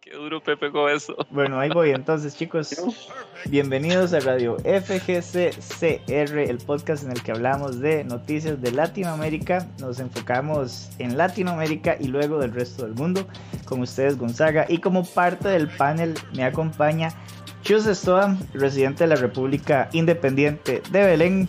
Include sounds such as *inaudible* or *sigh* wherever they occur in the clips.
Qué duro Pepe con eso. Bueno, ahí voy entonces, chicos. Bienvenidos a Radio FGCCR, el podcast en el que hablamos de noticias de Latinoamérica. Nos enfocamos en Latinoamérica y luego del resto del mundo. Con ustedes, Gonzaga. Y como parte del panel me acompaña Chus Estoa, residente de la República Independiente de Belén.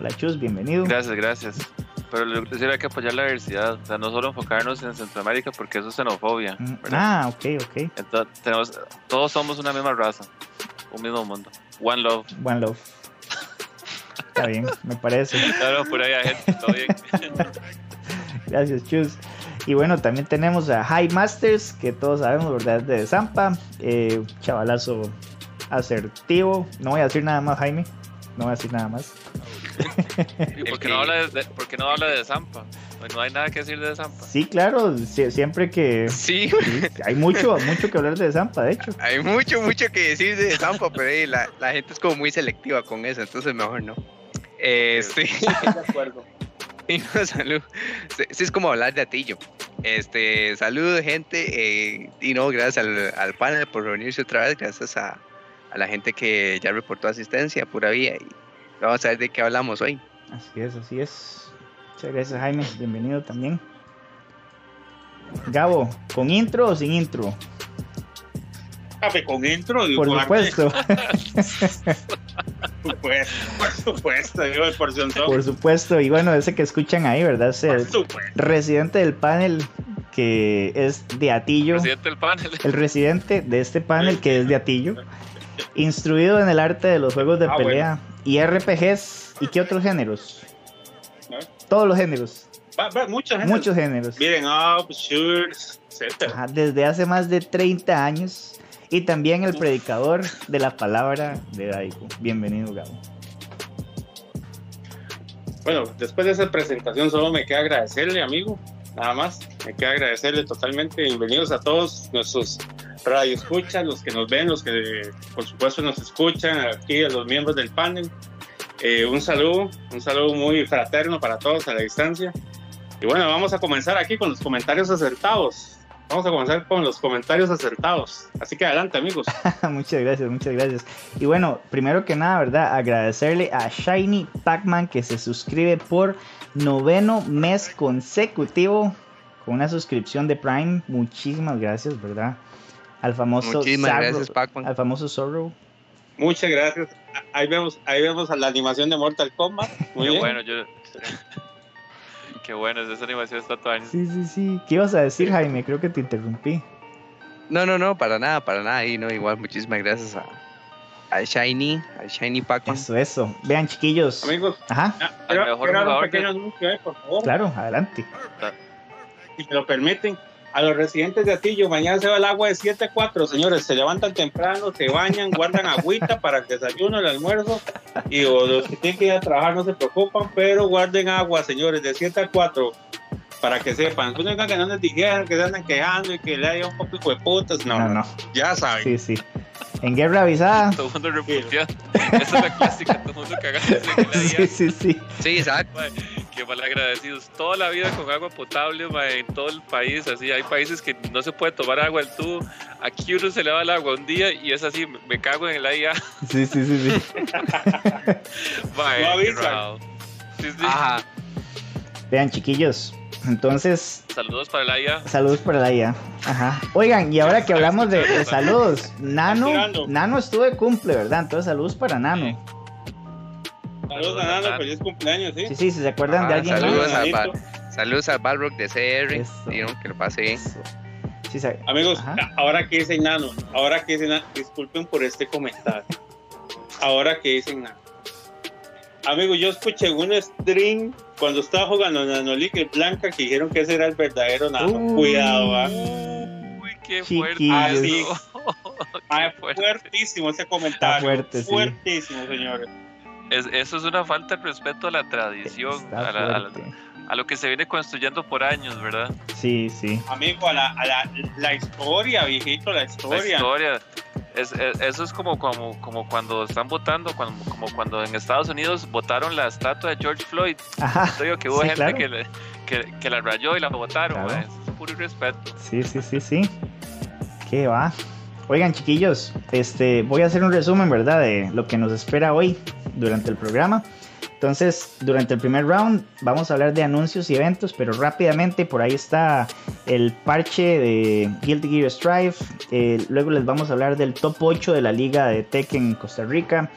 Hola Chus, bienvenido. Gracias, gracias. Pero lo que hay que apoyar la diversidad, o sea, no solo enfocarnos en Centroamérica porque eso es xenofobia. Mm, ah, ok, ok. Entonces, tenemos, todos somos una misma raza, un mismo mundo. One love. One love. Está bien, me parece. *laughs* Claro, por ahí hay gente, todo bien. *laughs* Gracias, Chus. Y bueno, también tenemos a High Masters, que todos sabemos, ¿verdad? De Zampa. Eh, chavalazo asertivo. No voy a decir nada más, Jaime. No voy a decir nada más. ¿Y por qué no habla de, no habla de Zampa? Pues no hay nada que decir de Zampa. Sí, claro, siempre que... Sí. hay mucho, mucho que hablar de Zampa, de hecho. Hay mucho, mucho que decir de Zampa, pero la, la, gente es como muy selectiva con eso, entonces mejor no. Este... de acuerdo. *laughs* Y no, salud. Sí, es como hablar de Atillo. Este, salud, gente. Eh, y no, gracias al, al, panel por reunirse otra vez. Gracias a, a la gente que ya reportó asistencia, pura vía. Y vamos a ver de qué hablamos hoy. Así es, así es. Muchas gracias, Jaime. Bienvenido también. Gabo, ¿con intro o sin intro? Con intro. *laughs* Por supuesto. por supuesto, por supuesto. Por supuesto, y bueno, ese que escuchan ahí, ¿verdad? Es el residente del panel que es de Atillo. Residente del panel. El residente de este panel que es de Atillo. *laughs* Instruido en el arte de los juegos de ah, pelea y RPGs. ¿Y qué otros géneros? Todos los géneros. muchos géneros. Muchos géneros. Miren up, shooters, etc. desde hace más de 30 años. Y también el predicador de la palabra de Daiko. Bienvenido, Gabo. Bueno, después de esa presentación solo me queda agradecerle, amigo. Nada más. Me queda agradecerle totalmente. Bienvenidos a todos nuestros radio escuchan, los que nos ven, los que por supuesto nos escuchan, aquí a los miembros del panel. Eh, un saludo, un saludo muy fraterno para todos a la distancia. Y bueno, vamos a comenzar aquí con los comentarios acertados. Vamos a comenzar con los comentarios acertados. Así que adelante, amigos. *laughs* muchas gracias, muchas gracias. Y bueno, primero que nada, ¿verdad? Agradecerle a Shiny Pac-Man que se suscribe por noveno mes consecutivo con una suscripción de Prime. Muchísimas gracias, ¿verdad? al famoso al famoso Zorro. Muchas gracias. Ahí vemos, ahí vemos a la animación de Mortal Kombat. Muy Qué bueno, yo. *laughs* Qué bueno, esa animación está toda. Sí, sí, sí. ¿Qué ibas a decir, Jaime? Creo que te interrumpí. No, no, no, para nada, para nada. Y no, igual, muchísimas gracias a, a Shiny, a Shiny Pac-Man. Eso, eso. Vean, chiquillos. Amigos. Ajá. un pequeño anuncio, eh, por favor. Claro, adelante. Si me lo permiten, a los residentes de Atillo, mañana se va el agua de 7 a 4, señores, se levantan temprano, se bañan, guardan agüita para el desayuno, el almuerzo, y los que tienen que ir a trabajar no se preocupan, pero guarden agua, señores, de 7 a 4, para que sepan. No que no les dijeran, que se andan quejando y que le haya un poco de putas, no, no, no, ya saben. Sí, sí. *laughs* En guerra avisada. *laughs* Todo el mundo. Esa es la clásica, todo el mundo cagando. *laughs* Sí, sí, sí. Sí, exacto. Qué mal agradecidos. Toda la vida con agua potable en todo el país. Así, hay países que no se puede tomar agua del tubo. Aquí uno se le va el agua un día y es así, me cago en el AIA. Sí, sí, sí, sí. sí, sí. Ajá. Vean, chiquillos. Entonces. Saludos para la IA. Saludos para la IA. Ajá. Oigan, y ahora que hablamos de, saludos, Nano, Nano estuvo de cumple, ¿verdad? Entonces, saludos para Nano. Saludos a Nano, feliz cumpleaños, ¿sí? Sí, sí, si se acuerdan de ah, alguien. Saludos, a, saludos al Balrock de CR. que lo pase bien. Sí, Amigos, ahora que dicen Nano, ahora que dicen Nano, disculpen por este comentario. Ahora que dicen Nano. Amigo, yo escuché un stream cuando estaba jugando Nano League Blanca que dijeron que ese era el verdadero Nano. Cuidado, ¿va? Uy, qué fuerte. Así, ah, *laughs* fuertísimo ese comentario. Fuerte, fuertísimo, señores. eso es una falta de respeto a la tradición, a, lo que se viene construyendo por años, ¿verdad? Sí, sí. Amigo, a la, a la, la historia, viejito, la historia. La historia. Es, eso es como, como, como cuando están votando, como cuando en Estados Unidos votaron la estatua de George Floyd. Ajá, digo que hubo gente que, que, que, la rayó y la votaron. Es puro respeto. Sí, sí, sí, sí. ¿Qué va? Oigan, chiquillos, este, voy a hacer un resumen, ¿verdad? De lo que nos espera hoy durante el programa. Entonces, durante el primer round vamos a hablar de anuncios y eventos, pero rápidamente por ahí está el parche de Guilty Gear Strive. Eh, luego les vamos a hablar del top 8 de la liga de Tekken en Costa Rica.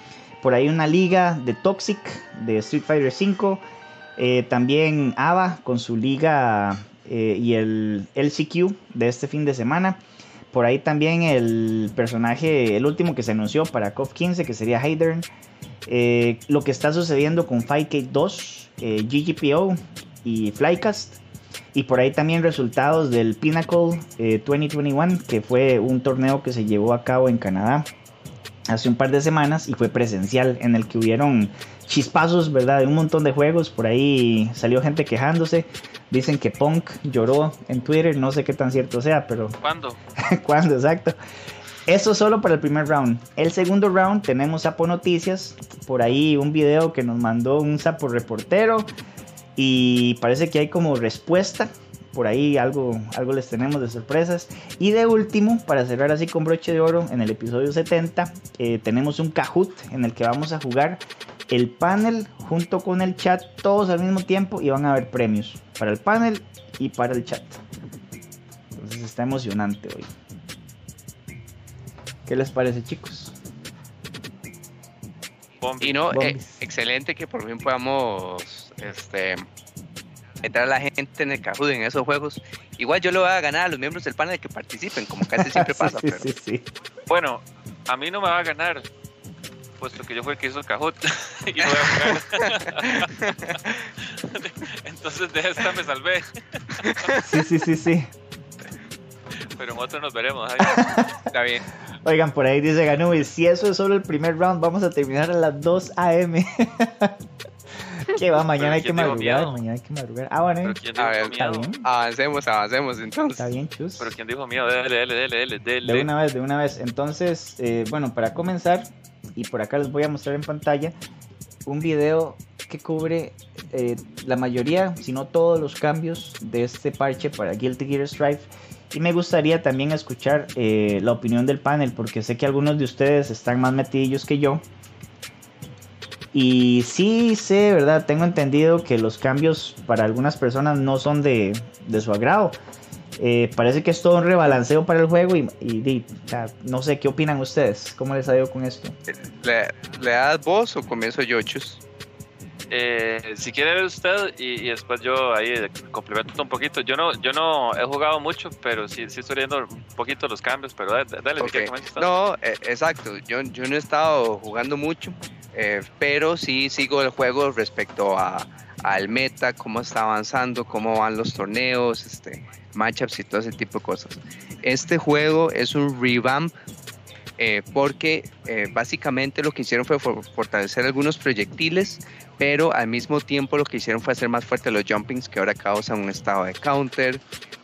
Por ahí una liga de Toxic de Street Fighter V. Eh, también AVA con su liga eh, y el LCQ de este fin de semana. Por ahí también el personaje, el último que se anunció para COP 15, que sería Haydern. Eh, lo que está sucediendo con Fightcade 2, eh, GGPO y Flycast. Y por ahí también resultados del Pinnacle 2021, eh, que fue un torneo que se llevó a cabo en Canadá hace un par de semanas y fue presencial, en el que hubieron chispazos, ¿verdad? De un montón de juegos. Por ahí salió gente quejándose. Dicen que Punk lloró en Twitter, no sé qué tan cierto sea, pero... *laughs* ¿Cuándo? ¿Cuándo? Exacto. Eso solo para el primer round. El segundo round tenemos Sapo Noticias. Por ahí un video que nos mandó un Sapo reportero. Y parece que hay como respuesta. Por ahí algo, algo les tenemos de sorpresas. Y de último, para cerrar así con broche de oro, en el episodio 70 eh, tenemos un Kahoot en el que vamos a jugar el panel junto con el chat todos al mismo tiempo y van a haber premios para el panel y para el chat. Entonces está emocionante hoy. ¿Qué les parece, chicos? Y no, eh, excelente que por fin podamos este, entrar a la gente en el Kahoot en esos juegos. Igual yo lo voy a ganar a los miembros del panel que participen, como casi siempre *laughs* pasa. sí, sí, sí. Bueno, a mí no me va a ganar, puesto que yo fue el que hizo el Kahoot *laughs* y no voy a jugar. *laughs* *laughs* Entonces de esta me salvé. sí, sí, sí, sí. Pero en otro nos veremos. *laughs* Está bien. Oigan, por ahí dice Ganubi, si eso es solo el primer round, vamos a terminar a las 2 a.m. *laughs* ¿Qué va? Mañana hay que madrugar. Mañana hay que madrugar. Ah, bueno. a ver, está bien. Avancemos, avancemos entonces. Está bien, chus. Pero ¿quién dijo miedo? Dale, dale, dale, dale, dale. De una vez, de una vez. Entonces, eh, bueno, para comenzar, y por acá les voy a mostrar en pantalla un video que cubre eh, la mayoría, si no todos los cambios de este parche para Guilty Gear Strive me gustaría también escuchar eh, la opinión del panel, porque sé que algunos de ustedes están más metidillos que yo. Y sí sé, ¿verdad? Tengo entendido que los cambios para algunas personas no son de, su agrado. Eh, parece que es todo un rebalanceo para el juego y, no sé, ¿qué opinan ustedes? ¿Cómo les ha ido con esto? ¿Le, le das vos o comienzo yo, Chus? Eh, si quiere ver usted y, después yo ahí complemento un poquito. Yo no, yo no he jugado mucho, pero sí, sí estoy viendo un poquito los cambios, pero dale, No, eh, exacto. Yo, yo no he estado jugando mucho, eh, pero sí sigo el juego respecto a, al meta, cómo está avanzando, cómo van los torneos, este, matchups y todo ese tipo de cosas. Este juego es un revamp eh, porque básicamente lo que hicieron fue fortalecer algunos proyectiles pero al mismo tiempo lo que hicieron fue hacer más fuerte los jumpings que ahora causan un estado de counter.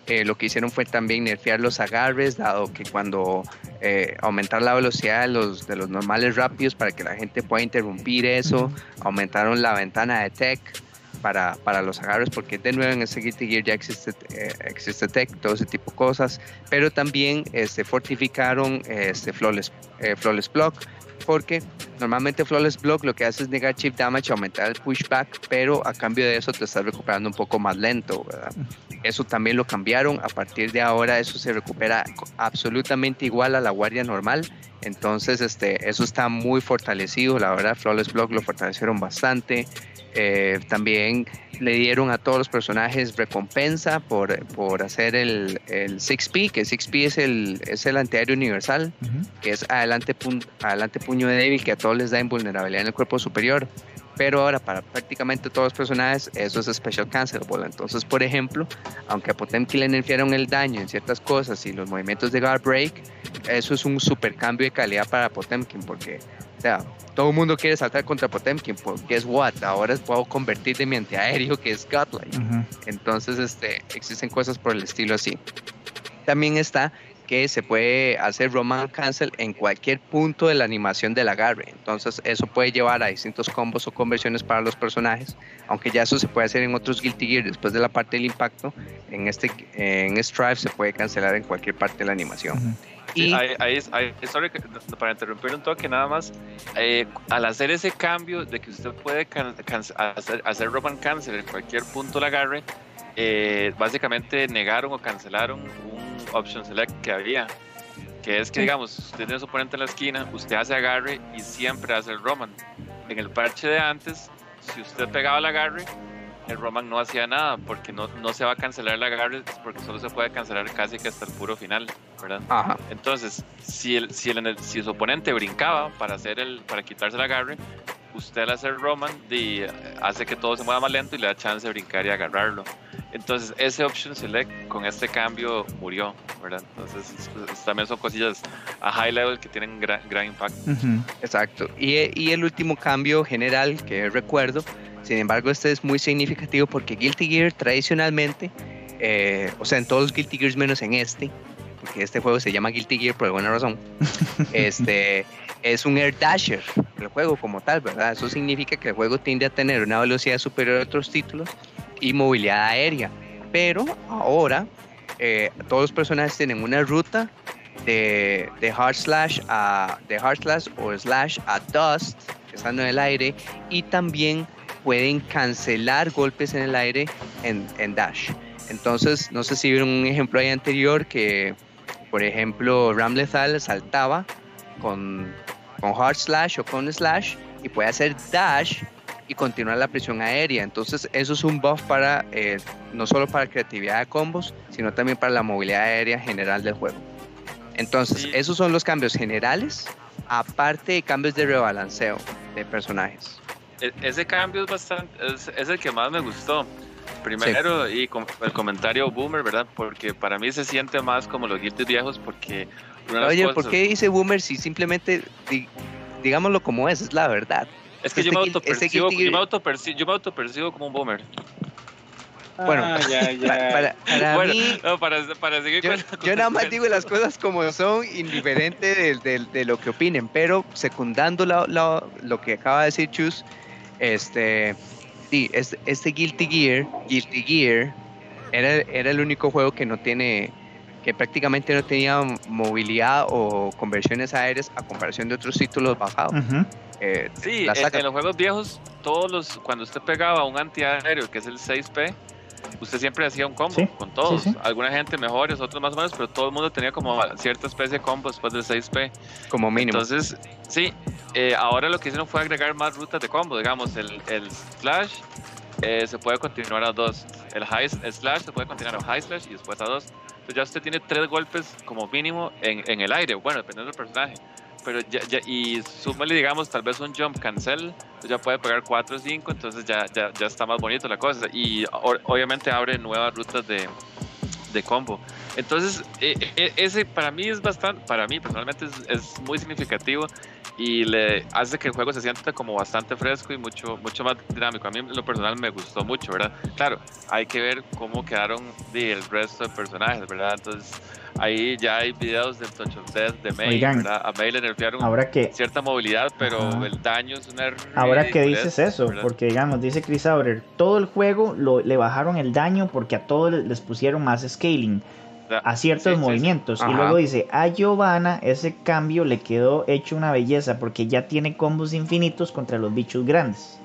Eh, lo que hicieron fue también nerfear los agarres, dado que cuando eh, aumentar la velocidad de los, de los normales rápidos para que la gente pueda interrumpir eso, aumentaron la ventana de tech para, para los agarres, porque de nuevo en ese Guilty Gear ya existe, eh, existe tech, todo ese tipo de cosas, pero también este, fortificaron este Flawless, Flawless Block, porque normalmente Flawless Block lo que hace es negar chip damage, aumentar el pushback, pero a cambio de eso te estás recuperando un poco más lento, ¿verdad? Eso también lo cambiaron, a partir de ahora eso se recupera absolutamente igual a la guardia normal, entonces este, eso está muy fortalecido, la verdad Flawless Block lo fortalecieron bastante, eh, también le dieron a todos los personajes recompensa por, por hacer el, el 6P, que 6P es el, es el antiaéreo universal, que es adelante, adelante puño débil que a todos les da invulnerabilidad en el cuerpo superior. Pero ahora para prácticamente todos los personajes eso es Special Cancelable. Entonces, por ejemplo, aunque a Potemkin le nerfearon el daño en ciertas cosas y los movimientos de Guard Break, eso es un super cambio de calidad para Potemkin porque o sea, todo el mundo quiere saltar contra Potemkin, porque es what, ahora puedo convertir de mi antiaéreo que es Godlike. Entonces, este, existen cosas por el estilo así. También está que se puede hacer Roman Cancel en cualquier punto de la animación del agarre. Entonces eso puede llevar a distintos combos o conversiones para los personajes, aunque ya eso se puede hacer en otros Guilty Gear después de la parte del impacto. En este en Strive se puede cancelar en cualquier parte de la animación. y ahí, ahí, para interrumpir un toque nada más, eh, al hacer ese cambio de que usted puede hacer, hacer Roman Cancel en cualquier punto del agarre, eh, básicamente negaron o cancelaron un option select que había, que es que digamos, usted tiene su oponente en la esquina, usted hace agarre y siempre hace el Roman. En el parche de antes, si usted pegaba el agarre, el Roman no hacía nada porque no, no se va a cancelar el agarre porque solo se puede cancelar casi que hasta el puro final, ¿verdad? Entonces, si el, si el, si su oponente brincaba para hacer el para quitarse el agarre, usted al hacer Roman de, hace que todo se mueva más lento y le da chance de brincar y agarrarlo. Entonces, ese option select con este cambio murió, ¿verdad? Entonces, también son cosillas a high level que tienen gran, gran impacto. Exacto. Y, y, el último cambio general que recuerdo, sin embargo, este es muy significativo porque Guilty Gear tradicionalmente, eh, o sea, en todos los Guilty Gears menos en este, porque este juego se llama Guilty Gear por alguna razón, este *laughs* es un air dasher, el juego como tal, ¿verdad? Eso significa que el juego tiende a tener una velocidad superior a otros títulos y movilidad aérea. Pero ahora eh, todos los personajes tienen una ruta de, de hard slash a de hard slash o slash a dust estando en el aire y también pueden cancelar golpes en el aire en, en dash. Entonces, no sé si vieron un ejemplo ahí anterior que, por ejemplo, Ram Lethal saltaba con, con hard slash o con slash y puede hacer dash y continuar la presión aérea. Entonces eso es un buff para eh, no solo para creatividad de combos, sino también para la movilidad aérea general del juego. Entonces esos son los cambios generales, aparte de cambios de rebalanceo de personajes. E, ese cambio es bastante, es, el que más me gustó. Primero, y con el comentario boomer, ¿verdad? Porque para mí se siente más como los guilty viejos porque... Oye, ¿por qué dice boomer si simplemente, digámoslo como es, es la verdad? Es que yo, me autopercibo, yo, me autopercibo, yo me autopercibo como un boomer. Bueno, ah, ya, *laughs* ya. para, mí, no, para, para seguir yo, yo nada más digo las cosas como son, indiferente de, de, de lo que opinen, pero secundando lo, lo, lo, que acaba de decir Chus, este, sí, este, este Guilty Gear, Guilty Gear, era, era el único juego que no tiene que prácticamente no tenía movilidad o conversiones aéreas a comparación de otros títulos bajados. Eh, sí, en, los juegos viejos, todos los, cuando usted pegaba un antiaéreo, que es el 6P, usted siempre hacía un combo con todos. Alguna gente mejores, otros más o menos, pero todo el mundo tenía como cierta especie de combo después del 6P. Como mínimo. Entonces, sí, eh, ahora lo que hicieron fue agregar más rutas de combo. Digamos, el, el slash eh, se puede continuar a dos. El high slash se puede continuar a high slash y después a dos. Entonces ya usted tiene tres golpes como mínimo en, en el aire, bueno, dependiendo del personaje. Pero ya, ya y súmale, digamos, tal vez un jump cancel, pues ya puede pegar 4 o 5, entonces ya, ya, ya está más bonito la cosa. Y obviamente abre nuevas rutas de, de combo. Entonces, e, e, ese para mí es bastante, para mí personalmente es, es, muy significativo y le hace que el juego se sienta como bastante fresco y mucho, mucho más dinámico. A mí lo personal me gustó mucho, ¿verdad? Claro, hay que ver cómo quedaron el resto de personajes, ¿verdad? Entonces, ahí ya hay videos del Touch de May, ¿verdad? A May le nerfearon ahora que, cierta movilidad, pero el daño es una... Ahora que dices eso, porque digamos, dice Chris Aurer, todo el juego lo, le bajaron el daño porque a todos les pusieron más scaling a ciertos movimientos. Y luego dice, a Giovanna ese cambio le quedó hecho una belleza porque ya tiene combos infinitos contra los bichos grandes.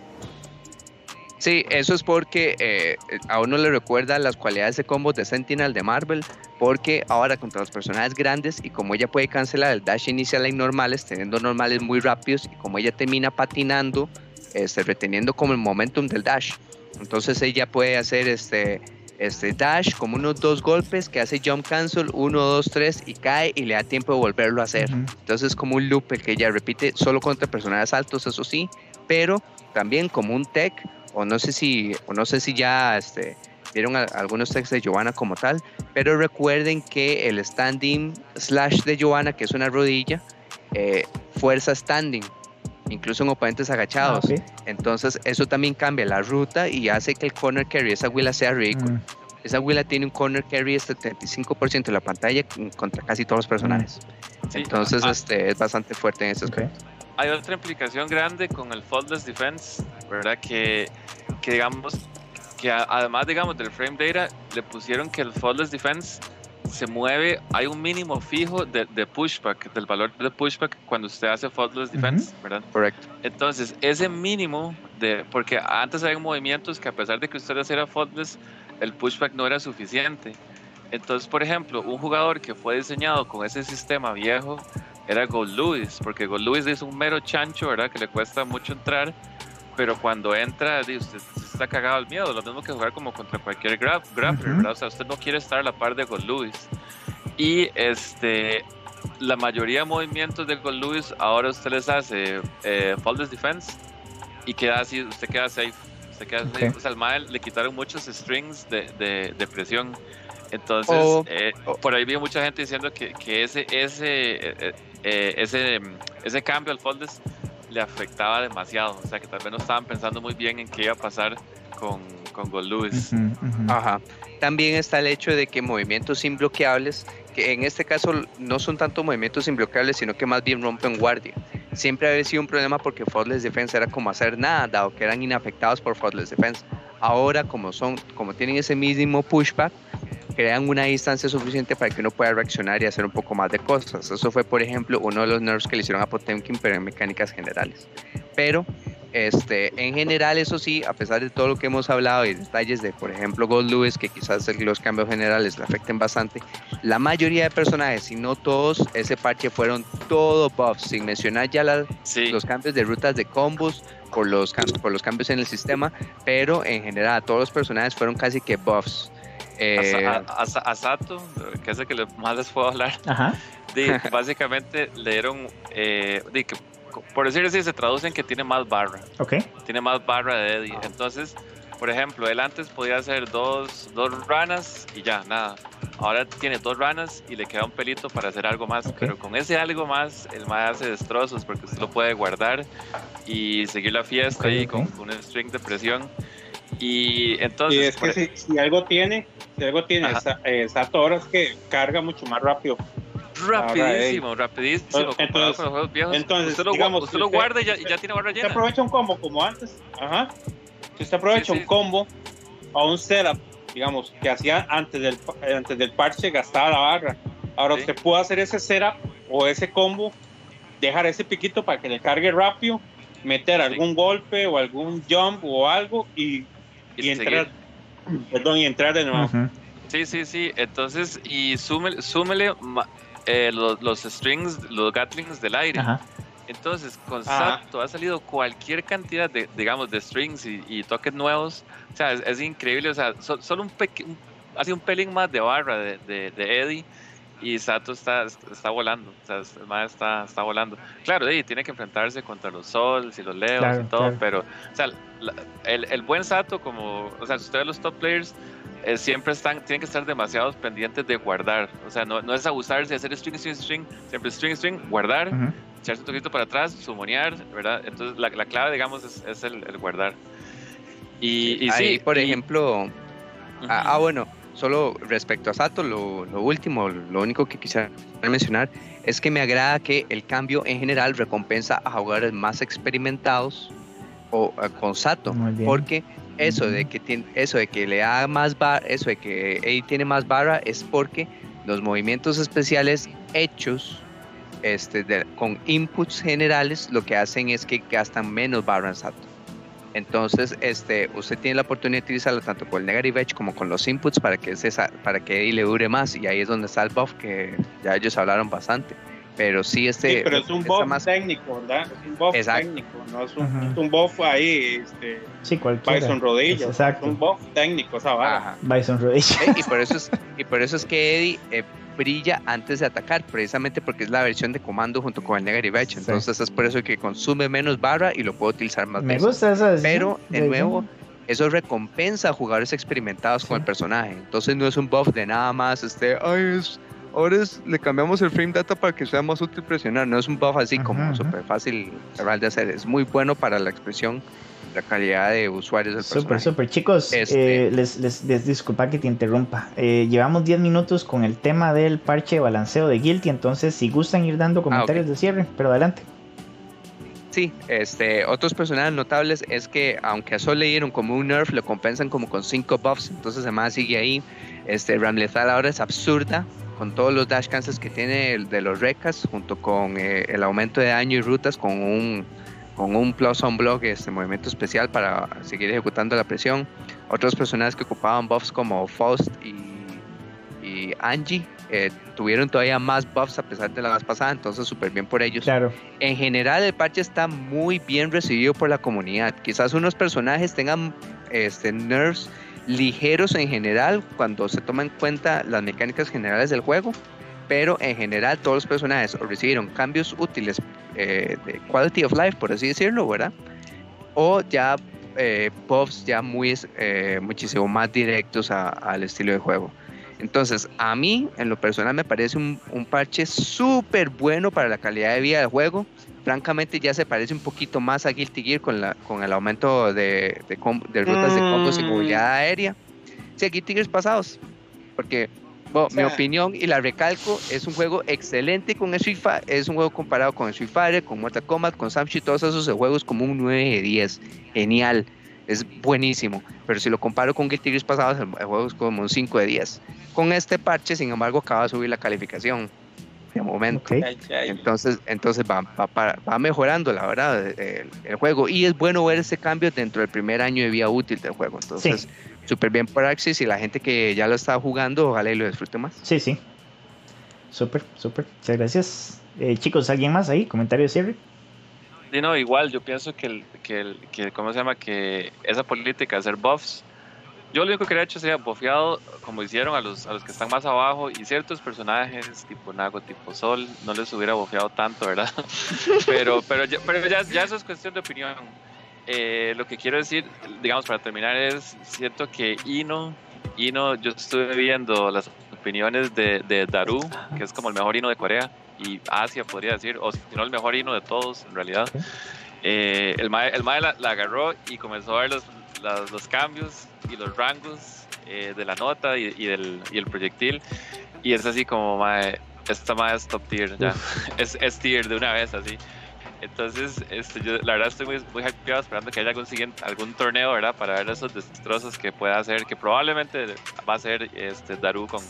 Sí, eso es porque eh, a uno le recuerda las cualidades de combos de Sentinel de Marvel, porque ahora contra los personajes grandes y como ella puede cancelar el dash inicial en normales, teniendo normales muy rápidos y como ella termina patinando, este, reteniendo como el momentum del dash, entonces ella puede hacer este este dash como unos dos golpes que hace jump cancel, uno, dos, tres y cae y le da tiempo de volverlo a hacer. Entonces es como un loop el que ella repite solo contra personajes altos, eso sí, pero también como un tech, o no sé si, o no sé si ya este, vieron algunos techs de Giovanna como tal, pero recuerden que el standing slash de Giovanna, que es una rodilla, eh, fuerza standing, incluso en oponentes agachados. Ah, Entonces eso también cambia la ruta y hace que el corner carry, esa huila sea ridículo. Mm. esa Willa tiene un corner carry de 75% de la pantalla contra casi todos los personajes. Sí. Entonces Ah, este, es bastante fuerte en ese aspecto. Hay otra implicación grande con el faultless defense, ¿verdad? Que, que digamos, que a- además, digamos, del frame data, le pusieron que el faultless defense se mueve, hay un mínimo fijo de, de pushback, del valor de pushback cuando usted hace faultless defense, ¿verdad? Correcto. Entonces, ese mínimo de, porque antes había movimientos que a pesar de que usted hiciera faultless, el pushback no era suficiente. Entonces, por ejemplo, un jugador que fue diseñado con ese sistema viejo era Gold Lewis, porque Gold Lewis es un mero chancho, ¿verdad? Que le cuesta mucho entrar, pero cuando entra, usted, está cagado al miedo, lo mismo que jugar como contra cualquier grap, grappler, Ujú. ¿verdad? O sea, usted no quiere estar a la par de Gold Lewis. Y este, la mayoría de movimientos de Gold Lewis, ahora usted les hace eh, faultless defense y queda así, usted queda safe. Usted queda safe. Ok. O sea, al le quitaron muchos strings de, de, de presión. Entonces, O- eh, o- por ahí vi mucha gente diciendo que, que ese, ese, eh, eh, ese, ese cambio al faultless le afectaba demasiado. O sea, que tal vez no estaban pensando muy bien en qué iba a pasar con, con Gold Lewis. Ajá. También está el hecho de que movimientos imbloqueables, que en este caso no son tanto movimientos imbloqueables, sino que más bien rompen guardia. Siempre había sido un problema porque Faultless Defense era como hacer nada, dado que eran inafectados por Faultless Defense. Ahora, como son, como tienen ese mismo pushback, crean una distancia suficiente para que uno pueda reaccionar y hacer un poco más de cosas. Eso fue, por ejemplo, uno de los nerfs que le hicieron a Potemkin, pero en mecánicas generales. Pero este, en general, eso sí, a pesar de todo lo que hemos hablado y detalles de, por ejemplo, Gold Lewis, que quizás los cambios generales le afecten bastante, la mayoría de personajes, si no todos, ese parche fueron todo buffs, sin mencionar ya Sí, los cambios de rutas de combos por los, por los cambios en el sistema, pero en general todos los personajes fueron casi que buffs. Eh, a, a- a- a Sato, que es el que más les puedo hablar, Ajá. di, *laughs* básicamente le dieron, eh, di, que, por decir así, se traducen que tiene más barra. Ok. tiene más barra de Eddie. Entonces, por ejemplo, él antes podía hacer dos, dos ranas y ya, nada. Ahora tiene dos ranas y le queda un pelito para hacer algo más. Ok. Pero con ese algo más, el más hace destrozos porque usted lo puede guardar y seguir la fiesta Ok, ahí ok. con, con un string de presión. Y Y entonces, es por- que si, si algo tiene, si algo tiene, Ajá. esa, eh, ahora es que carga mucho más rápido. rapidísimo, rapidísimo. Entonces- comparado con los juegos viejos. entonces, usted lo, digamos, usted si lo usted- guarda y ya, y ya tiene barra Usted llena. aprovecha un combo como antes, ajá. Si usted aprovecha Sí, sí. un combo o un setup, digamos, que hacía antes del, antes del parche, gastaba la barra. Ahora Sí. usted puede hacer ese setup o ese combo, dejar ese piquito para que le cargue rápido, meter Sí. algún golpe o algún jump o algo y, y Y entrar, *clears throat* perdón, y entrar de nuevo. Ujú. Sí, sí, sí. Entonces, y súmele, súmele eh, los, los strings, los gatlings del aire. Ajá. Entonces, con Ajá. Sato ha salido cualquier cantidad de, digamos, de strings y, y toques nuevos. O sea, es, es increíble. O sea, so- solo un, un- hace un pelín más de barra de, de, de Eddie y Sato está, está volando. O sea, el está, está volando. Claro, Eddie tiene que enfrentarse contra los Sols y los Leos Claro, y todo, claro. pero, o sea, la- el, el buen Sato, como, o sea, si ustedes los top players, eh, siempre están, tienen que estar demasiado pendientes de guardar. O sea, no, no es abusarse de hacer string, string, string, siempre string, string, guardar Ujú. echarse un toquito para atrás, sumonear, ¿verdad? Entonces la, la clave, digamos, es, es el, el guardar. Y, y ahí, sí, por y- ejemplo, Ujú. Ah, ah, bueno, solo respecto a Sato, lo, lo último, lo único que quisiera mencionar es que me agrada que el cambio en general recompensa a jugadores más experimentados o eh, con Sato, porque eso de que tiene, eso de que le da más barra, eso de que él tiene más barra es porque los movimientos especiales hechos este, de- con inputs generales lo que hacen es que gastan menos barra en Sato. Entonces, este, usted tiene la oportunidad de utilizarlo tanto con el Negative Edge como con los inputs para que, sa- para que ahí le dure más. Y ahí es donde está el buff que ya ellos hablaron bastante. Pero sí, este. Sí, pero es un está buff más- técnico, ¿verdad? Es un buff Exacto. técnico, no es un, es un buff ahí, este, Sí, cualquiera. Bison rodillas. Exacto. Es un buff técnico, esa vara. Bison Rodilla. Eh, Y por eso es, y por eso es que Eddie eh, brilla antes de atacar, precisamente porque es la versión de comando junto con el Negative Edge. Sí. Entonces es por eso que consume menos barra y lo puede utilizar más Me veces. gusta esa decisión. Pero, de nuevo, eso recompensa a jugadores experimentados con Sí. el personaje. Entonces no es un buff de nada más, este, ay, es- ahora es- le cambiamos el frame data para que sea más útil presionar. No es un buff así Ajá, como súper fácil de hacer. Es muy bueno para la expresión la calidad de usuarios del Súper, súper. Chicos, Este- eh, les, les, les disculpa que te interrumpa. Eh, llevamos 10 minutos con el tema del parche de balanceo de Guilty, entonces si gustan ir dando comentarios ok. de cierre, pero adelante. Sí, este, otros personajes notables es que aunque a Sol le dieron como un nerf, lo compensan como con 5 buffs, entonces además sigue ahí. Este, Ramlethal ahora es absurda con todos los dash cancels que tiene el de los recas, junto con eh, el aumento de daño y rutas con un, con un plus on block, este movimiento especial para seguir ejecutando la presión. Otros personajes que ocupaban buffs como Faust y, y Angie eh, tuvieron todavía más buffs a pesar de la vez pasada, entonces súper bien por ellos Claro, en general el parche está muy bien recibido por la comunidad. Quizás unos personajes tengan este, nerfs ligeros en general cuando se toman en cuenta las mecánicas generales del juego, pero en general todos los personajes recibieron cambios útiles eh, de quality of life, por así decirlo, ¿verdad? O ya eh, buffs ya muy, eh, muchísimo más directos a- al estilo de juego. Entonces, a mí, en lo personal, me parece un, un parche súper bueno para la calidad de vida del juego. Francamente, ya se parece un poquito más a Guilty Gear con, la, con el aumento de, de, com- de rutas de combos y Mm. movilidad aérea. Sí, a Guilty Gears pasados. Porque, bueno, mi sea- opinión y la recalco, es un juego excelente con Street Fighter. Es un juego comparado con Street Fighter, con Mortal Kombat, con Samshi, todos esos juegos como un 9 de 10. Genial. Es buenísimo. Pero si lo comparo con Guilty Gears pasados, el juego es como un 5 de 10. Con este parche, sin embargo, acaba de subir la calificación. De momento. ok. Ay, ay. Entonces, entonces va, va, va mejorando, la verdad, el, el juego. Y es bueno ver ese cambio dentro del primer año de vida útil del juego. Entonces, súper bien por Axis y la gente que ya lo está jugando, ojalá y lo disfrute más. Sí, sí. Súper, súper. Muchas gracias. Eh, chicos, ¿alguien más ahí? ¿Comentario de cierre? Y no, igual, yo pienso que, el, que, el, que, ¿cómo se llama? Que esa política de hacer buffs, yo lo único que hubiera hecho sería buffeado, como hicieron a los, a los que están más abajo, y ciertos personajes, tipo Nago, tipo Sol, no les hubiera buffeado tanto, ¿verdad? *laughs* pero pero, ya, pero ya, ya eso es cuestión de opinión. Eh, lo que quiero decir, digamos, para terminar, es cierto que Ino, Ino, yo estuve viendo las opiniones de, de Daru, que es como el mejor Ino de Corea, y Asia podría decir, o si no el mejor Ino de todos, en realidad. Eh, el mae, el mae la, la agarró y comenzó a ver los, las- los cambios y los rangos eh, de la nota y, y del, y el proyectil. Y es así como, mae, esta mae es top tier, ya. *laughs* Es, es tier de una vez, así. Entonces, este, yo la verdad estoy muy, muy hypeado esperando que haya algún, siguiente, algún torneo, ¿verdad? Para ver esos destrozos que pueda hacer, que probablemente va a ser este, Daru con,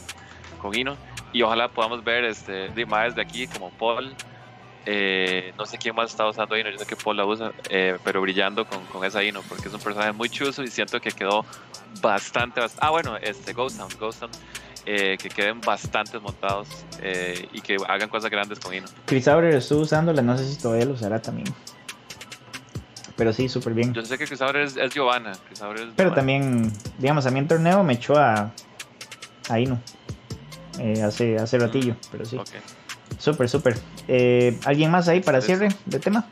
con Ino. Y ojalá podamos ver este, de de aquí como Paul. eh, no sé quién más está usando Ino, yo sé que Paul la usa, eh, pero brillando con, con esa Ino, porque es un personaje muy chuzo y siento que quedó bastante. bast- ah, bueno, este Ghost Town, Ghost Town, eh, que queden bastantes montados eh, y que hagan cosas grandes con Ino. Chris Aurer estuvo usándola, no sé si todavía lo usará también. Pero sí, súper bien. Yo sé que Chris es, es Giovanna. Chris Auer es Pero Giovanna. también, digamos, a mí en torneo me echó a, a Ino. Eh, hace, hace ratillo, pero sí. Ok. Súper, súper. Eh, ¿Alguien más ahí para cierre de tema?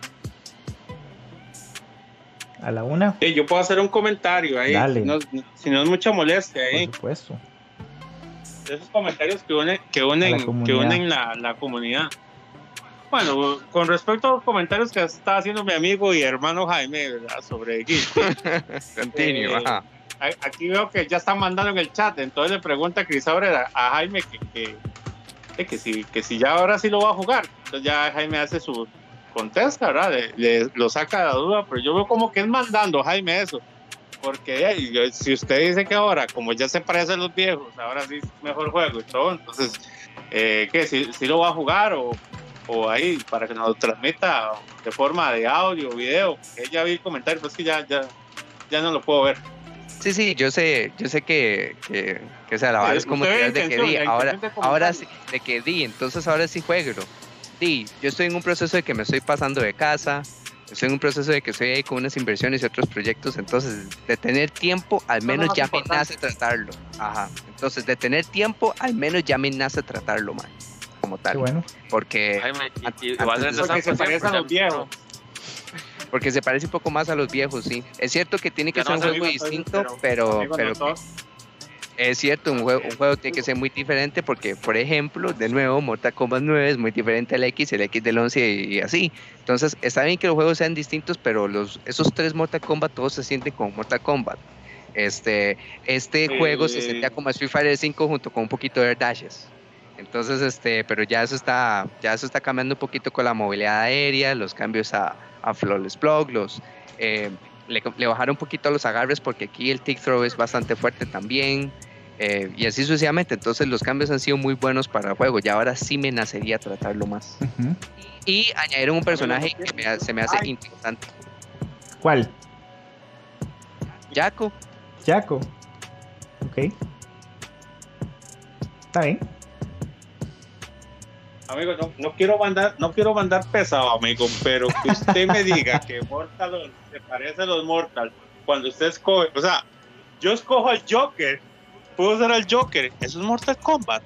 A la una, yo puedo hacer un comentario ahí, Dale. si no, si no es mucha molestia por ahí. supuesto. de esos comentarios que unen, que A la unen, que comunidad. unen la, la comunidad. Bueno, con respecto a los comentarios que está haciendo mi amigo y hermano Jaime ¿verdad? sobre Gil, *laughs* Continue, Eh, ajá. Aquí veo que ya están mandando en el chat, entonces le pregunta a Cris Aurer a, Jaime que, que, que, si, que si ya ahora sí lo va a jugar. Entonces ya Jaime hace su contesta, ¿verdad? Le, lo saca de duda, pero yo veo como que es mandando Jaime eso. Porque si usted dice que ahora, como ya se parecen los viejos, ahora sí es mejor juego y todo, entonces, eh, ¿qué? Si, lo va a jugar o, ahí para que nos lo transmita de forma de audio, video. Ya vi el comentario, pero es que ya, ya, ya no lo puedo ver. Sí, sí, yo sé, yo sé que, que, que o sea, la es como que de que di, ahora, ahora sí, de que di, entonces ahora sí juego. Di, yo estoy en un proceso de que me estoy pasando de casa, estoy en un proceso de que estoy ahí con unas inversiones y otros proyectos, entonces de tener tiempo, al menos ya me nace tratarlo. Ajá. Entonces, de tener tiempo, al menos ya me nace tratarlo, man, como Qué tal. bueno. Porque, Jaime, y, y Antes de- de Porque se parecen a los viejos. Porque se parece un poco más a los viejos, sí. Es cierto que tiene que Ya ser no un juego distinto, pero pero, es cierto, un juego, un juego tiene que ser muy diferente porque, por ejemplo, de nuevo, Mortal Kombat 9 es muy diferente al X, el X del 11 y así. Entonces, está bien que los juegos sean distintos, pero los, esos tres Mortal Kombat todos se sienten como Mortal Kombat. Este, este juego se sentía como Street Fighter 5 junto con un poquito de Air Dashes. Entonces, este, pero ya eso está, ya eso está cambiando un poquito con la movilidad aérea, los cambios a, a Flawless Block, los eh, le, bajaron un poquito los agarres porque aquí el tick throw es bastante fuerte también. Eh, y así sucesivamente. Entonces los cambios han sido muy buenos para el juego. Y ahora sí me nacería tratarlo más. Y añadieron un personaje que se me hace interesante. ¿Cuál? Jaco. Jaco. Ok. Está bien. Amigo, no, quiero mandar, no quiero mandar pesado, amigo, pero que usted me diga que Mortal se parece a los Mortal cuando usted escoge, o sea, yo escojo al Joker, puedo usar al Joker, eso es Mortal Kombat.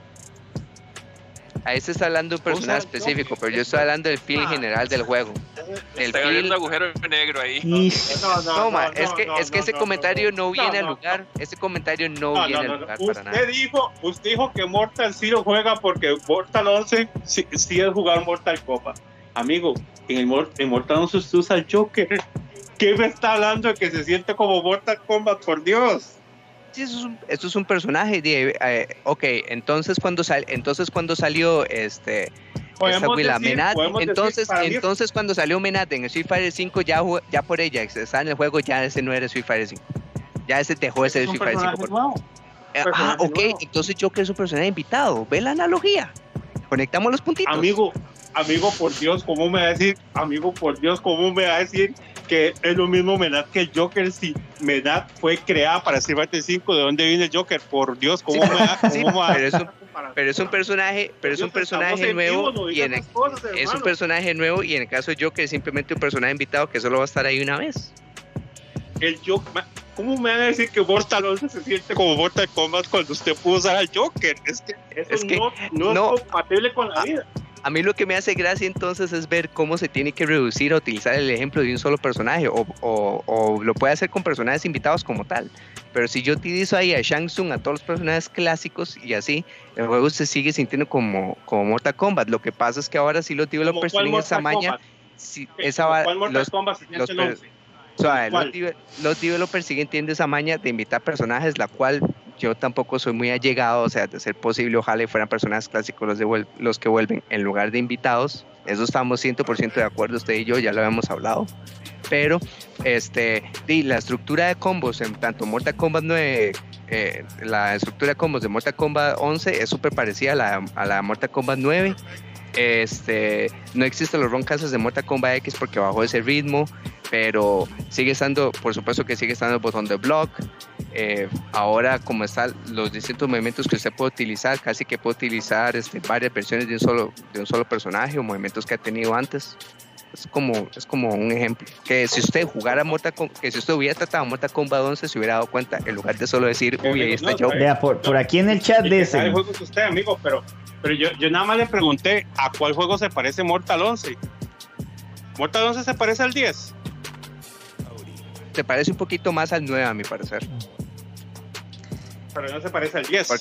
Ahí se está hablando de un personaje específico, pero yo estoy hablando del feeling general del juego. El feeling... agujero negro ahí. No, no, es que, es que ese comentario no, viene al lugar. Ese comentario no, viene al lugar para nada. Dijo, usted dijo que Mortal sí lo juega porque Mortal 11 sí, es jugar Mortal Kombat. Amigo, en, el, en Mortal 11 usted usa el Joker. ¿Qué me está hablando de que se siente como Mortal Kombat? Por Dios esto es un, personaje. De, eh, ok, entonces cuando, sal, entonces cuando salió este... Menat, entonces, entonces cuando salió Menat en Street Fighter 5, ya, ya por ella, está en el juego, ya ese no era Street Fighter 5. Ya ese dejó ese Street Fighter 5. Eh, ah, ok, entonces yo que es un personaje invitado. Ve la analogía. Conectamos los puntitos. Amigo, amigo, por Dios, ¿cómo me va a decir? Amigo, por Dios, ¿cómo me va a decir que es lo mismo Menat que el Joker. Si Menat fue creada para Street Fighter 5, ¿de dónde viene el Joker? Por Dios, ¿cómo me da? *laughs* pero, es un, personaje, pero es un personaje nuevo y en es un personaje nuevo y en el caso de Joker es simplemente un personaje invitado que solo va a estar ahí una vez. El Joker, ¿cómo me van a decir que Mortal 11 se siente como Mortal Kombat cuando usted pudo usar al Joker? Es que eso es que no, no, es compatible con la vida. A mí lo que me hace gracia entonces es ver cómo se tiene que reducir a utilizar el ejemplo de un solo personaje o, o, lo puede hacer con personajes invitados como tal. Pero si yo utilizo ahí a Shang Tsung, a todos los personajes clásicos y así, el juego se sigue sintiendo como, como Mortal Kombat. Lo que pasa es que ahora sí los developers tienen esa maña. Si, esa, los, Kombat los, los, developers siguen teniendo esa maña de invitar personajes, la cual yo tampoco soy muy allegado, o sea, de ser posible, ojalá fueran personajes clásicos los, de, los que vuelven en lugar de invitados. Eso estamos 100% de acuerdo, usted y yo ya lo habíamos hablado. Pero este, la estructura de combos en tanto Mortal Kombat 9, eh, la estructura de combos de Mortal Kombat 11 es súper parecida a la, a la Mortal Kombat 9. Este, no existen los roncasas de Mortal Kombat X porque bajó ese ritmo, pero sigue estando, por supuesto que sigue estando el botón de block. Eh, ahora, como están los distintos movimientos que usted puede utilizar, casi que puede utilizar este, varias versiones de un solo, de un solo personaje o movimientos que ha tenido antes. Es como, es como un ejemplo. Que si usted jugara Mortal Kombat, que si usted hubiera tratado Mortal Kombat 11, se hubiera dado cuenta, en lugar de solo decir, uy, ahí está yo. Vea, por, por aquí en el chat de ese. El juego es usted, amigo, pero pero yo, yo nada más le pregunté a cuál juego se parece Mortal 11. ¿Mortal 11 se parece al 10? Se parece un poquito más al 9, a mi parecer. Pero no se parece al 10. Ah,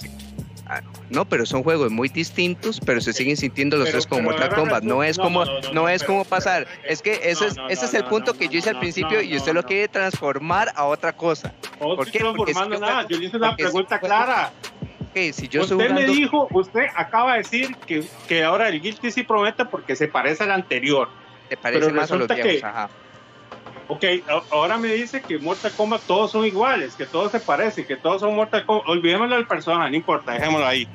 no, pero son juegos muy distintos, pero se siguen sintiendo los tres como Mortal Kombat. No es como, no, es como pasar. Es que ese es, ese es el punto que yo hice al principio y usted lo quiere transformar a otra cosa. ¿Por qué? Porque nada. Yo le hice una pregunta clara si yo usted me dijo, usted acaba de decir que, que ahora el Guilty sí promete porque se parece al anterior. Se parece más a los que, ajá. Ok, ahora me dice que Mortal Kombat todos son iguales, que todos se parecen, que todos son Mortal Kombat. Olvidémoslo del personaje, no importa, dejémoslo ahí.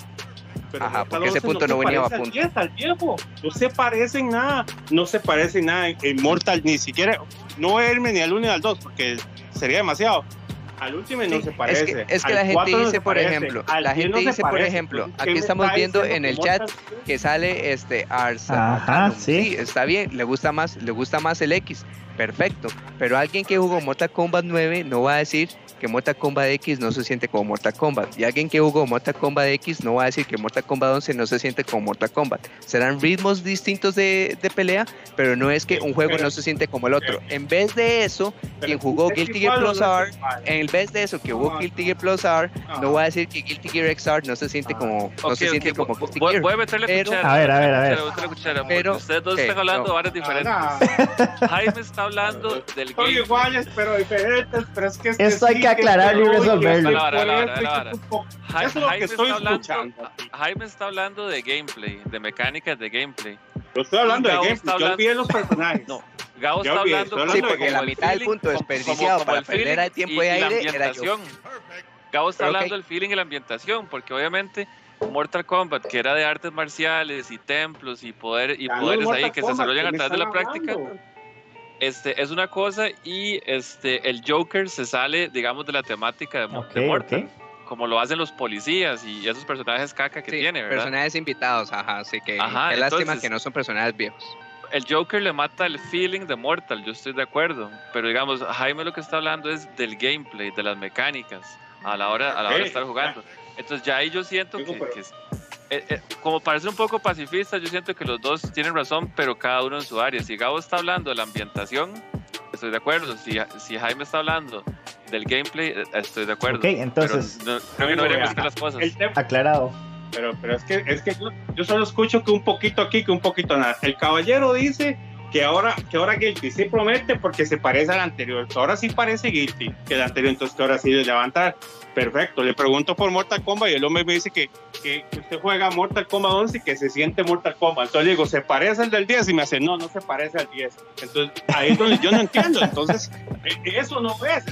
Ajá, porque ese punto no, venía a punto. Al viejo, no se parecen nada, no se parece nada en, Mortal, ni siquiera, no verme ni al 1 ni al 2, porque sería demasiado al último no se parece. Es que, la gente dice, por ejemplo, la gente dice, por ejemplo, aquí estamos viendo en el chat que sale este Arsa. Ajá, sí. está bien, le gusta más, le gusta más el X, perfecto. Pero alguien que jugó Mortal Kombat 9 no va a decir que Mortal Kombat X no se siente como Mortal Kombat. Y alguien que jugó Mortal Kombat X no va a decir que Mortal Kombat 11 no se siente como Mortal Kombat. Serán ritmos distintos de, pelea, pero no es que un juego no se siente como el otro. En vez de eso, quien jugó Guilty Gear Plus R en vez de eso que No, Guilty Gear Plus R, no. no voy a decir que Guilty Gear XR no se siente Ah. como, no se siente como Guilty voy- Gear. voy a meterle pero- cuchara. A ver, a ver, a ver. cuchara, Pero- ustedes dos están hablando de no. varias diferentes. Nada, Jaime está hablando del Son game. iguales, pero diferentes. Pero es que este Esto hay sí, que aclararlo y no, resolverlo. Jaime, estoy está hablando. Jaime está hablando de gameplay, de mecánicas de gameplay. Yo estoy hablando de Gabo gameplay. está Yo hablando- olvidé los personajes. *laughs* No, Gabo está olvidé, hablando estoy Sí, hablando porque la mitad del punto como- desperdiciado como para el perder feeling el tiempo y- de y la aire era yo. ambientación. Gabo está Pero hablando del feeling y la ambientación, porque obviamente Mortal Kombat, que era de artes marciales y templos y poder y Ya no es poderes ahí Mortal que se Kombat, desarrollan ¿qué a través de la están práctica, hablando? Este es una cosa y este el Joker se sale, digamos, de la temática de, Mo- Ok, de Mortal, ok. como lo hacen los policías y esos personajes caca que Sí, tiene, ¿verdad? personajes invitados, ajá, así que Ajá, qué lástima entonces- que no son personajes viejos. el Joker le mata el feeling de Mortal, yo estoy de acuerdo, pero digamos, Jaime lo que está hablando es del gameplay, de las mecánicas a la hora, a la hora de estar jugando. Entonces ya ahí yo siento que, que eh, eh, como parece un poco pacifista, yo siento que los dos tienen razón, pero cada uno en su área. Si Gabo está hablando de la ambientación, estoy de acuerdo. Si, si Jaime está hablando del gameplay, eh, estoy de acuerdo. Ok, entonces, pero no- creo que no hacer las cosas. Aclarado. Pero, pero es que, es que yo, yo solo escucho que un poquito aquí, que un poquito nada. El caballero dice que ahora, que ahora Guilty sí promete porque se parece al anterior. Ahora sí parece Guilty que el anterior, entonces que ahora sí de levantar. Perfecto. Le pregunto por Mortal Kombat y el hombre me dice que, que, que usted juega Mortal Kombat 11 y que se siente Mortal Kombat. Entonces le digo, ¿se parece al del 10? Y me hace, no, no se parece al 10. Entonces ahí es donde yo no entiendo. Entonces, *laughs* eh, eso no es.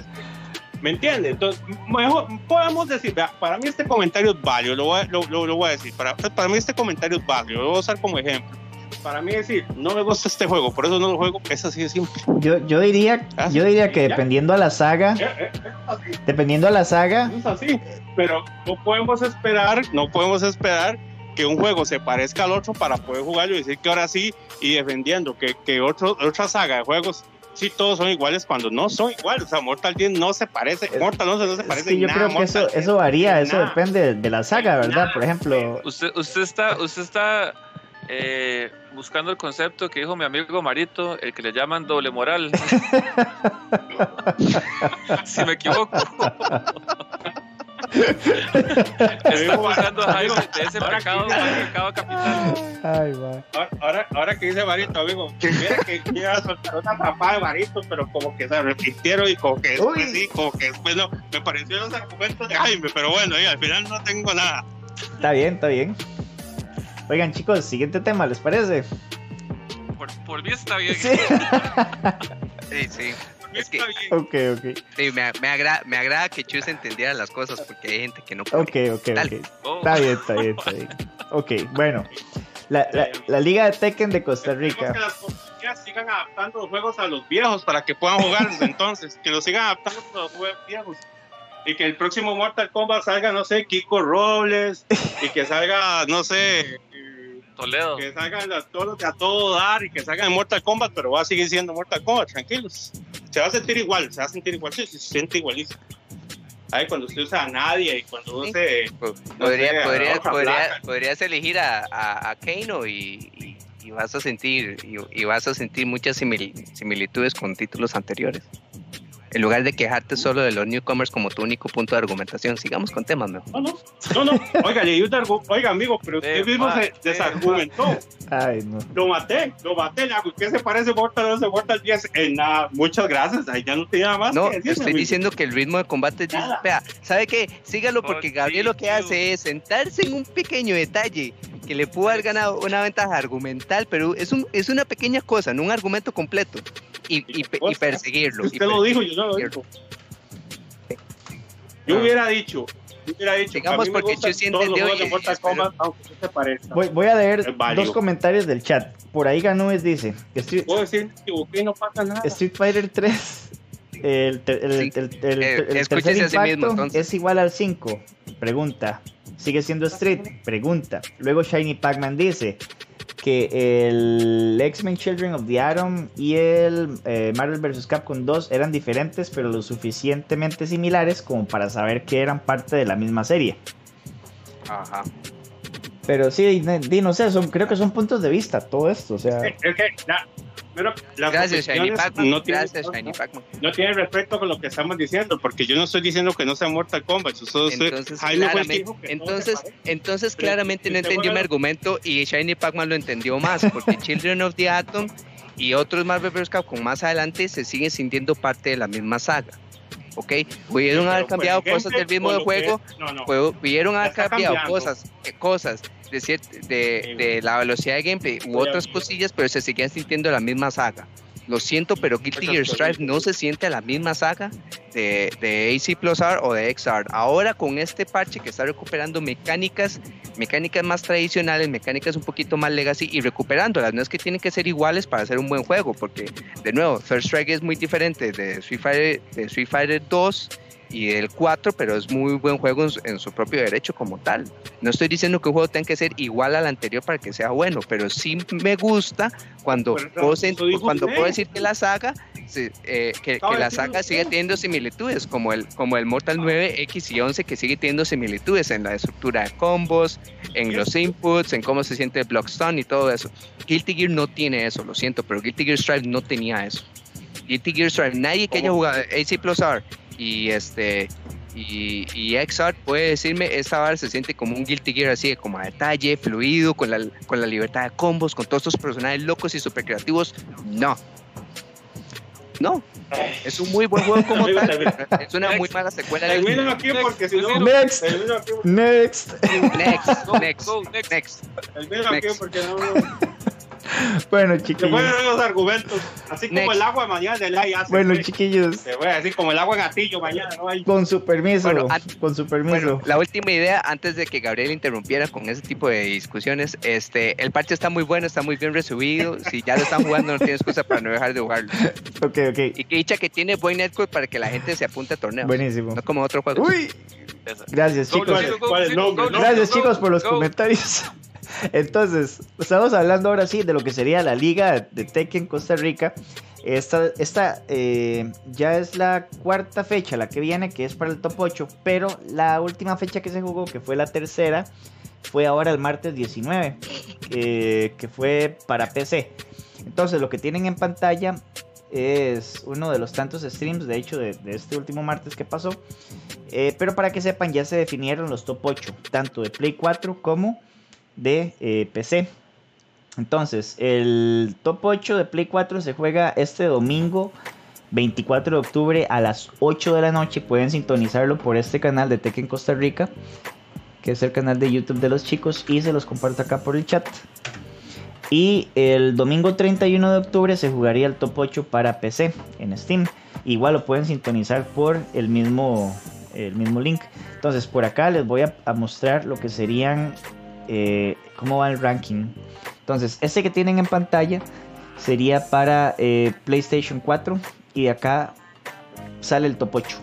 ¿Me entiende? Entonces, mejor podemos decir, vea, para mí este comentario es válido, lo voy a, lo, lo- lo voy a decir, para, para mí este comentario es válido, lo voy a usar como ejemplo. Para mí decir, no me gusta este juego, por eso no lo juego, es así de simple. Yo, yo diría, Ah, yo diría que ya. dependiendo a la saga, Eh, eh, es así, dependiendo a la saga, es así. Pero no podemos esperar, no podemos esperar que un juego se parezca al otro para poder jugarlo y decir que ahora sí, y defendiendo que, que otro, otra saga de juegos sí todos son iguales cuando no son iguales. O sea, Mortal 10 no se parece, Mortal 11 no se parece en yo nada. creo que Mortal eso, 10 eso varía, eso nada. depende de, de la saga, ¿verdad? Por ejemplo, Usted, usted está, usted está eh, buscando el concepto que dijo mi amigo Marito, el que le llaman doble moral. *laughs* si me equivoco. está de ese Ahora pecado, que- un pecado capital. ay, va. Ahora, ahora, que dice Barito, amigo, *laughs* mira que iba a soltar una papada de Barito, pero como que se repitieron y como que después Uy. sí, como que después no. Me parecieron los argumentos de Jaime, pero bueno, y al final no tengo nada. está bien, está bien. Oigan, chicos, siguiente tema, ¿les parece? Por, por mí está bien. Sí. Sí, sí. Es que- Está bien. ok, ok. Sí, me, me, agra- me agrada que Chus entendiera las cosas porque hay gente que no puede. Ok, ok, Dale. ok. Oh, Está bien, está bien, está bien. Ok, bueno. La, la, la Liga de Tekken de Costa Rica. que las compañías sigan adaptando los juegos a los viejos para que puedan jugarlos *laughs* entonces, que los sigan adaptando a los juegos viejos. Y que el próximo Mortal Kombat salga, no sé, Kiko Robles, y que salga, no sé, Toledo. que salgan los de a todo dar y que salgan en Mortal Kombat, pero va a seguir siendo Mortal Kombat, tranquilos. Se va a sentir igual, se va a sentir igual, sí, se siente igualito. Ahí cuando usted usa a nadie y cuando uno Sí. se... Po- No Podría, sé, a podría- podría- podrías elegir a, a, a Kano y, y- y vas a sentir y, y vas a sentir muchas simil- similitudes con títulos anteriores. En lugar de quejarte solo de los newcomers como tu único punto de argumentación, sigamos con temas mejor. No, no, no, no. Oiga, leí un argu- oiga, amigo, pero usted Eh, mismo ma, se eh, desargumentó. Ay, no. Lo maté, lo maté. Le hago, ¿qué se parece Mortal 11, Mortal 10? En nada, muchas gracias. Ahí ya no tenía nada más No, que decir. estoy amigo. diciendo que el ritmo de combate es Nada. vea, ¿sabe qué? Sígalo porque Oh, Gabriel lo que hace es sentarse en un pequeño detalle que le pudo haber ganado una ventaja argumental, pero es, un, es una pequeña cosa, no un argumento completo. Y, y, y perseguirlo. y Usted lo dijo, perseguirlo. yo no lo dijo. Yo Ah. hubiera dicho, yo hubiera dicho, Digamos a mí porque gustan Chu sí todos los entendió juegos de y- Mortal espero- Kombat, aunque no se parezcan. Voy, voy a leer dos comentarios del chat. Por ahí Ganúes dice: Street, Puedo decir, no pasa nada. Street Fighter 3. El, ter- el- Sí. el- el- Eh, el escúchese tercer mismo, impacto entonces. es igual al 5. Pregunta. ¿Sigue siendo Street? Pregunta. Luego Shiny Pac-Man dice que el X-Men Children of the Atom y el eh, Marvel vs. Capcom 2 eran diferentes, pero lo suficientemente similares como para saber que eran parte de la misma serie. Ajá. Pero sí, di, no sé, son, creo que son puntos de vista todo esto, o sea... Es que, pero las Gracias, Shiny Pac-Man. no tienen, Gracias, Shiny Pac-Man. no tienen respeto con lo que estamos diciendo, porque yo no estoy diciendo que no sea Mortal Kombat. Yo solo estoy- Entonces, claramente, entonces, entonces claramente no entendió mi argumento y Shiny Pac-Man lo entendió más, porque *laughs* Children of the Atom y otros Marvel vs. Capcom más adelante se siguen sintiendo parte de la misma saga. ¿Ok? Pudieron haber cambiado cosas del mismo juego, que- no, no. Puedo- pudieron haber cambiado cambiando. cosas, eh, cosas de, de, de la velocidad de gameplay u otras cosillas, pero se seguían sintiendo la misma saga. Lo siento, pero Guilty Gear Strive no se siente a la misma saga de, de AC Plus R o de XR. Ahora con este parche que está recuperando mecánicas, mecánicas más tradicionales, mecánicas un poquito más legacy y recuperándolas. No es que tienen que ser iguales para hacer un buen juego, porque de nuevo, First Strike es muy diferente de Street Fighter, de Street Fighter 2 y del 4, pero es muy buen juego en su, en su propio derecho como tal. No estoy diciendo que un juego tenga que ser igual al anterior para que sea bueno, pero sí me gusta cuando, Pero puedo, cuando puedo decir que la saga, eh, que, la saga sigue teniendo similitudes, como el, como el Mortal 9, X y 11, que sigue teniendo similitudes en la estructura de combos, en los inputs, en cómo se siente el Blockstone y todo eso. Guilty Gear no tiene eso, lo siento, pero Guilty Gear Strive no tenía eso. Guilty Gear Strive, nadie que haya jugado AC Plus R y este y, y XR puede decirme esta vara se siente como un Guilty Gear así, como a detalle, fluido, con la, con la libertad de combos, con todos estos personajes locos y super creativos. No. No. Es un muy buen juego como *laughs* tal. Es una muy mala secuela de Termino aquí porque si no. Next, next. Next, Go, next, go, next. next. termino aquí Next. Bueno, chiquillos. los argumentos. Así como Next. el agua mañana del ya se Bueno, chiquillos, Se fue así como el agua en gatillo mañana, ¿no? Hay- con su permiso, Bueno, con su permiso. Bueno, la última idea, antes de que Gabriel interrumpiera con ese tipo de discusiones, este, el parche está muy bueno, está muy bien recibido. Si ya lo están jugando, no tiene excusa para no dejar de jugarlo. *laughs* ok, ok. Y que dicha que tiene buen network para que la gente se apunte a torneos. Buenísimo. No como otro juego. Uy, gracias, chicos. Gracias chicos por los go. comentarios. Entonces, estamos hablando ahora sí de lo que sería la liga de Tekken Costa Rica. Esta, esta eh, ya es la cuarta fecha, la que viene, que es para el top 8, pero la última fecha que se jugó, que fue la tercera, fue ahora el martes 19, eh, que fue para PC. Entonces, lo que tienen en pantalla es uno de los tantos streams, de hecho, de, este último martes que pasó. Eh, pero para que sepan, ya se definieron los top 8, tanto de Play 4 como de eh, PC. Entonces, el top 8 de Play 4 se juega este domingo 24 de octubre a las 8 de la noche. Pueden sintonizarlo por este canal de Tekken Costa Rica, que es el canal de YouTube de los chicos, y se los comparto acá por el chat. Y el domingo 31 de octubre se jugaría el top 8 para PC en Steam. Igual lo pueden sintonizar por el mismo, el mismo link. Entonces por acá les voy a mostrar lo que serían, eh, cómo va el ranking. Entonces este que tienen en pantalla sería para eh, PlayStation 4 y de acá sale el top 8.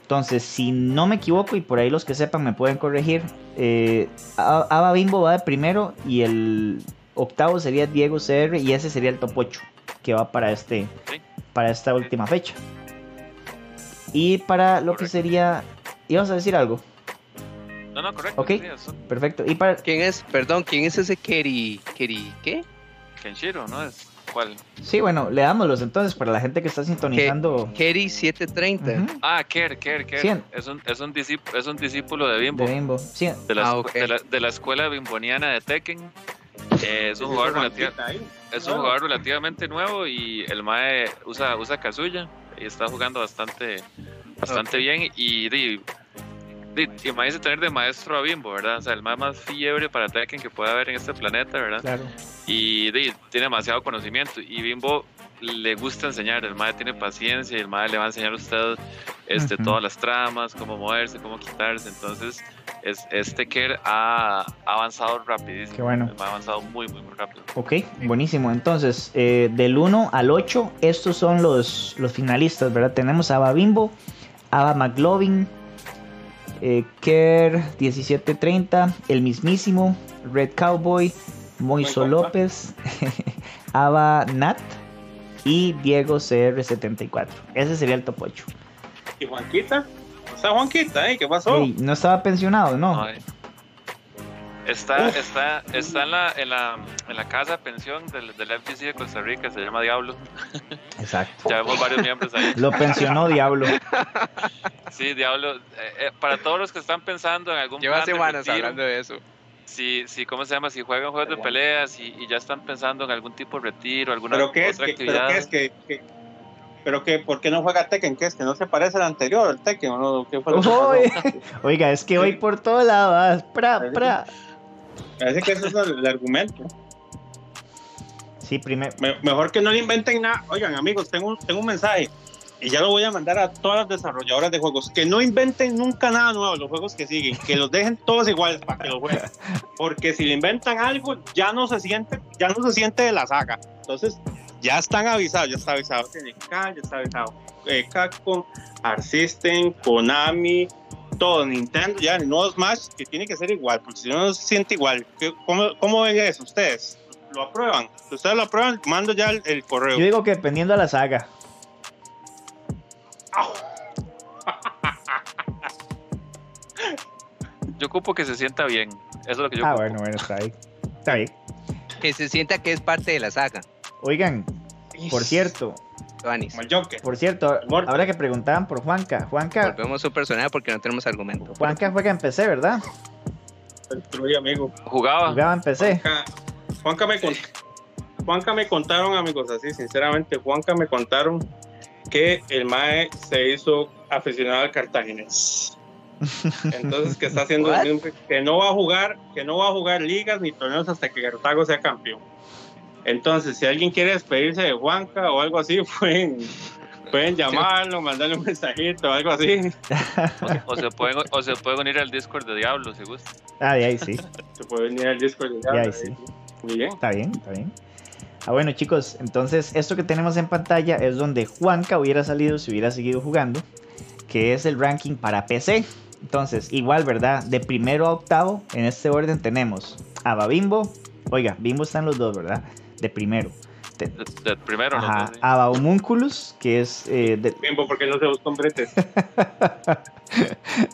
Entonces si no me equivoco y por ahí los que sepan me pueden corregir, eh, Ava Bimbo va de primero y el octavo sería Diego CR y ese sería el top 8 que va para este para esta última fecha. Y para lo que sería ibas a decir algo. No, no, correcto. Ok. sí. Perfecto. Y para ¿Quién es? Perdón, ¿quién es ese Keri? ¿Keri qué? Kenshiro, ¿no? Es, ¿Cuál? Sí, bueno, leámoslos entonces para la gente que está sintonizando Keri 730. Ujú, Ah, Ker, Ker, Ker. Es, un, es, un discípulo, es un discípulo de Bimbo. de Bimbo. Sí, De la, Ah, escu- ok. de, la, de la escuela bimboniana de Tekken. Eh, es un jugador Ahí. Es un jugador relativamente nuevo y el Mae usa, usa Kazuya y está jugando bastante, bastante Ok. bien. Y, di, di, imagínese tener de maestro a Bimbo, ¿verdad? O sea, el Mae más fiebre para Tekken que pueda haber en este planeta, ¿verdad? claro. Y di, tiene demasiado conocimiento. Y Bimbo le gusta enseñar, el Mae tiene paciencia y el Mae le va a enseñar a usted este, Ujú. todas las tramas, cómo moverse, cómo quitarse. Entonces, es, este Kerr ha avanzado rapidísimo. Qué bueno. El ha avanzado muy, muy, muy rápido. Ok, buenísimo. Entonces, eh, del 1 al 8, estos son los, los finalistas, ¿verdad? Tenemos a Ava Bimbo, Ava McLovin, eh, Kerr 1730, el mismísimo, Red Cowboy, Moiso. López, *laughs* Ava Nat y Diego CR74. Ese sería el top 8. ¿Y Juanquita? Sea, Juanquita, ¿eh? ¿Qué pasó? No estaba pensionado, ¿no? Ay, Está, está, está en la, en la, en la casa pensión del, del FGC de Costa Rica, se llama Diablo. Exacto. Ya vemos varios miembros ahí. Lo pensionó Diablo. *laughs* Sí, Diablo. eh, eh, para todos los que están pensando en algún Lleva plan de semanas retiro, hablando de eso. si, si, ¿cómo se llama? Si juegan juegos de peleas y, y ya están pensando en algún tipo de retiro, alguna ¿Pero qué es? otra que- actividad. ¿Pero qué es? que que- ¿Pero qué? ¿Por qué no juega Tekken? ¿Qué es? ¿Que no se parece al anterior, el Tekken? ¿o no? ¿Qué fue lo que pasó? Oye, *laughs* Oiga, es que voy por todo lado. ah, pra, pra. Parece que ese es el, el argumento. Sí, primero. Me- mejor que no le inventen nada. Oigan, amigos, tengo, un- tengo un mensaje. Y ya lo voy a mandar a todas las desarrolladoras de juegos. Que no inventen nunca nada nuevo, los juegos que siguen. Que los dejen todos iguales para que los jueguen. *laughs* Porque si le inventan algo, ya no se siente, ya no se siente de la saga. Entonces, ya están avisados, ya está avisado TNK, ya está avisado eh, Capcom, Art System, Konami, todo, Nintendo, ya el nuevo Smash, que tiene que ser igual, porque si no, no se siente igual. ¿Qué- ¿Cómo, cómo ven eso ustedes? ¿Lo aprueban? Si ustedes lo aprueban, mando ya el, el correo. Yo digo que dependiendo de la saga. *laughs* Yo ocupo que se sienta bien. Eso es lo que yo Ah, ocupo. bueno, bueno, está bien. Está bien. Que se sienta que es parte de la saga. Oigan, por cierto, Toanis. Como el Joker. por cierto, Mortal. ahora que preguntaban por Juanca, Juanca, Volvemos su personaje porque no tenemos argumento. Juanca juega en PC, ¿verdad? El Truy, amigo. Jugaba. Jugaba en PC. Juanca, Juanca me con- Juanca me contaron, amigos, así sinceramente, Juanca me contaron que el Mae se hizo aficionado al cartaginés. *laughs* Entonces que está haciendo What? el mismo- que no va a jugar, que no va a jugar ligas ni torneos hasta que Cartago sea campeón. Entonces, si alguien quiere despedirse de Juanca o algo así, *laughs* pueden, pueden llamarlo, mandarle un mensajito o algo así. O, *laughs* o se pueden, o se pueden unir al Discord de Diablo, si gusta. Ah, de ahí sí. Se puede venir al Discord y Ya, ahí sí. Muy bien. Está bien, está bien. Ah, bueno, chicos, entonces esto que tenemos en pantalla es donde Juanca hubiera salido si hubiera seguido jugando, que es el ranking para PC. Entonces, igual, ¿verdad? De primero a octavo, en este orden tenemos a Babimbo. Oiga, Bimbo están los dos, ¿verdad? De primero. Te- De, de primero, ¿no? Ajá, Sí. a Baumúnculus, que es eh, de, Tiempo porque no se busca *laughs*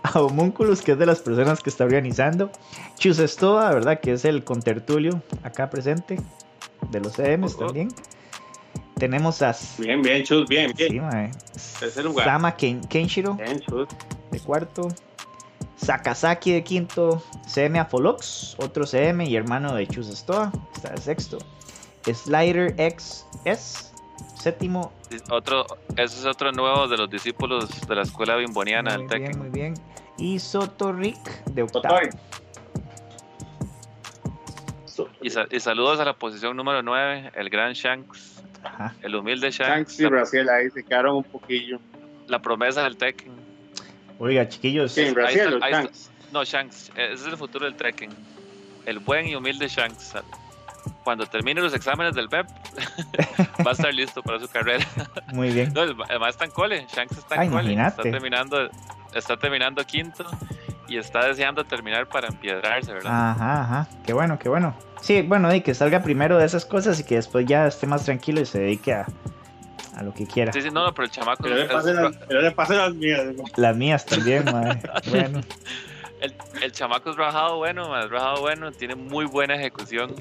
a Homúnculus, que es de las personas que está organizando. Chusestoa, ¿verdad? Que es el contertulio acá presente, de los CMs Oh, oh. también. Tenemos a Bien, bien, chus, bien, bien. sí, mae. Tercer lugar. Sama Ken- Kenshiro Bien, chus. de cuarto. Sakazaki de quinto. CM Afolox, otro CM y hermano de Chusestoa, está de sexto. Slider XS, séptimo. Otro, ese es otro nuevo de los discípulos de la escuela bimboniana del Muy bien, Tekken. muy bien. Y Sotoric de octavo. Y, sa- y saludos a la posición número 9, el gran Shanks, Ajá. el humilde Shanks, Shanks y la, Brasil ahí se quedaron un poquillo. la promesa del Tekken. Oiga, chiquillos. Sí, Brasil, está- los ahí está. Shanks. No, Shanks, ese es el futuro del Tekken. El buen y humilde Shanks. Cuando termine los exámenes del BEP, *laughs* va a estar listo para su carrera. *laughs* Muy bien. No, el, está en cole, Shanks está en Ah, cole. Está terminando, está terminando quinto y está deseando terminar para empiedrarse, ¿verdad? Ajá, ajá. Qué bueno, qué bueno. Sí, bueno, y que salga primero de esas cosas y que después ya esté más tranquilo y se dedique a, a lo que quiera. Sí, sí, no, pero el chamaco no le es- pasen las, mías. ¿no? Las mías también, *laughs* madre. Bueno, el, el chamaco es rajado bueno, más rajado bueno, tiene muy buena ejecución.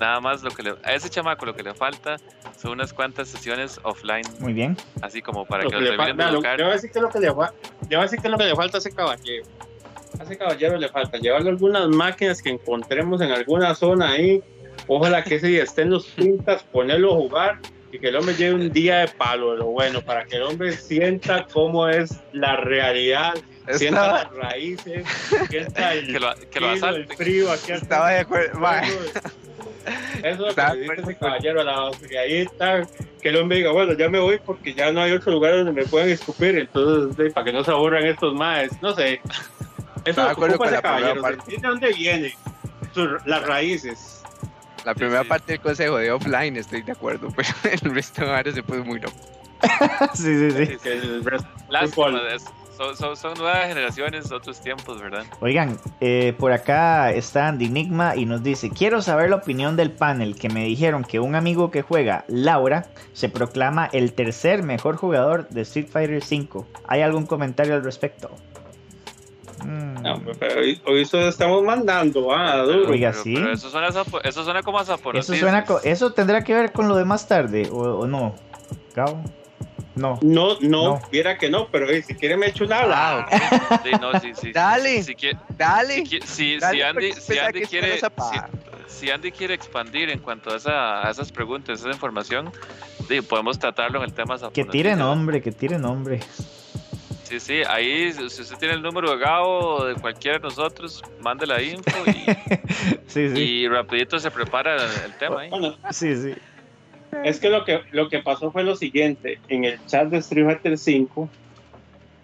Nada más lo que le, a ese chamaco lo que le falta son unas cuantas sesiones offline, muy bien. así como para Lo que que lo terminen de voy a decir que es lo que le fa- yo voy a decir que lo que le falta a ese caballero. A ese caballero le falta llevarle algunas máquinas que encontremos en alguna zona ahí. Ojalá que ese día estén los pintas, ponerlo a jugar y que el hombre lleve un día de palo de lo bueno, para que el hombre sienta cómo es la realidad, sienta Estaba, las raíces, sienta *laughs* el, Que lo, que lo filo, el frío aquí estaba de acuerdo. Eso es lo que dice de ese caballero a la friadita, que el hombre diga, bueno, ya me voy porque ya no hay otro lugar donde me puedan escupir, entonces, de- para que no se aburran estos maes, no sé. Eso es de lo que ese caballero, entiende dónde viene, las raíces. La primera sí. parte del consejo de offline estoy de acuerdo, *laughs* pero el resto ahora se puso muy loco. *laughs* sí, sí, sí. Que el resto- Lástima, Fútbol. es- son, son, son nuevas generaciones, otros tiempos, ¿verdad? Oigan, eh, por acá está Andy Enigma y nos dice, quiero saber la opinión del panel que me dijeron que un amigo que juega, Laura, se proclama el tercer mejor jugador de Street Fighter V. ¿Hay algún comentario al respecto? Mm, No, pero hoy, hoy solo estamos mandando, ah, duro. Oiga, Pero- sí. pero eso suena, eso suena como a Eso suena co- eso tendrá que ver con lo de más tarde o, o no. Gabo. No. No, no, No. viera que no, pero eh, si quiere me echo una habla. Ah, ok. Sí, no, sí, sí. Dale. Dale. si, qui- si- Dale, si Andy, que quiere, si, Andy quiere expandir en cuanto a, esa, a esas preguntas, esa información, sí, podemos tratarlo en el tema Que tire nombre, que tire nombre. Sí, sí, ahí si usted tiene el número de Gabo o de cualquiera de nosotros, mande la info y, *laughs* Sí, sí. y rapidito se prepara el tema Sí, sí. Es que lo que lo que pasó fue lo siguiente, en el chat de Street Fighter 5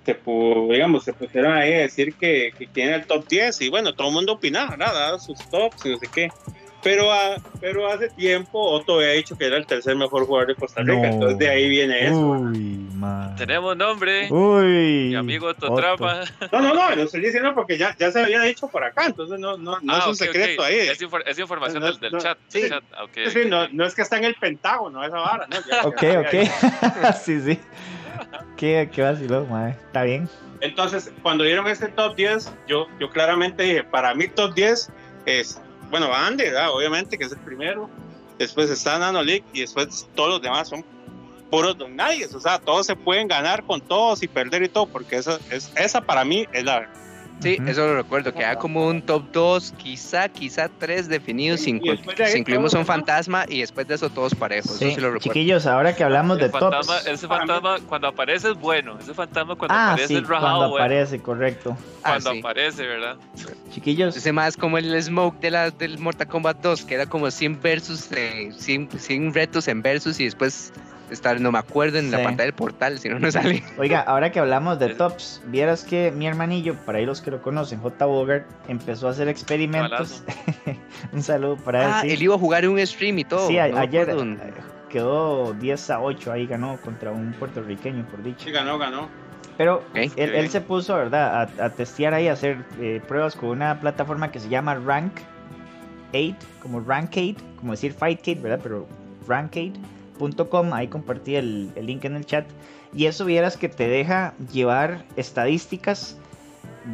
se pu- digamos, se pusieron ahí a decir que, que tiene el top 10 y bueno, todo el mundo opinaba. Daba sus tops y no sé qué. Pero, a- pero hace tiempo Otto había dicho que era el tercer mejor jugador de Costa Rica, No. entonces de ahí viene eso. Uy. Tenemos nombre, Uy. mi amigo Otto. Totrama. No, no, no, lo estoy diciendo porque ya, ya se había dicho por acá, entonces no, no, no es Ah, un ok, secreto ahí. Es, infor- es información No, del, del no, chat. sí. del chat. ok, Sí, no, no es que está en el Pentágono esa vara, ¿no? Ya- Ok, ya- ok. *laughs* sí, sí. Qué, qué vacilón, madre. Está bien. Entonces, cuando dieron este top 10, yo, yo claramente dije, para mí top 10 es, bueno, Andy, ¿verdad? obviamente, que es el primero. Después está Nano League y después todos los demás son puros don. O sea, todos se pueden ganar con todos y perder y todo, porque esa, es, esa para mí es la. Sí, Ujú. eso lo recuerdo, que hay como un top 2, quizá, quizá 3 definidos, Sí, sin, de si incluimos un fantasma y después de eso todos parejos. Sí. Eso sí lo recuerdo. Chiquillos, ahora que hablamos de El fantasma, tops. ese fantasma cuando aparece es bueno. Ese fantasma cuando Ah, aparece sí, es rajado, cuando bueno. aparece, correcto. Ah, Cuando sí. aparece, ¿verdad? Chiquillos, Ese más como el Smoke de la, del Mortal Kombat 2, que era como 100 versus, eh, 100, 100 retos en versus y después estar, no me acuerdo, en Sí. la pantalla del portal, si no, no sale. *laughs* Oiga, ahora que hablamos de tops, vieras que mi hermanillo, para ahí los que lo conocen, J. Bogart, empezó a hacer experimentos. *laughs* un saludo para él. Ah, sí. él iba a jugar un stream y todo. Sí, a- no me ayer eh, quedó 10 a 8, ahí ganó contra un puertorriqueño, por dicho. Sí, ganó, ganó. Pero él, él se puso, ¿verdad?, a, a testear ahí, a hacer eh, pruebas con una plataforma que se llama Rank 8, como Rankade, como decir Fightcade, ¿verdad? Pero Rankade.com, ahí compartí el, el link en el chat. Y eso vieras que te deja llevar estadísticas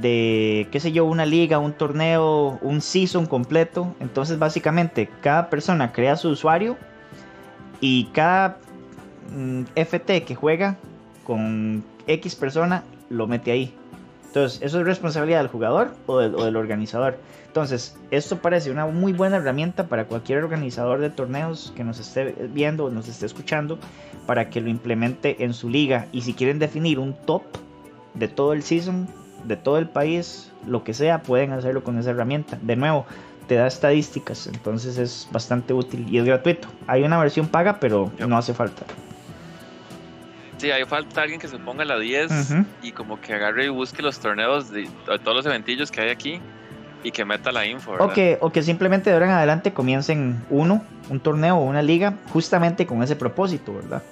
de, qué sé yo, una liga, un torneo, un season completo. Entonces, básicamente, cada persona crea su usuario y cada mm, FT que juega con X persona lo mete ahí. Entonces, ¿eso es responsabilidad del jugador o del, o del organizador? Entonces, esto parece una muy buena herramienta para cualquier organizador de torneos que nos esté viendo o nos esté escuchando para que lo implemente en su liga. Y si quieren definir un top de todo el season, de todo el país, lo que sea, pueden hacerlo con esa herramienta. De nuevo, te da estadísticas, entonces es bastante útil y es gratuito. Hay una versión paga, pero no hace falta. Sí, ahí falta alguien que se ponga a la 10 Ujú. y como que agarre y busque los torneos de, de todos los eventillos que hay aquí y que meta la info, ¿verdad? O que, o que simplemente de ahora en adelante comiencen uno, un torneo o una liga, justamente con ese propósito, ¿verdad?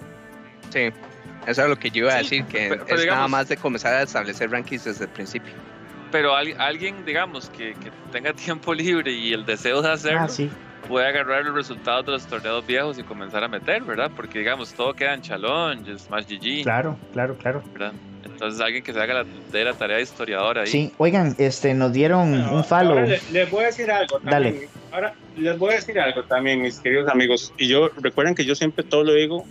Sí, eso es lo que yo iba a Sí, decir, que pero- pero es nada más de comenzar a establecer rankings desde el principio. Pero al- alguien, digamos, que, que tenga *laughs* tiempo libre y el deseo de hacerlo, Ah, sí. Puede agarrar los resultados de los torneos viejos y comenzar a meter, ¿verdad? Porque, digamos, todo queda en Challenge, Smash GG, Claro, claro, claro. ¿verdad? Entonces alguien que se haga la, de la tarea de historiador ahí. Sí, oigan, este, nos dieron Bueno, un follow. les voy a decir algo también. Dale. Ahora les voy a decir algo también, mis queridos amigos. Y yo recuerden que yo siempre todo lo digo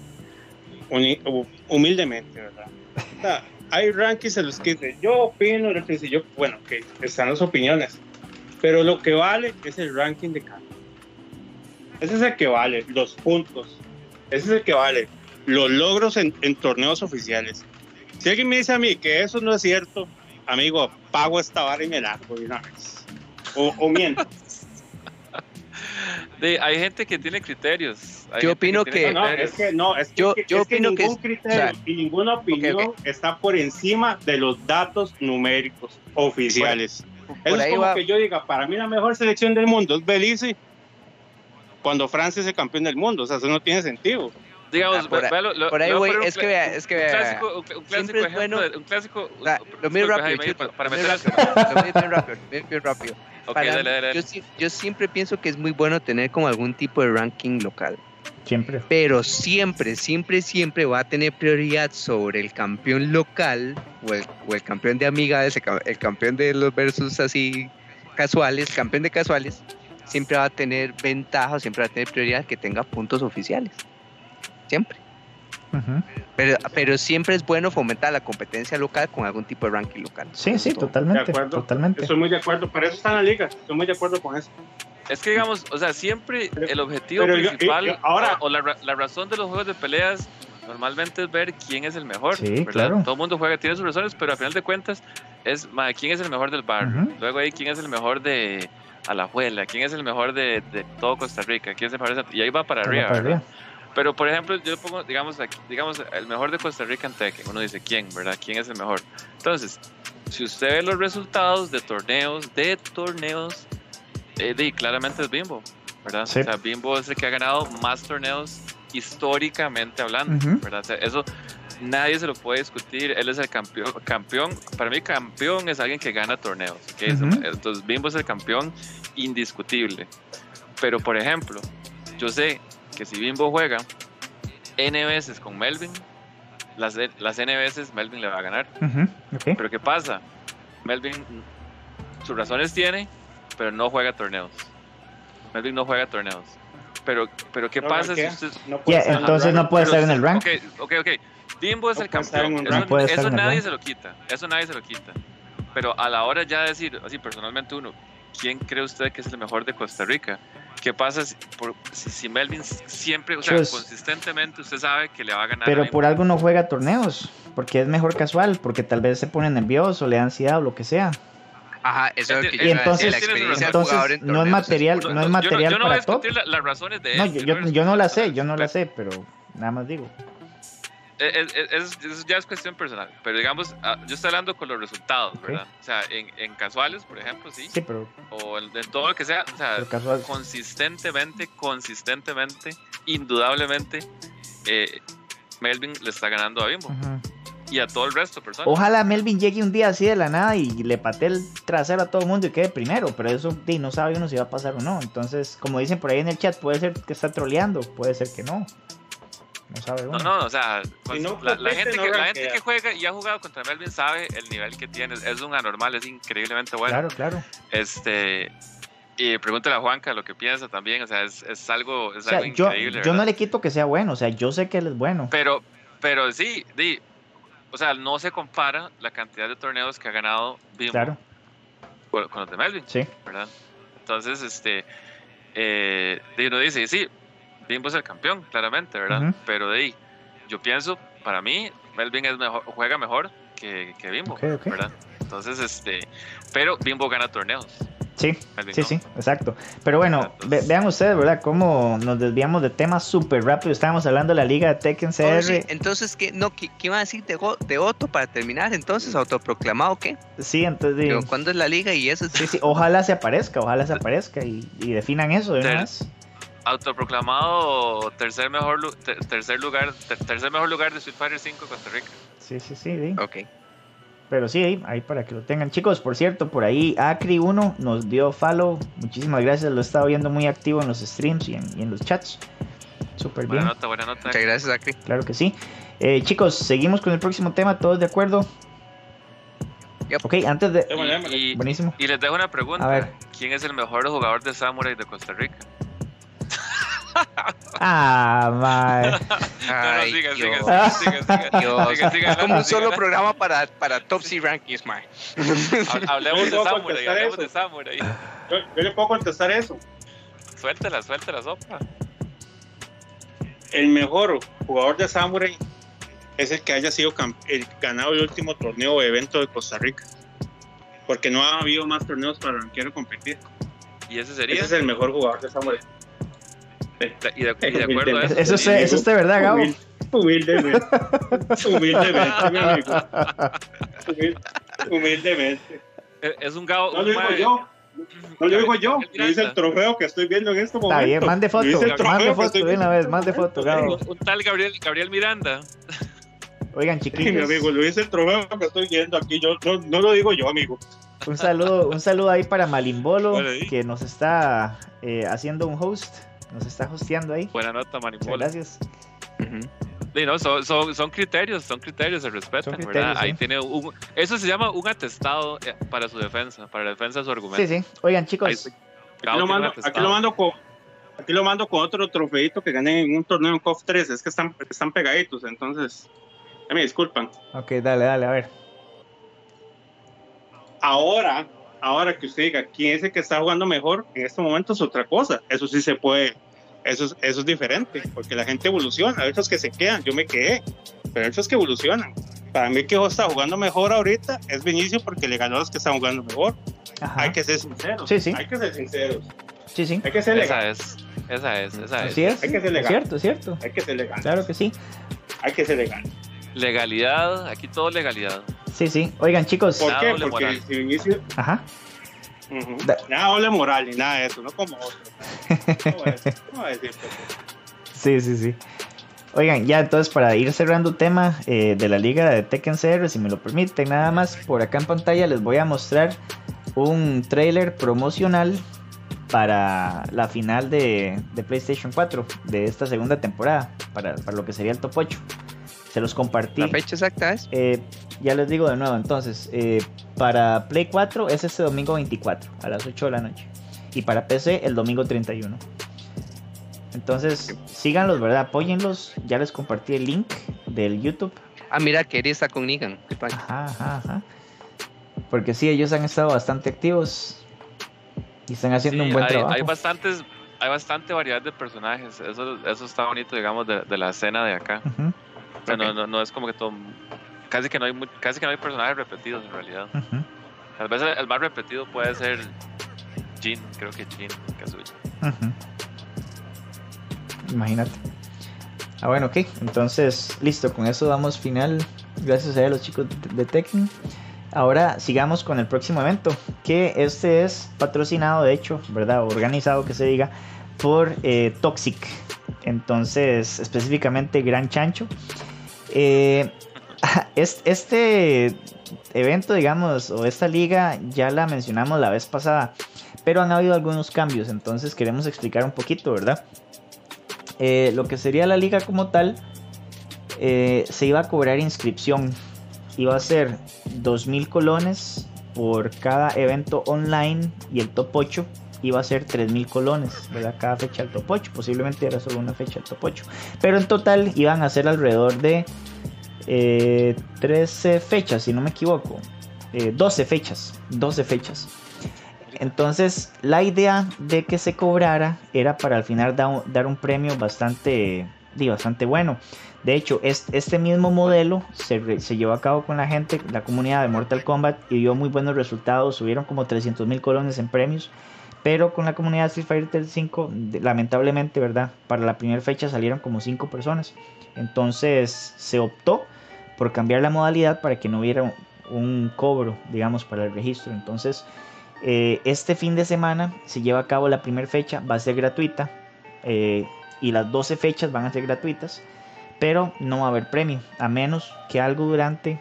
uni- hu- humildemente, ¿verdad? O sea, hay rankings en los que yo opino, yo, bueno, que están las opiniones. Pero lo que vale es el ranking de cada. Ese es el que vale, los puntos. Ese es el que vale. Los logros en, en torneos oficiales. Si alguien me dice a mí que eso no es cierto, amigo, pago esta vara y me largo de una vez. O, o miento. *laughs* De- hay gente que tiene criterios. hay Yo opino tiene que- No, es que no, es que, Yo- es yo que opino que ningún es- criterio o sea, y ninguna opinión ok. está por encima de los datos numéricos oficiales. por Eso es ahí como va. que yo diga, para mí la mejor selección del mundo es Belice cuando Francia es el campeón del mundo. O sea, eso no tiene sentido. Digamos, Ah, por ve- ahí- lo- Por ahí, güey, un es que vea, es que un vea. clásico, un, un clásico siempre es ejemplo, bueno- de- un clásico. Sea, lo mío rápido, Chito, para, para lo mío meter rápido, lo *laughs* mío bien rápido, bien, rápido. Ok, Para- dale, dale, dale. Yo, yo siempre pienso que es muy bueno tener como algún tipo de ranking local. Siempre. Pero siempre, siempre, siempre va a tener prioridad sobre el campeón local o el, o el campeón de amigas, el, el campeón de los versus así casuales, campeón de casuales, siempre va a tener ventaja, siempre va a tener prioridad que tenga puntos oficiales. Siempre. Pero, pero siempre es bueno fomentar la competencia local con algún tipo de ranking local. Sí, sí, Todo. De totalmente. acuerdo. Totalmente. Estoy muy de acuerdo. Para eso está la liga. Estoy muy de acuerdo con eso. Es que digamos, o sea, siempre Pero- el objetivo pero yo- principal yo- ahora- o, o la, ra- la razón de los juegos de peleas normalmente es ver quién es el mejor. Sí, ¿verdad? claro. Todo el mundo juega, tiene sus razones, pero al final de cuentas es ma, quién es el mejor del barrio. Ujú. Luego ahí quién es el mejor de Alajuela, quién es el mejor de, de todo Costa Rica, quién es el mejor de Y ahí va para arriba. para arriba. Pero por ejemplo, yo pongo, digamos, aquí- digamos, el mejor de Costa Rica en Tekken. Uno dice quién, ¿verdad? ¿Quién es el mejor? Entonces, si usted ve los resultados de torneos, de torneos, eh, de, claramente es Bimbo, ¿verdad? Sí. O sea, Bimbo es el que ha ganado más torneos históricamente hablando, Ujú. ¿verdad? O sea, eso nadie se lo puede discutir. Él es el campeón. campeón para mí, campeón es alguien que gana torneos. ¿ok? Eso- Ujú. Entonces, Bimbo es el campeón indiscutible. Pero, por ejemplo, yo sé que si Bimbo juega N veces con Melvin, las, las N veces Melvin le va a ganar. Pero ¿qué pasa? Melvin sus razones tiene, pero no juega torneos. Melvin no juega torneos. Pero, pero ¿qué No pasa si rankea. usted... No puede Ya, estar en el entonces no ranking. puede pero estar en el rank. Ok, ok, ok. Bimbo es No el campeón. un Eso, eso nadie se lo quita. Eso nadie se lo quita. Pero a la hora ya de decir, así personalmente uno, ¿quién cree usted que es el mejor de Costa Rica? ¿Qué pasa si, por- si, si Melvin siempre, o sea, Chus. consistentemente usted sabe que le va a ganar? a Pero Bimbo? por algo no juega torneos. Porque es mejor casual. Porque tal vez se pone nervioso, le da ansiedad o lo que sea. Ajá, eso es lo que Y yo a decir, entonces- la experiencia entonces, jugador en no es material- No, no es yo material yo no voy a para top. discutir la- las razones de No, él, yo, yo yo, no yo no la sé, yo no la las sé, pero nada más digo. Es, es- es- es- ya es cuestión personal, pero digamos, ah, yo estoy hablando con los resultados. ¿verdad? O sea, en, en casuales, por ejemplo, sí, Sí, pero, o en, en todo lo que sea, o sea, consistentemente, consistentemente, indudablemente, eh, Melvin le está ganando a Bimbo y a todo el resto personas. Ojalá Melvin llegue un día así de la nada y le patee el trasero a todo el mundo y quede primero, pero eso di, no sabe uno si va a pasar o no. Entonces, como dicen por ahí en el chat, puede ser que está troleando, puede ser que no. No sabe uno. No, no, o sea, pues, no la, la compite, gente no que, la gente rankea. que juega y ha jugado contra Melvin sabe el nivel que tiene. Es un anormal, es increíblemente bueno. Claro, claro. Este, y pregúntale a Juanca lo que piensa también. O sea, es, es algo, es O sea, algo yo, increíble. yo no le quito que sea bueno, o sea, yo sé que él es bueno. Pero, pero sí, di, o sea, no se compara la cantidad de torneos que ha ganado Bimbo Claro, con, con los de Melvin, sí. ¿verdad? Entonces, este, eh, di, uno dice, sí, Bimbo es el campeón, claramente, ¿verdad? Ujú. Pero di, yo pienso, para mí, Melvin es mejor, juega mejor que, que Bimbo, Ok, ok. ¿verdad? Entonces, este, pero Bimbo gana torneos. Sí, Melvin sí, no. sí, exacto. Pero bueno, ve- vean ustedes, ¿verdad? Cómo nos desviamos de temas súper rápido. Estábamos hablando de la liga de Tekken Oh, CR. sí, Entonces, ¿qué, no, ¿qué, qué iba a decir de, de Otto para terminar? Entonces, autoproclamado, ¿qué? Sí, entonces... Digo, ¿Cuándo es la liga? Y eso Sí, sí, ojalá se aparezca, ojalá se *laughs* aparezca y, y definan eso de una Ter- vez. Autoproclamado tercer mejor, lu- ter- tercer lugar, ter- tercer mejor lugar de Street Fighter 5 Costa Rica. Sí, sí, sí, di. Ok. Pero sí, ahí, ahí para que lo tengan. Chicos, por cierto, por ahí Acri1 nos dio follow. Muchísimas gracias, lo he estado viendo muy activo en los streams y en, y en los chats. Súper Buena bien, nota, buena nota. Muchas gracias, Acri. claro que sí. Eh, chicos, seguimos con el próximo tema, ¿todos de acuerdo? Yep. Ok, antes de... Y- Buenísimo. y les dejo una pregunta. A ver. ¿Quién es el mejor jugador de Samurai de Costa Rica? Ah, mae. *laughs* No, no, Ay, siga, siga, Dios. siga, siga, siga, Dios. siga, siga, Es como un solo programa para, para Top C Rankings, man. *laughs* Hab- Hablemos de Samurai, hablemos eso. de Samurai. Yo, yo le puedo contestar eso. Suéltela, suéltela, sopa. El mejor jugador de Samurai es el que haya sido el ganado el último torneo o evento de Costa Rica. Porque no ha habido más torneos para rankear o competir. ¿Y ese sería? Ese es el mejor jugador de Samurai. Y de, y de *laughs* acuerdo a Eso, eso. es- eso es de verdad, Gabo. Humil- Humildemente. Humildemente, mi amigo. Humil- Humildemente. eh, Es un Gabo. No lo digo yo. No lo digo yo. Lo dice el trofeo que estoy viendo en este momento. Está bien, mande foto, mande foto de una vez, mande foto, Gabo. Un tal Gabriel, Gabriel Miranda. Oigan, Sí, mi chiquillos, amigo, lo dice el trofeo que estoy viendo aquí. Yo no, no lo digo yo, amigo. un saludo, un saludo ahí para Malimbolo, Bueno, que nos está eh, haciendo un host. Nos está hosteando ahí. Buena nota, Manipola. Gracias. Sí, no, son, son, son, criterios, son criterios de respeto, ¿verdad? Ahí tiene un, eso se llama un atestado eh, para su defensa, para la defensa de su argumento. Sí, sí. Oigan, chicos. aquí, lo mando, aquí, lo mando, con, aquí lo mando con otro trofeito que gané en un torneo en COF 3. Es que están, están pegaditos, entonces. Me disculpan. Ok, dale, dale, a ver. Ahora, ahora que usted diga quién es el que está jugando mejor, en este momento es otra cosa. Eso sí se puede eso es, eso es diferente, porque la gente evoluciona. Hay otros que se quedan, yo me quedé, pero hay otros que evolucionan. Para mí, que está jugando mejor ahorita es Vinicio porque le ganó a los que están jugando mejor. Hay que ser sinceros. Sí, sí. Hay que ser sinceros. Sí, sí. Hay que ser legal. Esa es, esa es, esa es. es. Hay que ser legal. Cierto, cierto. Hay que ser legal. Claro que sí. Hay que ser legal. Legalidad, aquí todo legalidad. Sí, sí. Oigan, chicos. ¿Por qué? Porque si Vinicio. Ajá. Nada doble moral ni nada de eso, no como otro. *laughs* ¿Cómo a decir? Sí, sí, sí. Oigan, ya entonces para ir cerrando tema eh, de la liga de Tekken CR, si me lo permiten, nada más por acá en pantalla les voy a mostrar un trailer promocional para la final de, de PlayStation 4 de esta segunda temporada, para, para, lo que sería el top 8. Se los compartí. ¿La fecha exacta es? Eh, ya les digo de nuevo, entonces, eh, para Play 4 es este domingo 24 a las 8 de la noche. Y para PC el domingo 31. Entonces, síganlos, ¿verdad? Apóyenlos. Ya les compartí el link del YouTube. Ah, mira, que está con Negan. Ajá, ajá, ajá. Porque sí, ellos han estado bastante activos y están haciendo un buen trabajo. Hay bastantes, hay bastante variedad de personajes. Eso, eso está bonito, digamos, de, la escena de acá. no, no, es como que todo. Casi que no hay, casi que no hay personajes repetidos en realidad. A veces el más repetido puede ser Jin, creo que Jin Kazuya. Imagínate. Ah, bueno, ok. Entonces, listo. Con eso damos final. Gracias a los chicos de Tekken. Ahora sigamos con el próximo evento. Que este es patrocinado, de hecho, ¿verdad? Organizado, que se diga, por eh, Toxic. Entonces, específicamente Gran Chancho. Eh, *laughs* este evento, digamos, o esta liga ya la mencionamos la vez pasada, pero han habido algunos cambios, entonces queremos explicar un poquito, ¿verdad? Eh, lo que sería la liga como tal, eh, se iba a cobrar inscripción, iba a ser 2.000 colones por cada evento online y el top 8 iba a ser 3.000 colones, ¿verdad? Cada fecha del top 8, posiblemente era solo una fecha del top 8, pero en total iban a ser alrededor de 13 eh, fechas, si no me equivoco. 12 eh, fechas. 12 fechas. Entonces, la idea de que se cobrara era para al final dar un premio bastante, bastante bueno. De hecho, este mismo modelo se, se, llevó a cabo con la gente, la comunidad de Mortal Kombat, y dio muy buenos resultados. Subieron como 300 mil colones en premios. Pero con la comunidad de Street Fighter 5, lamentablemente, ¿verdad? Para la primera fecha salieron como 5 personas. Entonces se optó por cambiar la modalidad para que no hubiera un cobro, digamos, para el registro. Entonces, eh, este fin de semana se lleva a cabo la primera fecha, va a ser gratuita eh, y las 12 fechas van a ser gratuitas, pero no va a haber premio, a menos que algo durante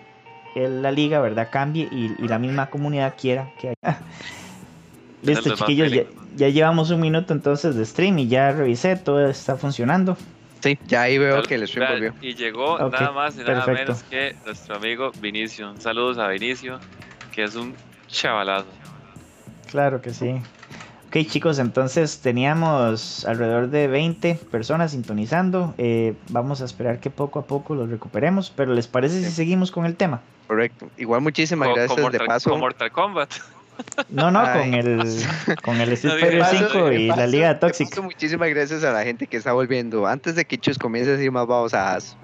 la liga, ¿verdad? Cambie y, la misma comunidad quiera que haya. Listo, chiquillos, ya, ya, llevamos un minuto entonces de stream y ya revisé, todo está funcionando. Sí, ya ahí veo que el stream volvió. Y llegó nada más y nada menos que nuestro amigo Vinicio. Saludos a Vinicio, que es un chavalazo. Claro que sí. Ok chicos, entonces teníamos alrededor de 20 personas sintonizando. Eh, vamos a esperar que poco a poco los recuperemos, pero ¿les parece si seguimos con el tema? Correcto. Igual muchísimas gracias de paso. Con Mortal Kombat. *laughs* No, no, con el, con el *laughs* Fighter 5 y la Liga Tóxica. Muchísimas gracias a la gente que está volviendo. Antes de que Chus comience a decir más babosadas,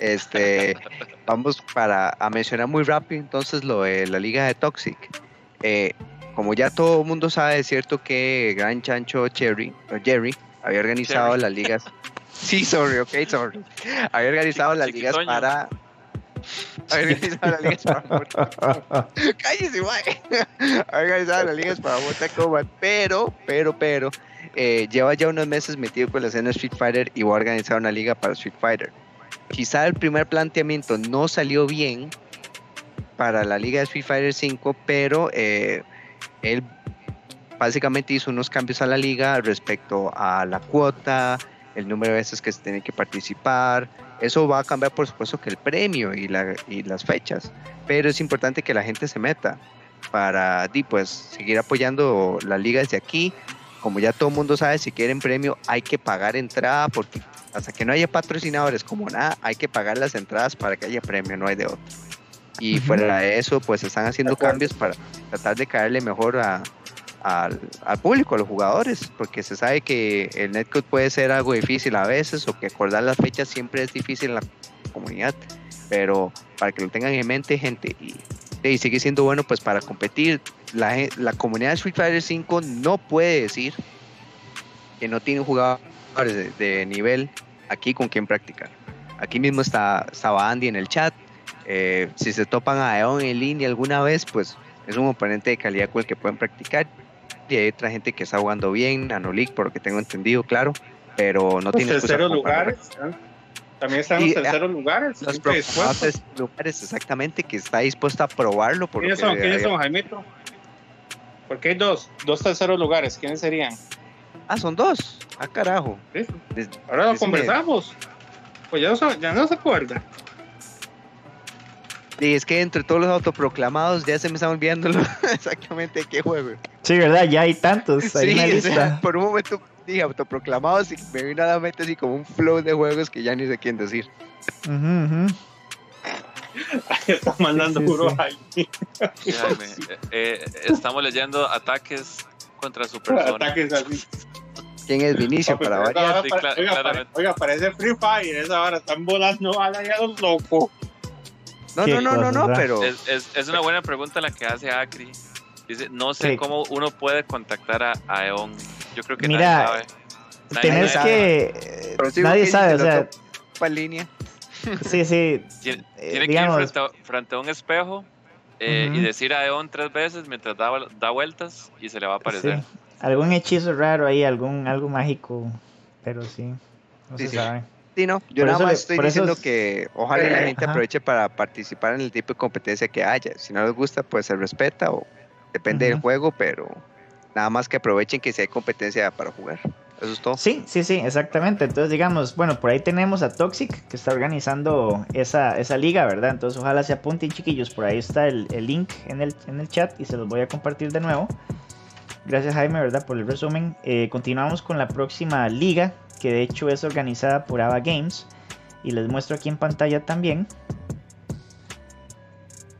este, *laughs* vamos para a mencionar muy rápido entonces lo de la Liga de Toxic. Eh, como ya todo el mundo sabe, es cierto que Gran Chancho Cherry, Jerry había organizado las ligas. *laughs* Sí, sorry, ok, sorry. Había organizado las ligas para para Mortal *laughs* Cállese, güey. Pero, pero, pero, eh, lleva ya unos meses metido con la escena Street Fighter y va a organizar una liga para Street Fighter. Quizá el primer planteamiento no salió bien para la liga de Street Fighter 5, pero eh, él básicamente hizo unos cambios a la liga respecto a la cuota, el número de veces que se tiene que participar. Eso va a cambiar, por supuesto, que el premio y, la, y las fechas, pero es importante que la gente se meta para pues, seguir apoyando la liga desde aquí. Como ya todo el mundo sabe, si quieren premio hay que pagar entrada porque hasta que no haya patrocinadores como nada, hay que pagar las entradas para que haya premio, no hay de otro. Y fuera de eso, pues están haciendo cambios para tratar de caerle mejor a, al, público, a los jugadores, porque se sabe que el netcode puede ser algo difícil a veces o que acordar las fechas siempre es difícil en la comunidad, pero para que lo tengan en mente, gente, y, y sigue siendo bueno pues para competir. La, la comunidad de Street Fighter 5 no puede decir que no tiene jugadores de, nivel aquí con quien practicar. Aquí mismo está, estaba Andy en el chat, eh, si se topan a Eon en línea alguna vez, pues es un oponente de calidad con el que pueden practicar. Y hay otra gente que está jugando bien, Anolik, por lo que tengo entendido, claro, pero no tiene terceros lugares. También están en los terceros lugares. Los terceros lugares, exactamente, que está dispuesto a probarlo. ¿Quiénes son, ¿quiénes son, Jaimito? Porque hay dos, dos terceros lugares. ¿Quiénes serían? Ah, son dos. Ah, carajo. Ahora lo conversamos. Pues ya no, ya no se acuerda. Y es que entre todos los autoproclamados ya se me está olvidando *laughs* exactamente qué juego. Sí, ¿verdad? Ya hay tantos. Hay sí, por un momento dije autoproclamados y me vino a la mente así como un flow de juegos que ya ni sé quién decir. Uh *laughs* Está mandando puro *laughs* eh, eh, estamos leyendo ataques contra su persona. Ataques así. ¿Quién es Vinicio para variar? oiga, parece Free Fire, esa hora están volando a los locos. No, no, no, no, no, pero. Es, es, una buena pregunta la que hace Acri. Dice, no sé cómo uno puede contactar a, a EON. Yo creo que Mira, nadie sabe. Tenés que. nadie sabe, o sea. Para línea. *laughs* Sí, sí. Tiene, eh, que ir frente a, un espejo eh, y decir a EON tres veces mientras da, da, vueltas y se le va a aparecer. Algún hechizo raro ahí, algún algo mágico, pero sí, no se sabe. Sí, no, yo nada más estoy diciendo que ojalá la gente aproveche para participar en el tipo de competencia que haya. Si no les gusta, pues se respeta o depende del juego, pero nada más que aprovechen que si hay competencia para jugar. Eso es todo. Sí, sí, sí, exactamente. Entonces, digamos, bueno, por ahí tenemos a Toxic que está organizando esa, esa liga, ¿verdad? Entonces, ojalá se apunten, chiquillos. Por ahí está el, el, link en el, en el chat y se los voy a compartir de nuevo. Gracias, Jaime, ¿verdad? Por el resumen. Eh, continuamos con la próxima liga que de hecho es organizada por Ava Games. Y les muestro aquí en pantalla también.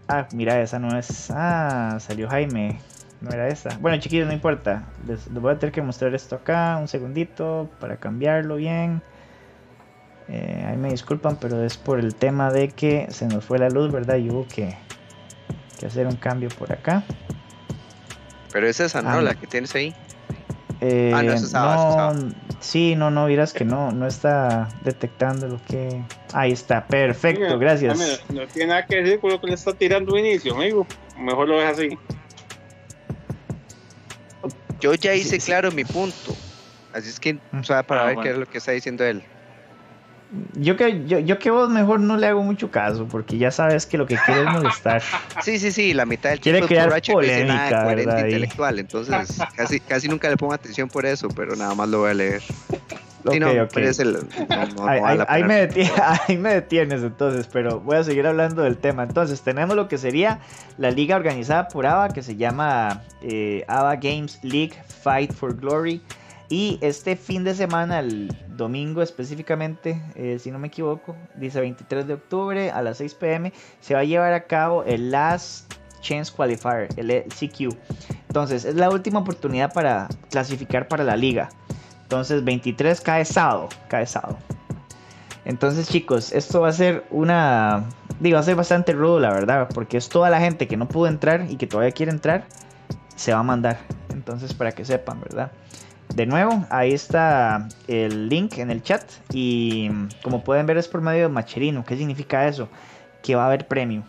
Ah, mira, esa no es. Ah, salió Jaime. No era esa. Bueno, chiquillos, no importa. Les, voy a tener que mostrar esto acá. Un segundito para cambiarlo bien. Eh, ahí me disculpan, pero es por el tema de que se nos fue la luz, ¿verdad? Y hubo que, que hacer un cambio por acá. Pero es esa, ¿no? Ah, la que tienes ahí. Eh, ah, no, Sí, no, no, miras que no, no está detectando lo que. Ahí está, perfecto, gracias. No, tiene nada que decir con lo que le está tirando inicio, amigo. Mejor lo ves así. Yo ya hice claro mi punto. Así es que, o sea, para ah, ver qué es lo que está diciendo él. Yo que, yo, yo que vos mejor no le hago mucho caso, porque ya sabes que lo que quiere es molestar. *laughs* Sí, sí, sí, la mitad del tiempo quiere crear polémica, ¿verdad? intelectual, entonces casi, casi nunca le pongo atención por eso, pero nada más lo voy a leer. Sí, no, ahí, me detienes, entonces, pero voy a seguir hablando del tema. Entonces, tenemos lo que sería la liga organizada por ABA, que se llama eh, ABA Games League Fight for Glory. Y este fin de semana, el domingo específicamente, eh, si no me equivoco, dice 23 de octubre a las 6 pm, se va a llevar a cabo el Last Chance Qualifier, el CQ. Entonces, es la última oportunidad para clasificar para la liga. Entonces, 23 cae sábado, cae sábado. Entonces, chicos, esto va a ser una. Digo, va a ser bastante rudo, la verdad, porque es toda la gente que no pudo entrar y que todavía quiere entrar, se va a mandar. Entonces, para que sepan, ¿verdad? De nuevo, ahí está el link en el chat. Y como pueden ver, es por medio de Macherino. ¿Qué significa eso? Que va a haber premio,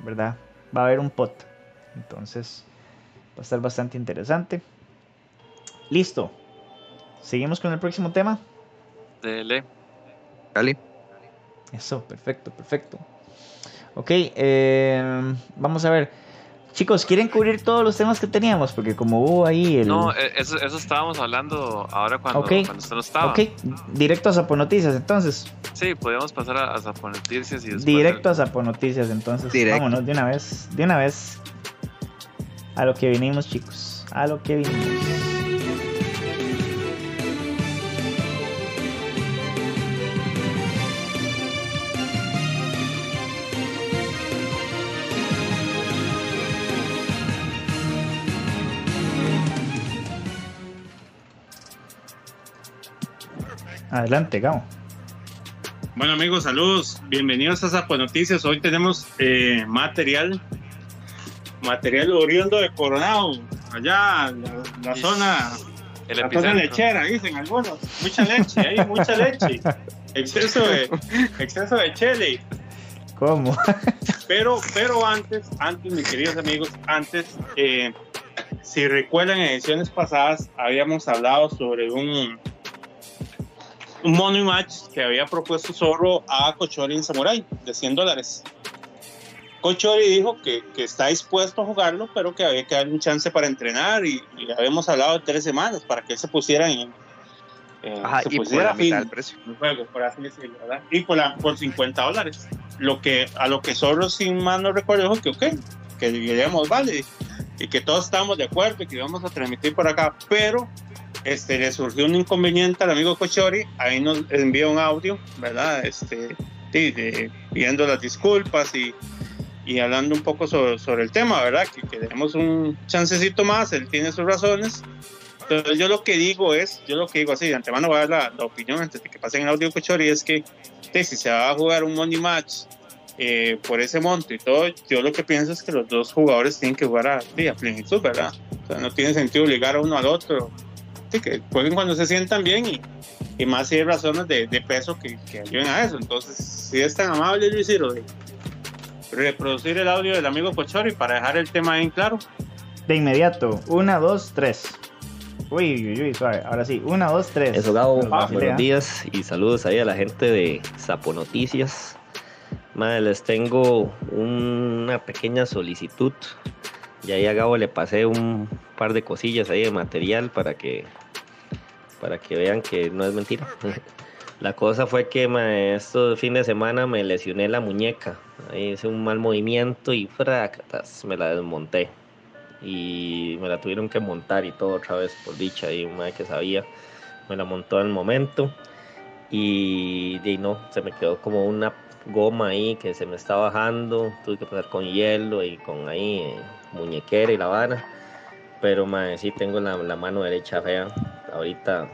¿verdad? Va a haber un pot. Entonces, va a estar bastante interesante. Listo. ¿Seguimos con el próximo tema? Dele. Dale. Eso, perfecto, perfecto. Ok, eh, vamos a ver. Chicos, ¿quieren cubrir todos los temas que teníamos? Porque como hubo ahí el... No, eh, eso, eso estábamos hablando ahora cuando, cuando usted no estaba. Ok, directo a Zaponoticias entonces. Sí, podemos pasar a, a Zaponoticias y después... Directo a Zaponoticias entonces. Vámonos de una vez, de una vez. A lo que vinimos, chicos. A lo que vinimos. Adelante, Gamo. Bueno amigos, saludos, bienvenidos a Zapo Noticias. Hoy tenemos eh, material, material oriundo de Coronado, allá la, zona, la zona lechera, dicen algunos. Mucha leche, hay mucha leche, *laughs* exceso de, exceso de chile. ¿Cómo? *laughs* pero, pero antes, antes, mis queridos amigos, antes, eh, si recuerdan en ediciones pasadas, habíamos hablado sobre un un money match que había propuesto Zorro a Cochori en Samurai de 100 dólares. Cochori dijo que, que, está dispuesto a jugarlo, pero que había que darle un chance para entrenar y, habíamos hablado de tres semanas para que él se pusiera en. Eh, Ajá, y por la precio. juego, por así decirlo, ¿verdad? Y por, la, por 50 dólares. Lo que, a lo que Zorro, sin más no recuerdo, dijo que ok, que diríamos vale, y que todos estábamos de acuerdo y que íbamos a transmitir por acá, pero este, le surgió un inconveniente al amigo Cochori, ahí nos envía un audio, ¿verdad? Este, pidiendo las disculpas y, y, hablando un poco sobre, sobre el tema, ¿verdad? Que, queremos un chancecito más, él tiene sus razones. Entonces yo lo que digo es, yo lo que digo así, de antemano voy a dar la, opinión antes de que pasen el audio Cochori, es que si se va a jugar un money match eh, por ese monto y todo, yo lo que pienso es que los dos jugadores tienen que jugar a, a plenitud, ¿verdad? O sea, no tiene sentido obligar a uno al otro que jueguen cuando se sientan bien y, y más si hay razones de, de peso que, que, ayuden a eso. Entonces, si es tan amable, Luis de reproducir el audio del amigo Cochori para dejar el tema bien claro. De inmediato, una, dos, tres. Uy, uy, uy, suave. Ahora sí, una, dos, tres. Eso, Gabo. buenos días y saludos ahí a la gente de Sapo Noticias. Madre, les tengo una pequeña solicitud. Y ahí a Gabo le pasé un par de cosillas ahí de material para que para que vean que no es mentira. *laughs* La cosa fue que ma, estos fin de semana me lesioné la muñeca. Ahí hice un mal movimiento y fracatas, me la desmonté. Y me la tuvieron que montar y todo otra vez por dicha. Y una que sabía, me la montó en el momento. Y, y no, se me quedó como una goma ahí que se me está bajando. Tuve que pasar con hielo y con ahí eh, muñequera y la vara. Pero ma, sí tengo la, la mano derecha fea ahorita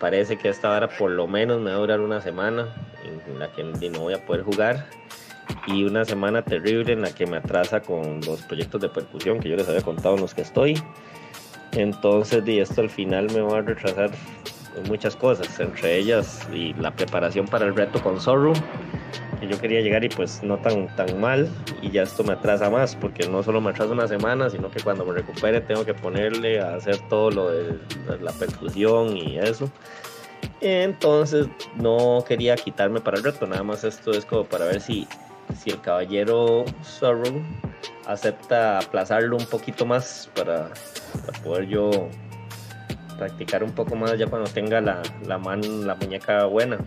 parece que esta hora por lo menos me va a durar una semana en la que no voy a poder jugar y una semana terrible en la que me atrasa con los proyectos de percusión que yo les había contado en los que estoy. Entonces, y esto al final me va a retrasar muchas cosas, entre ellas y la preparación para el reto con Zorro que yo quería llegar y pues no tan, tan mal. Y ya esto me atrasa más porque no solo me atrasa una semana sino que cuando me recupere tengo que ponerle a hacer todo lo de la percusión y eso. Entonces no quería quitarme para el reto. Nada más esto es como para ver si si el caballero Sorrow acepta aplazarlo un poquito más para, para poder yo practicar un poco más ya cuando tenga la, la, la muñeca buena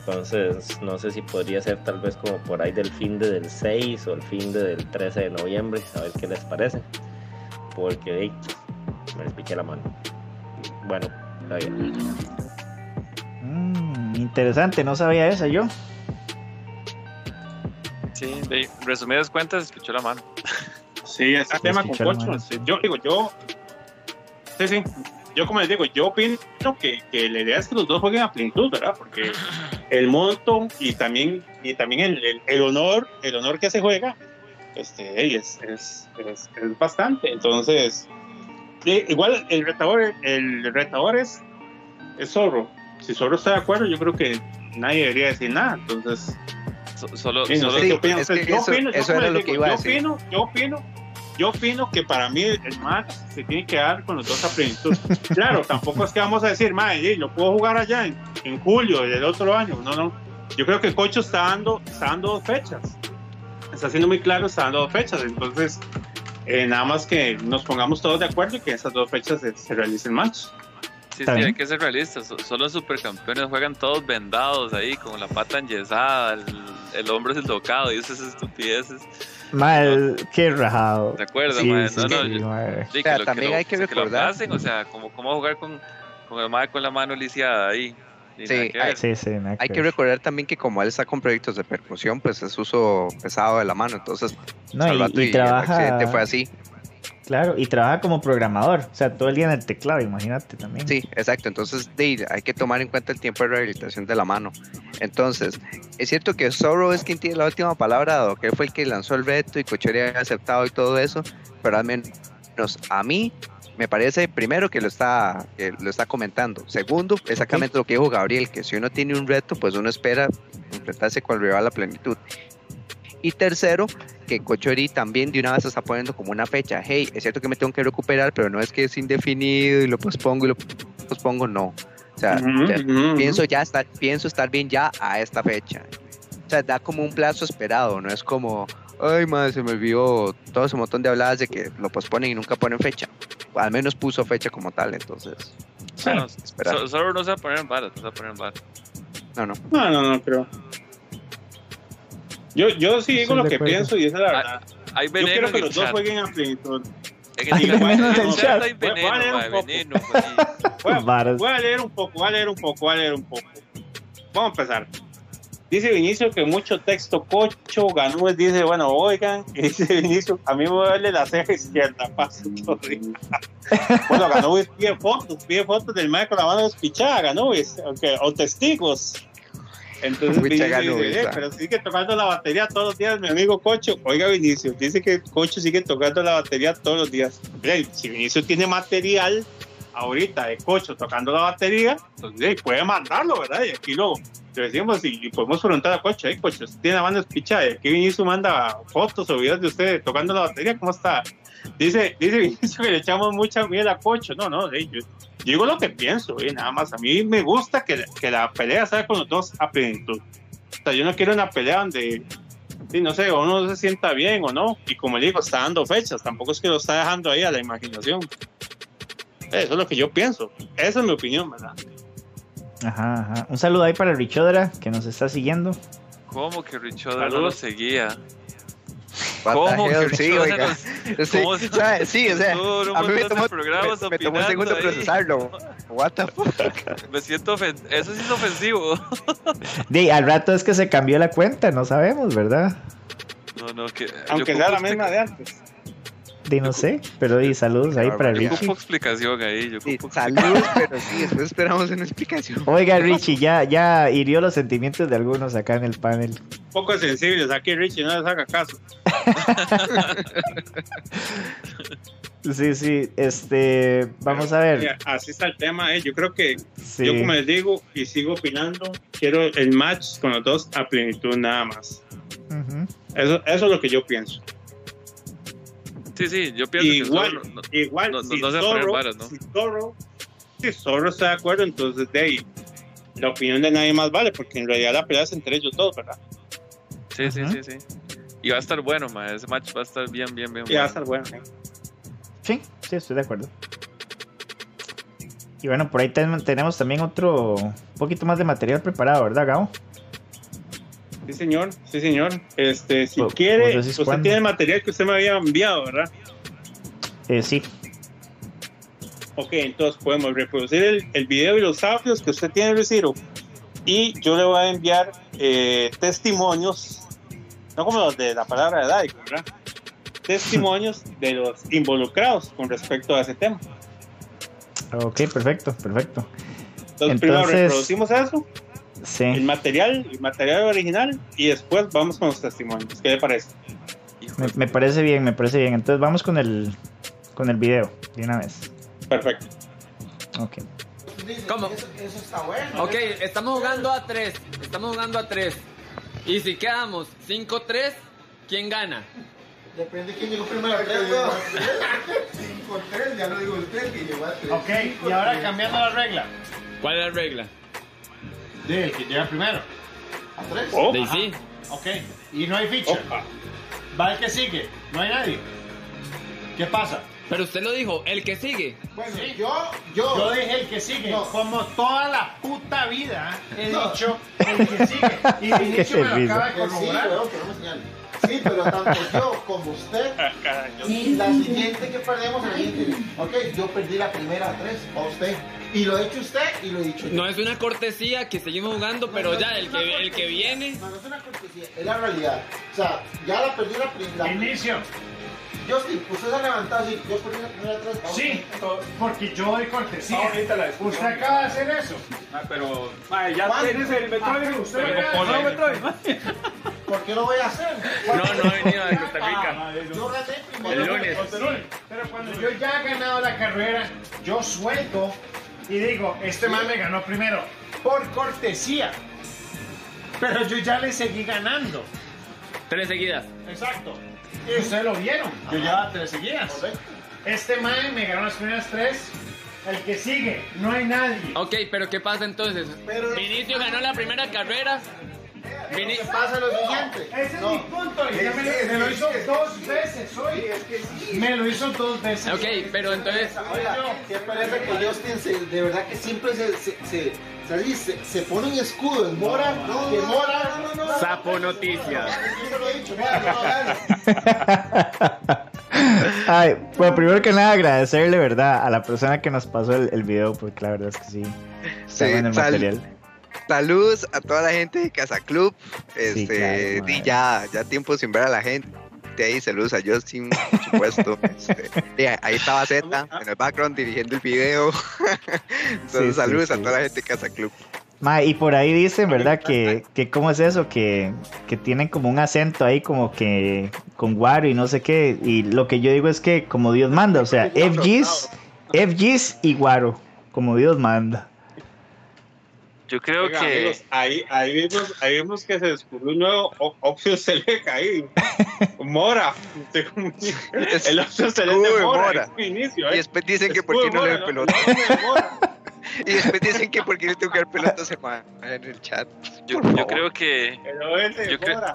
entonces, no sé si podría ser tal vez como por ahí del fin de del 6 o el fin de del 13 de noviembre, a ver qué les parece. Porque me les piqué la mano. Bueno, está bien. Mm, interesante, no sabía eso yo. Sí, de resumidas cuentas, escuchó la mano. Sí, ese tema con Cocho. Yo digo, yo. Sí, sí, yo como les digo, yo opino que, que, la idea es que los dos jueguen a plenitud, ¿verdad? Porque el monto y también, y también el, el, honor, el honor que se juega, este, es, es, es, bastante. Entonces, igual el retador, el retador es, es Zorro. Si Zorro está de acuerdo, yo creo que nadie debería decir nada. Entonces, solo, opino, eso, era lo que iba a decir. yo opino yo opino que para mí el match se tiene que dar con los dos a plenitud. *laughs* claro, tampoco es que vamos a decir, madre, lo puedo jugar allá en, julio del otro año. No, no. Yo creo que Cocho está dando, está dando dos fechas. está siendo muy claro, está dando dos fechas. Entonces, eh, nada más que nos pongamos todos de acuerdo y que esas dos fechas se, se realicen match. Sí, sí, hay que ser realistas. So- Solo los supercampeones juegan todos vendados ahí, con la pata enyesada, el, el hombro deslocado y esas estupideces. Mal, qué rajado. ¿De acuerdo, Sí, mae? sí, No, no, sí, yo-. Sí, O sea, que lo- también lo- hay que lo recordar- hacen, o sea, como cómo jugar con, con el mae con la mano lisiada ahí. Sí, que hay-. Sí, sí, Hay que que recordar también que como él está con proyectos de percusión, pues es uso pesado de la mano, entonces No, y, y y el accidente trabaja, fue así. Claro, y trabaja como programador, o sea, todo el día en el teclado, imagínate también. Sí, exacto. Entonces, hay que tomar en cuenta el tiempo de rehabilitación de la mano. Entonces, es cierto que Zorro es quien tiene la última palabra, dado que fue el que lanzó el reto y Cochori había aceptado y todo eso, pero al menos a mí me parece, primero, que lo está, que lo está comentando. Segundo, exactamente lo que dijo Gabriel, que si uno tiene un reto, pues uno espera enfrentarse con el rival a la plenitud. Y tercero, que Cochori también de una vez está poniendo como una fecha. Hey, es cierto que me tengo que recuperar, pero no es que es indefinido y lo pospongo y lo pospongo, no. O sea, pienso ya estar, pienso estar bien ya a esta fecha. O sea, da como un plazo esperado, no es como, ay madre, se me olvidó todo ese montón de habladas de que lo posponen y nunca ponen fecha. Al menos puso fecha como tal, entonces, Sí. Bueno, solo no se va a poner en varas, no se va a poner en varas. No, no. No, no, no creo. Yo, yo sí digo lo que acuerdo. pienso y esa es la verdad. Hay Yo veneno quiero que los dos jueguen a Hay veneno en el chat. hay *laughs* Voy a leer un poco. Voy a, leer un poco, voy a leer un poco. Vamos a empezar. Dice Vinicio que mucho texto cocho, Ganúes dice, bueno, oigan, *laughs* y dice Vinicio, a mí me duele la ceja izquierda, paso todo. *laughs* Bueno, Ganúes pide fotos, pide fotos del mae con la mano despichada, Ganúes, aunque- o testigos. Entonces Vinicio dice, eh, pero sigue tocando la batería todos los días, mi amigo Cocho. Oiga, Vinicio, dice que Cocho sigue tocando la batería todos los días. Mira, si Vinicio tiene material ahorita de Cocho tocando la batería, entonces eh, puede mandarlo, ¿verdad? Y aquí lo, le decimos y, y podemos preguntar a Cocho, ¿eh, Cocho, usted tiene la mano despichada, y aquí Vinicio manda fotos o videos de usted tocando la batería, ¿cómo está? Dice, dice Vinicio que le echamos mucha miel a Cocho, no, no, yo, yo digo lo que pienso, eh, nada más, a mí me gusta que, que la pelea sea con los dos a plenitud. O sea, yo no quiero una pelea donde, sí, no sé, uno se sienta bien o no, y como le digo, está dando fechas, tampoco es que lo está dejando ahí a la imaginación. Eso es lo que yo pienso. Esa es mi opinión, ¿verdad? Ajá, ajá. Un saludo ahí para Richodra, que nos está siguiendo. ¿Cómo que Richodra no lo seguía? What the ¿Cómo hell, sí, oiga. Sí, ¿Cómo se- o sea, sí, o sea, a mí me tomó, programas me, me tomó un segundo ahí. procesarlo. What the fuck? *laughs* Me siento ofendido. Eso sí es ofensivo. *laughs* De, al rato es que se cambió la cuenta, no sabemos, ¿verdad? No, no, que. Aunque sea la misma de antes. De no sé, pero di saludos ahí para Yo Yo Richie. ocupo explicación ahí. Yo Sí, saludos, pero sí, después esperamos una explicación. Oiga, Richie, ya, ya hirió los sentimientos de algunos acá en el panel. Un poco sensibles. Aquí Richie no les haga caso. *laughs* Sí, sí, este, vamos a ver. Así está el tema. Eh. Yo creo que Sí. yo, como les digo y sigo opinando, quiero el match con los dos a plenitud nada más. Eso, eso es lo que yo pienso. Sí, sí, yo pienso Igual, que no- igual, no- no- si, Zorro, varas, ¿no? si Zorro, si Zorro está de acuerdo, entonces de ahí la opinión de nadie más vale, porque en realidad la pelea es entre ellos dos, ¿verdad? Sí, sí, Ajá. sí, sí. Y va a estar bueno, ma. Ese match va a estar bien, bien, bien. Y va a estar bueno. ¿eh? Sí, sí, estoy de acuerdo. Y bueno, por ahí ten- tenemos también otro un poquito más de material preparado, ¿verdad, Gabo? Sí, señor, sí, señor. Este, si ¿Vos- quiere, decís usted cuándo? tiene el material que usted me había enviado, ¿verdad? Eh, sí, Ok, entonces podemos reproducir el, el video y los audios que usted tiene, Luisiro. Y yo le voy a enviar eh, testimonios, no como los de la palabra de Daico, ¿verdad? Testimonios de los involucrados con respecto a ese tema. ok, perfecto, perfecto. Entonces, primero Entonces- reproducimos eso, el Sí, material, el material original, y después vamos con los testimonios. ¿Qué le parece? Me, me parece bien, me parece bien. Entonces vamos con el, con el video de una vez. Perfecto. Ok. ¿Cómo? Ok, estamos jugando a 3. Estamos jugando a 3. Y si quedamos 5-3, ¿quién gana? Depende de quién llegó primero a tres, weón. *laughs* 5-3, ya lo digo usted, que llegó a 3. Ok, y ahora cambiando la regla. ¿Cuál es la regla? Del que llega primero. ¿A 3? Oh, De sí. Ok, y no hay ficha. Va el que sigue. No hay nadie. ¿Qué pasa? Pero usted lo dijo, el que sigue. Bueno, Sí. yo, yo, Yo dije el que sigue. No. Como toda la puta vida he No. dicho el que sigue. *laughs* Y Qué Vinicio me lo acaba de que sí, corroborar. señale. Sí, pero tanto yo como usted, *laughs* la siguiente que perdemos, la siguiente, ok, yo perdí la primera tres, a usted. Y lo he hecho usted y lo he dicho yo. No es una cortesía que seguimos jugando, pero ya el que, el que viene. No, no es una cortesía, es la realidad. O sea, ya la perdí la primera. Inicio. Justin, usted se ha levantado así, yo perdí la primera tres. usted. Sí, porque yo doy cortesía. Está bonita la discusión. Usted acaba de hacer eso. Ah, pero, ya ¿Cuándo? tienes el Metroid. usted Pero me acaba de ponle hacer Metroid. ¿Por qué lo voy a hacer? No, no ha venido de Costa Rica. Ah, Yo gané primero. El lunes. Pero cuando yo ya he ganado la carrera, yo suelto y digo, este man me ganó primero. Por cortesía. Pero yo ya le seguí ganando. Tres seguidas. Exacto. Y ustedes lo vieron. Yo ya tres seguidas. Correcto. Este man me ganó las primeras tres. El que sigue, no hay nadie. Ok, pero ¿qué pasa entonces? Pero- Vinicio ganó la primera carrera. Vini- ¿Qué pasa lo siguiente? Ese es No. mi punto. y ya me, lo- me hizo dos veces hoy. Me lo hizo dos veces. Ok, pero entonces. Oiga, qué pereza que Justin se, de verdad que siempre se, se, se, se, pone un escudo en Mora, no, Mora, no, no, no, Sapo Noticias. Yo se lo he dicho, vea, no, dale. Ay, bueno, primero que nada agradecerle, ¿verdad? A la persona que nos pasó el, el video, porque la verdad es que sí, está Sí, bueno el sal- material. Saludos a toda la gente de Casa Club. Sí, Este, claro, madre. ya, ya tiempo sin ver a la gente. Ahí saludos a Justin, por supuesto. *laughs* Este, y ahí estaba Z en el background dirigiendo el video. *laughs* Entonces, sí, saludos sí. a toda la gente de Casa Club. Ma, y por ahí dicen, ¿verdad? Que, que cómo es eso, que, que tienen como un acento ahí como que con guaro y no sé qué. Y lo que yo digo es que como Dios manda, o sea, FGs, FGs y guaro, como Dios manda. Yo creo Oiga, que. amigos, ahí, ahí, vimos, ahí vimos que se descubrió un nuevo o- Option Select ahí. Mora. El Option Select de Mora. Mora. es su inicio, Y ¿eh? después dicen que por qué no le doy pelota. *laughs* Y después dicen que por qué le tengo que dar pelota se en el chat. Yo, creo que. Yo creo- Mora.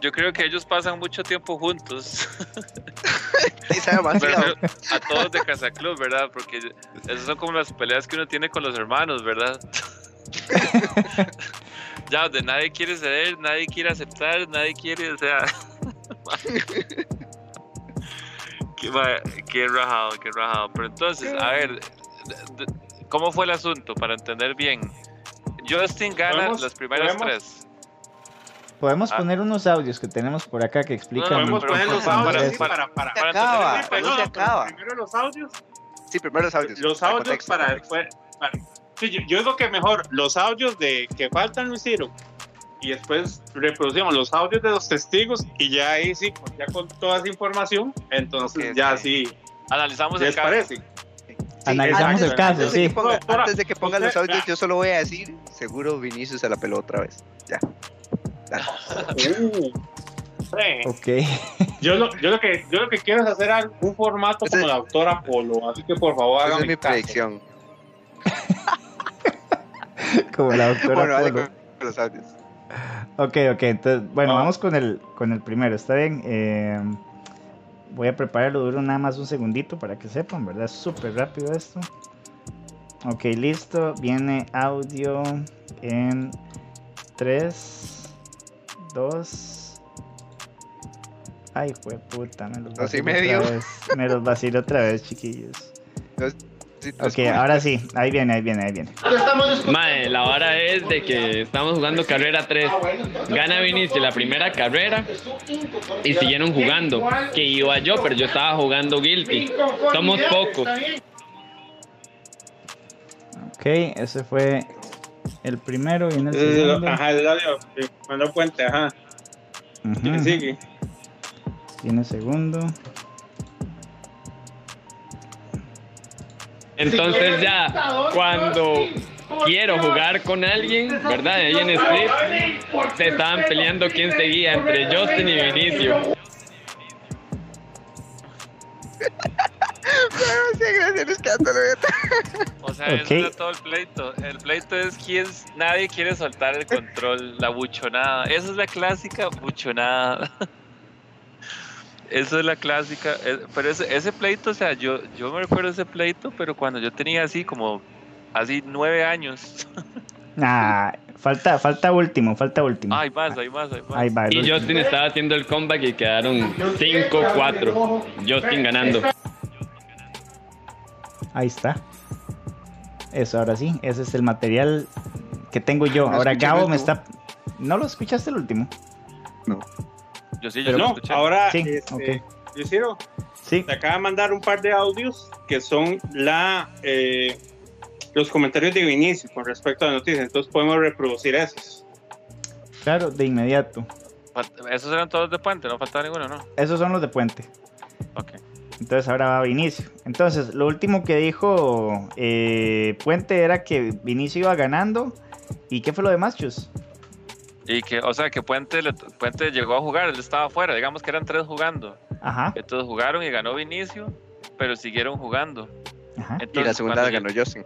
Yo creo que ellos pasan mucho tiempo juntos. *laughs* Refiero a todos de Casa Club, ¿verdad? Porque esas son como las peleas que uno tiene con los hermanos, ¿verdad? *laughs* ya, donde nadie quiere ceder, nadie quiere aceptar, nadie quiere, o sea. *laughs* qué, qué rajado, qué rajado. Pero entonces, a ver, ¿cómo fue el asunto? Para entender bien. Justin gana las primeras podemos- tres. Podemos Ah. poner unos audios que tenemos por acá que explican. No, no, Podemos poner para- los para- audios sí, para- para, para, para acaba, entender- no no, se pero acaba. Primero los audios. Sí, primero los audios. Los para audios contexto, para, para- sí, yo, yo digo que mejor los audios de que faltan lo hicieron y después reproducimos los audios de los testigos y ya ahí sí, con- ya con toda esa información, entonces ya sí, Analizamos ¿les el caso. parece? Sí, Analizamos antes- el caso, antes de sí. que ponga- Doctora, antes de que ponga usted- los audios, yo solo voy a decir, seguro Vinicius se la peló otra vez. Ya. Dale. Uh, sí. Ok. Yo lo, yo lo que yo lo que quiero es hacer un formato Ese- como la doctora Polo, así que por favor háganme mi predicción. *laughs* *laughs* Como la doctora Bueno, dale Polo. con los audios. Ok, ok, entonces, bueno, Ah. vamos con el, con el primero, ¿está bien? Eh, voy a prepararlo, duro nada más un segundito para que sepan, ¿verdad? Es súper rápido esto. Ok, listo, viene audio en 3, 2... Ay, puta, me los Dos y vacilo medio. otra vez. Me los vacilo otra vez, chiquillos. Te Ok, escucho. ahora sí, ahí viene, ahí viene, ahí viene. Mae, la hora es de que estamos jugando carrera 3. Ah, Gana Vinicio la primera carrera y siguieron jugando. Que iba yo, pero yo estaba jugando Guilty. Somos pocos. Ok, ese fue el primero, viene el Eh, segundo. Ajá, dale, manda puente, ajá. ¿Quién sigue? Viene el segundo. Entonces ya, cuando quiero jugar con alguien, ¿verdad? Ahí en Street, se estaban peleando quién seguía entre Justin y Vinicio. Sí, gracias, escándalo. O sea, Ok. eso era todo el pleito. El pleito es quién nadie quiere soltar el control, la buchonada. Esa es la clásica buchonada. *laughs* eso es la clásica. eh, Pero ese, ese pleito, o sea, yo, yo me recuerdo ese pleito, pero cuando yo tenía así como, así nueve años. Nah, *laughs* falta, falta último, falta último. Hay más, hay más, hay más. Ahí va. Y último. Justin estaba haciendo el comeback y quedaron 5-4. Justin ganando. Ahí está. Eso, ahora sí. Ese es el material que tengo yo. ¿Me Ahora Gabo me está. ¿No lo escuchaste el último? Yo sí, yo lo No, escuché. ahora, Sí, este. Yujiro, Sí. te acaba de mandar un par de audios que son la eh, los comentarios de Vinicio con respecto a la noticia. Entonces podemos reproducir esos. Claro, de inmediato. Esos eran todos de puente, no faltaba ninguno, ¿no? Esos son los de Puente. Ok. Entonces ahora va Vinicio. Entonces, lo último que dijo eh, Puente era que Vinicio iba ganando. ¿Y qué fue lo demás, Chus? Y que, o sea, que Puente, le- Puente llegó a jugar, él estaba afuera, digamos que eran tres jugando. Ajá. Entonces jugaron y ganó Vinicio, pero siguieron jugando. Ajá. Y la segunda la ganó Justin.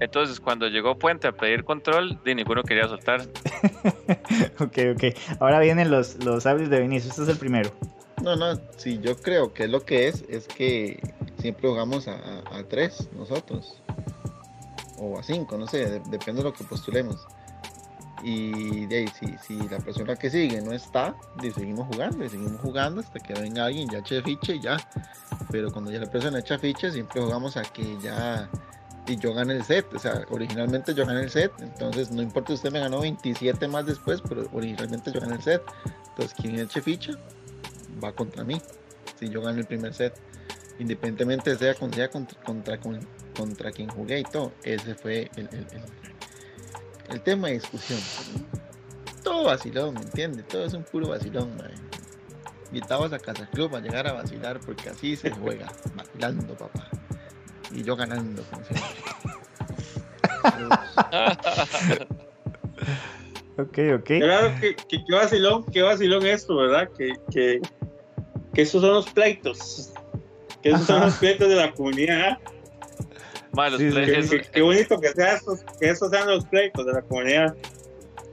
Entonces, cuando llegó Puente a pedir control, de ninguno quería soltar. *laughs* ok, ok. Ahora vienen los, los audios de Vinicio. Este es el primero. No, no, sí, yo creo que lo que es es que siempre jugamos a, a, a tres nosotros. O a cinco, no sé, de- depende de lo que postulemos. Y de ahí, si, si la persona que sigue no está, seguimos jugando, y seguimos jugando hasta que venga alguien ya eche ficha y ya. Pero cuando ya la persona echa ficha, siempre jugamos a que ya y yo gane el set. O sea, originalmente yo gané el set, entonces no importa, usted me ganó 27 más después, pero originalmente yo gané el set. Entonces, quien eche ficha va contra mí. Si yo gano el primer set, independientemente sea, sea contra, contra, con- contra quien jugué y todo, ese fue el- el tema de discusión. Todo vacilón, ¿me entiendes? Todo es un puro vacilón, mae. Invitados a Casa Club a llegar a vacilar porque así se juega, *laughs* vacilando, papá. Y yo ganando, como siempre. *laughs* Ok, ok. Claro que, que qué vacilón, qué vacilón esto, ¿verdad? Que, que, que esos son los pleitos. Que esos son los pleitos de la comunidad. Ma, los Sí, sí, qué bonito que, sea estos, que esos sean los pleitos de la comunidad.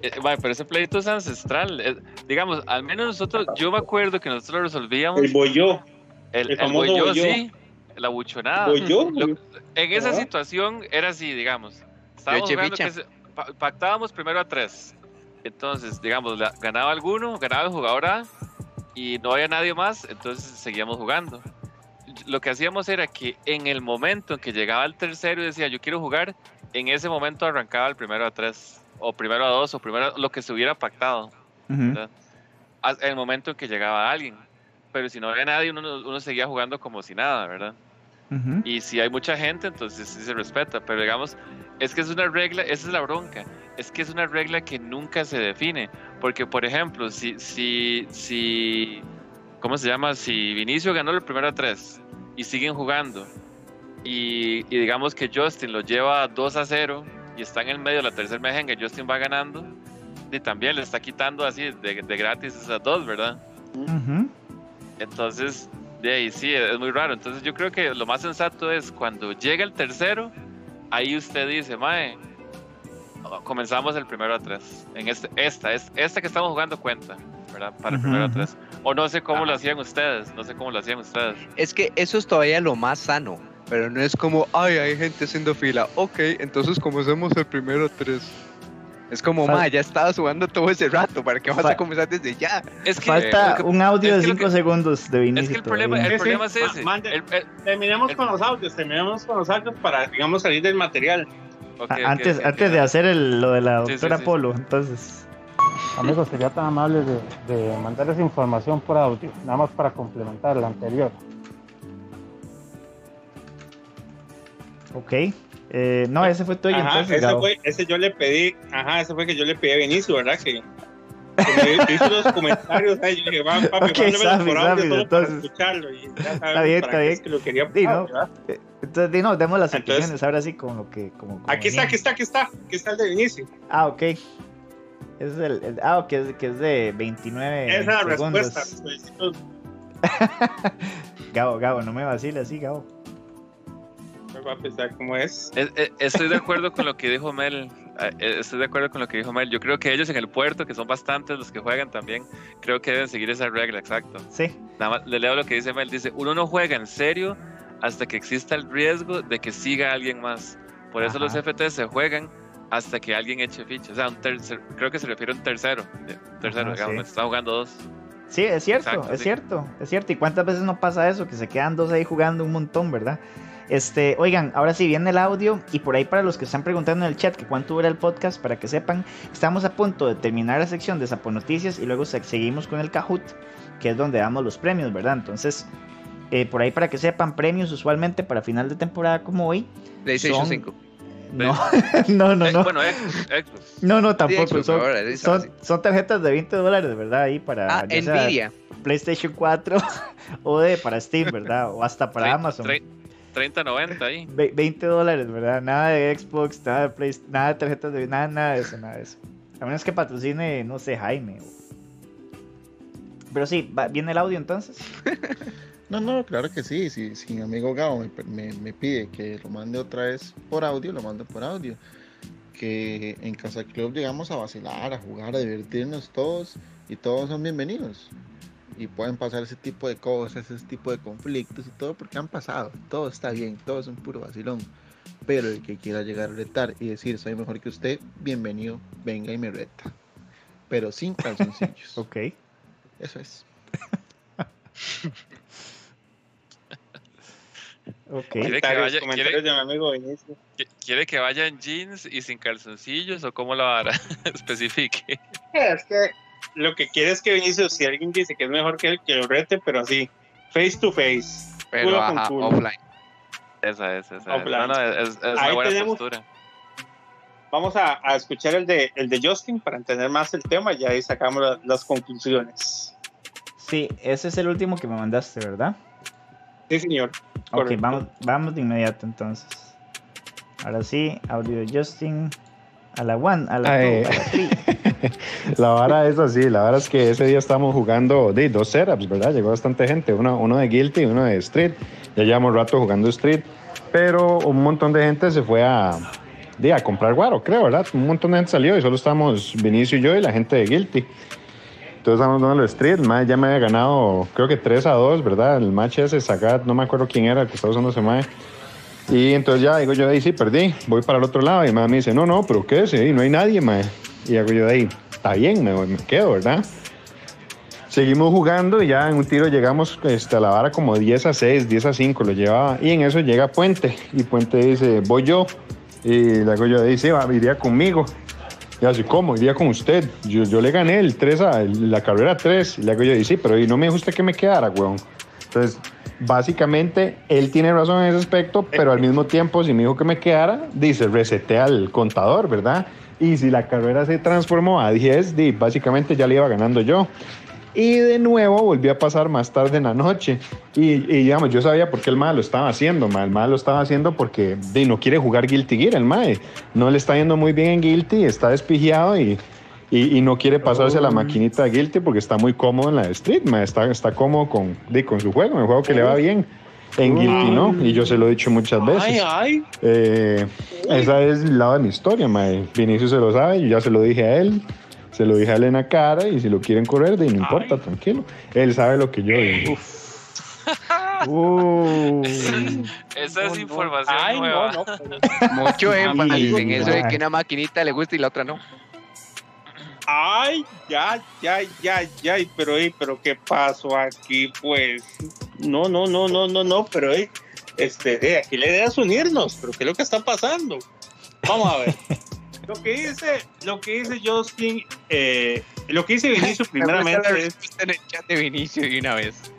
eh, ma, pero ese pleito es ancestral. eh, digamos, al menos nosotros, yo me acuerdo que nosotros resolvíamos El boyó. el, el el famoso bolló, bolló. sí, la buchonada. Bolló. Lo- en esa situación era así, digamos. Estábamos jugando que se- pa- pactábamos primero a tres. Entonces, digamos, la- ganaba alguno, ganaba el jugador A y no había nadie más, entonces seguíamos jugando. Lo que hacíamos era que en el momento en que llegaba el tercero y decía yo quiero jugar, en ese momento arrancaba el primero a tres, o primero a dos, o primero lo que se hubiera pactado a- en el momento en que llegaba alguien. Pero si no había nadie, uno, uno seguía jugando como si nada, ¿verdad? Y si hay mucha gente, entonces sí se respeta. Pero digamos, es que es una regla, esa es la bronca. Es que es una regla que nunca se define. Porque, por ejemplo, si, si, si, ¿cómo se llama? Si Vinicio ganó el primero a tres y siguen jugando, y, y digamos que Justin lo lleva 2 a 0 y está en el medio de la tercera mejenga, Justin va ganando, y también le está quitando así de, de gratis esas dos, ¿verdad? Ujú. Entonces, de ahí sí, es muy raro. Entonces yo creo que lo más sensato es cuando llega el tercero, ahí usted dice, Mae, comenzamos el primero a tres. En este, esta, es, esta que estamos jugando cuenta, ¿verdad? Para el Ujú, primero a tres. O no sé cómo lo Ajá. hacían ustedes, no sé cómo lo hacían ustedes. Es que eso es todavía lo más sano. Pero no es como, ay, hay gente haciendo fila. Ok, entonces comencemos el primero tres. Es como, Fal- ma, ya estabas jugando todo ese rato. ¿Para qué vas Fa- a comenzar desde ya? Es que, Falta lo que- un audio de que lo 5 que- segundos de Vinicio. es que el problema, el Sí, sí, problema es ma- ese. mande- El- el- Terminemos El- con los audios, terminemos con los audios para, digamos, salir del material. ok, A- ok, antes, ok, antes ok. de hacer el- lo de la Sí, sí, doctora sí. Polo, entonces. Amigos, sería tan amable de, de mandar esa información por audio, nada más para complementar la anterior. Ok. Eh, no, ese fue tuyo, Ajá, entonces, ese fue, ese yo le pedí, ajá, ese fue que yo le pedí a Vinicio, ¿verdad? Que, que me hizo los comentarios, ahí, yo dije, va, papi, Ok, mándamelo Sammy, Sammy, solo para entonces- escucharlo. Y ya Está bien, está bien. es que lo quería Di, ¿no? Eh, Entonces, di, no, demos las Entonces- opiniones ahora sí con lo que. Como, como Aquí está, aquí está, aquí está, aquí está el de Vinicio. Ah, ok. Es el, el- ah, ok, es, que es de 29 Esa es la segundos. respuesta. *laughs* Gabo, Gabo, no me vaciles así, Gabo. Me va a pensar cómo es. Es- es- Estoy de acuerdo con lo que dijo Mel eh, estoy de acuerdo con lo que dijo Mel. Yo creo que ellos en el puerto, que son bastantes los que juegan también, creo que deben seguir esa regla, exacto. Sí. Nada más le leo lo que dice Mel. Dice, uno no juega en serio hasta que exista el riesgo de que siga alguien más. Por eso los. FT se juegan hasta que alguien eche ficha. O sea, un tercer, creo que se refiere a un tercero. Tercero, Ajá, digamos, sí. está jugando dos. Sí, es cierto, Exacto, es sí. cierto, es cierto. ¿Y cuántas veces no pasa eso? Que se quedan dos ahí jugando un montón, ¿verdad? Este, oigan, ahora sí viene el audio y por ahí para los que están preguntando en el chat que cuánto dura el podcast, para que sepan, estamos a punto de terminar la sección de Sapo Noticias y luego se- seguimos con el Kahoot, que es donde damos los premios, ¿verdad? Entonces, eh, por ahí para que sepan, premios usualmente para final de temporada como hoy. PlayStation Son- 5. No, *laughs* no, no, Eh, no. Bueno, Xbox, Xbox. No, no, tampoco. Xbox, Son, son, son tarjetas de 20 dólares, ¿verdad? Ahí para Ah, ya sea Nvidia. PlayStation 4 *laughs* o de para Steam, ¿verdad? O hasta para Amazon. trein- 30-90 ahí. Ve- 20 dólares, ¿verdad? Nada de Xbox, nada de Play, nada de tarjetas de nada, nada de eso, nada de eso. A menos que patrocine, no sé, Jaime. Pero sí, va- viene el audio entonces. *laughs* No, no, claro que sí. Si, si mi amigo Gabo me, me- me pide que lo mande otra vez por audio, lo mando por audio. Que en Casa Club llegamos a vacilar, a jugar, a divertirnos todos y todos son bienvenidos. Y pueden pasar ese tipo de cosas, ese tipo de conflictos y todo porque han pasado. Todo está bien, todo es un puro vacilón. Pero el que quiera llegar a retar y decir soy mejor que usted, bienvenido, venga y me reta. Pero sin calzoncillos. *laughs* Ok. Eso es. *laughs* Ok. ¿Quiere que vaya- quiere- de mi amigo Vinicio. ¿Qui- ¿Quiere que vaya en jeans y sin calzoncillos o cómo lo hará? *laughs* Especifique. Es que lo que quiere es que Vinicio, si alguien dice que es mejor que él, que lo rete, pero así, face to face. Pero culo con ajá, culo. offline. Esa es, esa es. Offline. No, no, es, es una Ahí buena tenemos- postura. Vamos a, a escuchar el de, el de Justin para entender más el tema y ahí sacamos la- las conclusiones. Sí, ese es el último que me mandaste, ¿verdad? Sí, señor. Ok, vamos, vamos de inmediato entonces. Ahora sí, audio Justin. A la one, a la Ay. two, a la three. *laughs* La vara es así, la vara es que ese día estábamos jugando de dos setups, ¿verdad? Llegó bastante gente, uno, uno de Guilty y uno de Street. Ya llevamos rato jugando Street, pero un montón de gente se fue a, de, a comprar guaro, creo, ¿verdad? Un montón de gente salió y solo estábamos Vinicio y yo y la gente de Guilty. Entonces estábamos dando el Street, mae ya me había ganado, creo que 3 a 2, ¿verdad? El match ese, Sagat, no me acuerdo quién era el que estaba usando ese mae. Y entonces ya digo yo de ahí, sí, perdí, voy para el otro lado. Y mae me dice, no, no, pero qué es, no hay nadie, mae. Y hago yo de ahí, está bien, me, me quedo, ¿verdad? Seguimos jugando y ya en un tiro llegamos este, a la vara como 10 a 6, 10 a 5 lo llevaba. Y en eso llega Puente. Y Puente dice, voy yo. Y le hago yo ahí, sí, va, iría conmigo. Y así, ¿cómo? Iría con usted. Yo, yo le gané el 3 a, la carrera 3. Y le hago yo, y sí, pero y no me usted que me quedara, weón. Entonces, básicamente, él tiene razón en ese aspecto, pero al mismo tiempo, si me dijo que me quedara, dice, resetea al contador, ¿verdad? Y si la carrera se transformó a 10, di, básicamente ya le iba ganando yo. Y de nuevo volvió a pasar más tarde en la noche. Y, y, digamos, yo sabía por qué el MAE lo estaba haciendo. ma. El MAE lo estaba haciendo porque di, no quiere jugar Guilty Gear. El MAE no le está yendo muy bien en Guilty, está despigiado y, y, y no quiere pasarse a la maquinita de Guilty porque está muy cómodo en la de Street. ma. Está, está cómodo con, di, con su juego, en el juego que le va bien. En Guilty, ¿no? Y yo se lo he dicho muchas veces. Ay, ay. Eh, esa es el lado de mi historia, mae. Vinicius se lo sabe, yo ya se lo dije a él, se lo dije a él en la cara y si lo quieren correr, de ahí no importa, tranquilo. Él sabe lo que yo digo. Uh, *laughs* Esa es información Ay, nueva. no, *laughs* no. Mucho énfasis en eso de que una maquinita le gusta y la otra no. Ay, ya, ya, ya, ya, pero, ey, pero ¿qué pasó aquí? Pues, no, no, no, no, no, no, pero, ey, este, de aquí la idea es unirnos, pero ¿qué es lo que está pasando? Vamos a ver. *laughs* Lo que dice, lo que dice Justin, eh, lo que dice Vinicio *laughs* primeramente es en el chat de Vinicio de una vez.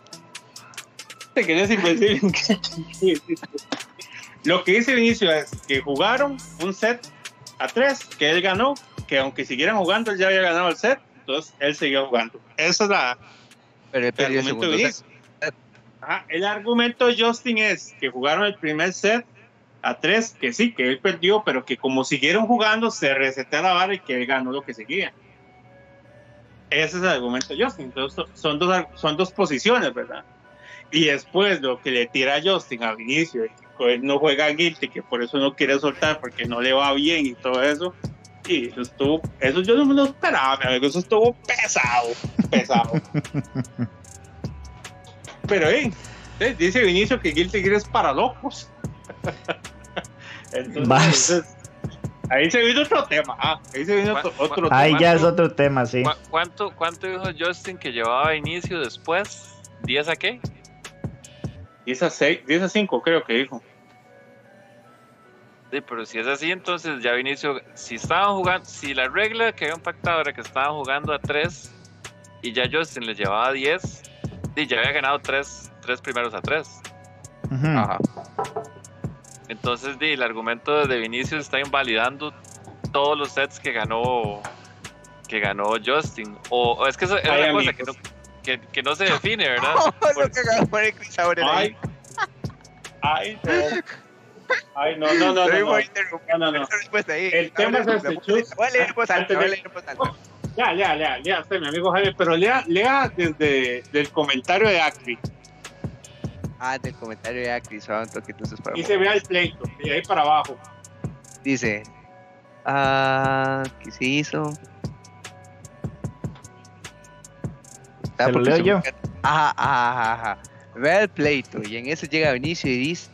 *laughs* te querías. *laughs* Lo que dice Vinicio es que jugaron un set a tres, que él ganó, que aunque siguieran jugando, él ya había ganado el set, entonces él seguía jugando. Esa es la, Pero él el perdió el argumento segundo de set. Vinicio. Ajá, el argumento de Justin es que jugaron el primer set a tres, que sí, que él perdió, pero que como siguieron jugando, se resetea la vara y que él ganó lo que seguía. Ese es el argumento de Justin. Entonces, son dos, son dos posiciones, ¿verdad? Y después lo que le tira a Justin a Vinicio, de que él no juega Guilty, que por eso no quiere soltar, porque no le va bien y todo eso. Y eso estuvo, eso yo no me lo esperaba, mi amigo, eso estuvo pesado, pesado. *laughs* Pero, eh, dice Vinicio que Guilty Gear es para locos. *laughs* Entonces, Vas. entonces, ahí se vino otro tema, ah, ahí se vino otro, otro tema. Ahí ya es otro tema, sí. ¿Cu- ¿Cuánto, ¿Cuánto dijo Justin que llevaba inicio después? ¿10 a qué? 10 a 6, 10 a 5 creo que dijo. Sí, pero si es así, entonces ya Vinicio, si estaban jugando, si la regla que habían pactado era que estaban jugando a 3 y ya Justin les llevaba 10, y ya había ganado 3, primeros a 3. Ujú. Ajá. Entonces, di, el argumento de Vinicius está invalidando todos los sets que ganó que ganó Justin. O, o es que eso es Ay, una cosa que no, amigos. que, que no se define, *laughs* ¿verdad? Ay, ay, no. Ay, no, no, no, Estoy no, muy no. No, no. El tema es este, Chus. Voy a leer voz alta, voy a de- leer voz alta. Lea, lea, lea, usted, mi amigo Javier, pero lea, lea desde el comentario de Acri Ah, del comentario de Acris, va un toque entonces para y se vea el pleito, y ahí para abajo. Dice, ah, ¿qué se hizo? Ah, ¿Se lo leo yo? Ajá, ajá, ajá. Vea el pleito y en eso llega Vinicio y dice,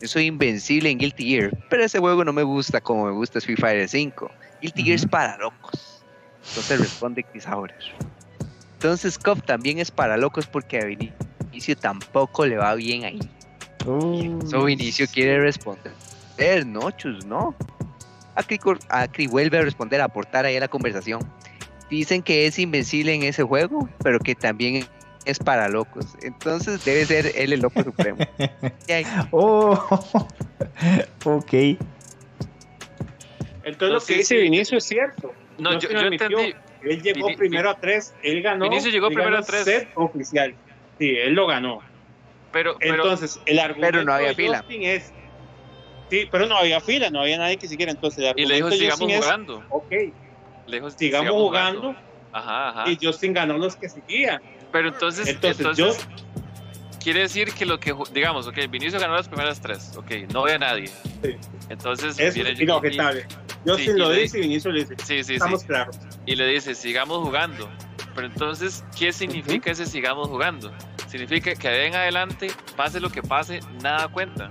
yo soy invencible en Guilty Gear, pero ese juego no me gusta como me gusta Street Fighter 5. Guilty Gear es para locos. Entonces responde Chris Aurer. Entonces Cop también es para locos porque a Vinicio tampoco le va bien ahí. Uh, So Vinicio quiere responder. No, chus, no. Acri, Acri vuelve a responder, a aportar ahí a la conversación. Dicen que es invencible en ese juego, pero que también es para locos. Entonces debe ser él el loco supremo. *laughs* Oh, *laughs* ok. Entonces lo que dice. Vinicio es cierto. No, yo, yo entendí. Él llegó primero a 3, él ganó. Vinicio llegó primero a tres. set oficial. Sí, él lo ganó. Pero, pero Entonces, el argumento Pero no había de fila. Justin es. Sí, pero no había fila, no había nadie que siguiera. Entonces, el y le dijo, argumento de sigamos es, jugando. ok, Le dijo, sigamos jugando. Ajá, ajá. Y Justin ganó los que seguían. Pero entonces, Entonces, entonces, yo. quiere decir que lo que, digamos, ok, Vinicio ganó las primeras tres, ok, no ve a nadie. Sí. Entonces, es inobjetable. Justin y lo le- dice y Vinicio lo dice. Sí, sí, Estamos sí. claros. Y le dice, sigamos jugando. Pero entonces, ¿qué significa ese sigamos jugando? Significa que de en adelante, pase lo que pase, nada cuenta.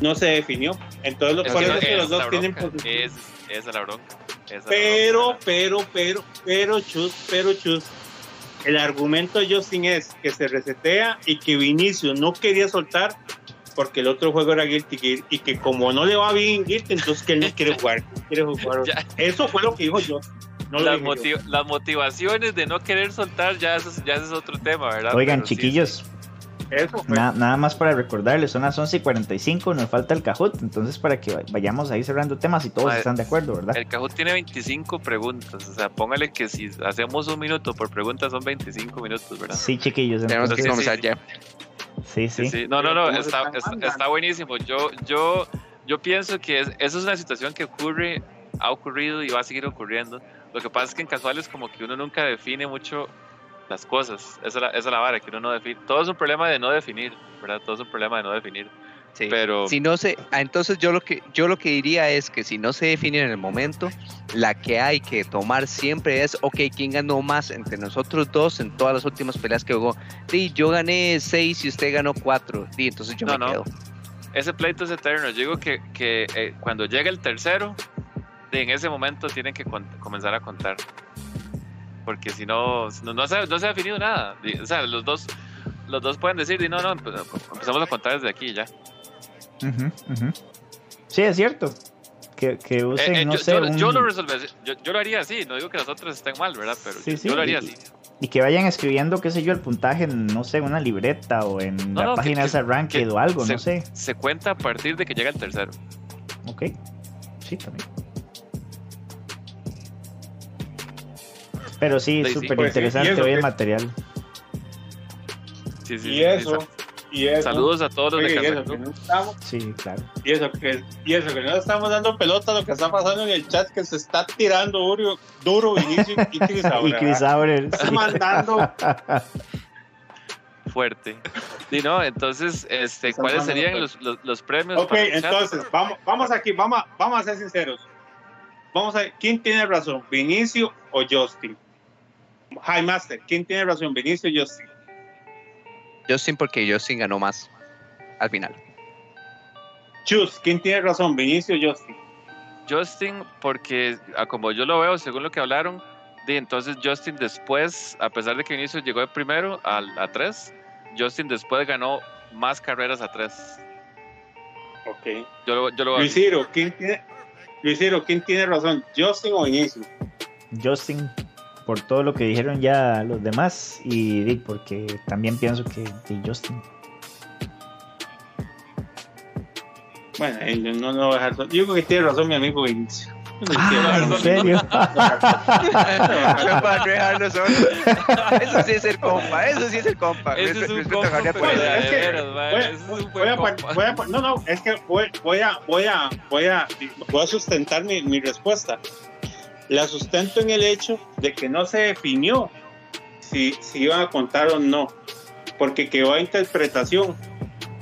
No se definió. Entonces, no- es que los dos tienen bronca, posición. es- Esa es la bronca. esa es la Pero, bronca. pero, pero, pero, chus, pero, chus. El argumento de Justin es que se resetea y que Vinicius no quería soltar porque el otro juego era Guilty Gear y que como no le va bien Guilty, entonces que él no quiere jugar. quiere jugar. *laughs* Eso fue lo que dijo Justin. No las, yo. motiv- las motivaciones de no querer soltar, ya eso, es- ya ese es otro tema, ¿verdad? Oigan, Pero sí, chiquillos, Eso fue. na- nada más para recordarles, son las 11 y 45, nos falta el Cajut, entonces para que vayamos ahí cerrando temas y todos Madre, están de acuerdo, ¿verdad? El Kahoot tiene 25 preguntas, o sea, póngale que si hacemos un minuto por pregunta son 25 minutos, ¿verdad? Sí, chiquillos, tenemos que comenzar ya. sí, Sí, sí. sí. No, no, no, ¿Cómo se está, está, está buenísimo. Yo, yo, yo pienso que es- eso es una situación que ocurre, ha ocurrido y va a seguir ocurriendo. Lo que pasa es que en casuales como que uno nunca define mucho las cosas. Esa es la, esa es la vara, que uno no define. Todo es un problema de no definir, ¿verdad? Todo es un problema de no definir. Sí. Pero Si no se, ah, entonces yo lo que yo lo que diría es que si no se define en el momento, la que hay que tomar siempre es, ok, ¿quién ganó más entre nosotros dos en todas las últimas peleas que jugó? Sí, yo gané seis y usted ganó cuatro. Sí, entonces yo No, me no. quedo. ese pleito es eterno. Yo digo que, que eh, cuando llega el tercero, de en ese momento tienen que con- comenzar a contar. Porque si no, no, no se, no se ha definido nada. O sea, los dos, los dos pueden decir, "Di, no, no, empe- empezamos a contar desde aquí ya. Sí, es cierto. Que, que usen, Eh, eh, no yo, sé, yo- un- yo lo resolvería, yo, yo lo haría así, no digo que los otros estén mal, ¿verdad? Pero Sí, yo, sí, yo lo haría y- así. y que vayan escribiendo, qué sé yo, el puntaje, en, no sé, una libreta o en No, la no, página de esa ranked o algo, se- no sé. Se cuenta a partir de que llega el tercero. Ok. Sí, también. Pero sí, súper Pues interesante y hoy el material. Sí, sí, Y sí, eso, y eso. Saludos a todos los Oye, de y Casa no estamos, Sí, claro. y eso que y eso que no estamos dando pelota a lo que está pasando en el chat que se está tirando duro, duro Vinicio y Chris *laughs* y ahora, Chris Está sí. mandando *laughs* Fuerte. Sí, no, entonces, este, ¿cuáles serían los, los, los premios? Ok, chat? entonces, vamos, vamos aquí, vamos, a- vamos a ser sinceros. Vamos a ver, ¿quién tiene razón? ¿Vinicio o Justin? High Master, ¿quién tiene razón? ¿Vinicio o Justin? Justin porque Justin ganó más al final. Chus, ¿quién tiene razón? ¿Vinicio o Justin? Justin, porque ah, como yo lo veo, según lo que hablaron, de entonces Justin después, a pesar de que Vinicius llegó de primero al, a 3, Justin después ganó más carreras a 3. Ok. Yo lo, yo lo ¿quién tiene, Luis Ciro, ¿quién tiene razón? ¿Justin o Vinicio? Justin, por todo lo que dijeron ya los demás, y Dick, porque también pienso que que Justin. Bueno, no lo voy a dejar. Yo creo que tiene razón mi amigo Vinicio. Ah, ¿en serio? *laughs* No para no dejarlo solo. Eso sí es el compa, eso sí es el compa. Eso. es un compa. no, no, es que voy, voy a, voy a, voy a, voy a sustentar mi, mi respuesta. La sustento en el hecho de que no se definió si, si iban a contar o no, porque quedó a interpretación.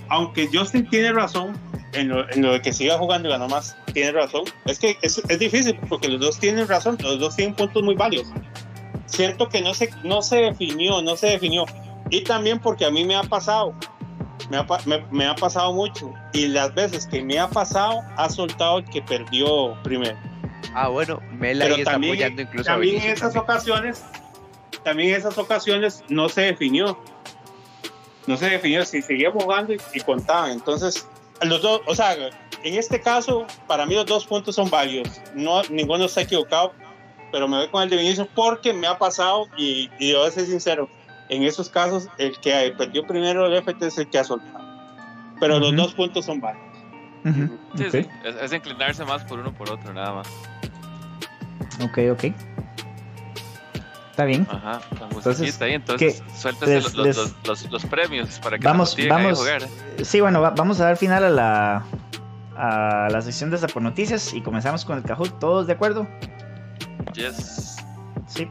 Aunque Justin tiene razón en lo, en lo de que siga jugando y ganó más, tiene razón. Es que es, es difícil porque los dos tienen razón, los dos tienen puntos muy válidos. Siento que no se, no se definió, no se definió. Y también porque a mí me ha pasado, me ha, me ha pasado mucho. Y las veces que me ha pasado, ha soltado el que perdió primero. Ah, bueno, Mela Pero está también, apoyando incluso a también en esas también. ocasiones, también en esas ocasiones no se definió. No se definió si seguía jugando y, y contaban. Entonces, los dos, o sea, en este caso, para mí los dos puntos son válidos. No, ninguno está equivocado, pero me voy con el de Vinicius porque me ha pasado y, y yo voy a ser sincero. En esos casos, el que perdió primero el FT es el que ha soltado. Pero los dos puntos son válidos. Sí, ok, sí, es, es inclinarse más por uno por otro, nada más. Ok, ok. Está bien. Ajá, con Entonces, musiquita ahí, entonces suéltese Les- los, los, les- los, los- los premios para que Vamos, nos ahí a vamos. jugar. Sí, bueno, va- vamos a dar final a la, a la sección de Zapo Noticias y comenzamos con el Kahoot. ¿Todos de acuerdo? Yes. Sí.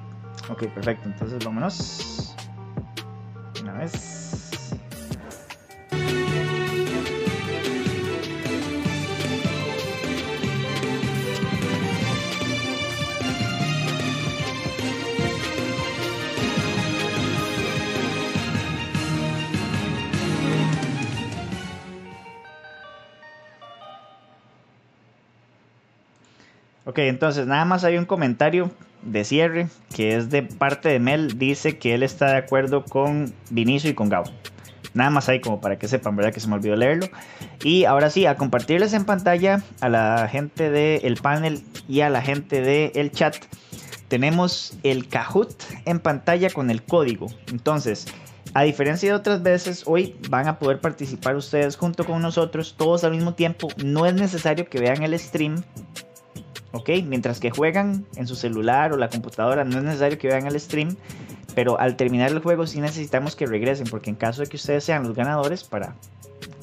Ok, perfecto. Entonces vámonos. Una vez. Ok, entonces nada más hay un comentario de cierre que es de parte de Mel. Dice que él está de acuerdo con Vinicio y con Gabo. Nada más ahí como para que sepan, ¿verdad? Que se me olvidó leerlo. Y ahora sí, a compartirles en pantalla a la gente del panel y a la gente del chat. Tenemos el Kahoot en pantalla con el código. Entonces, a diferencia de otras veces, hoy van a poder participar ustedes junto con nosotros, todos al mismo tiempo. No es necesario que vean el stream ¿ok? Mientras que juegan en su celular o la computadora, no es necesario que vean el stream, pero al terminar el juego sí necesitamos que regresen, porque en caso de que ustedes sean los ganadores para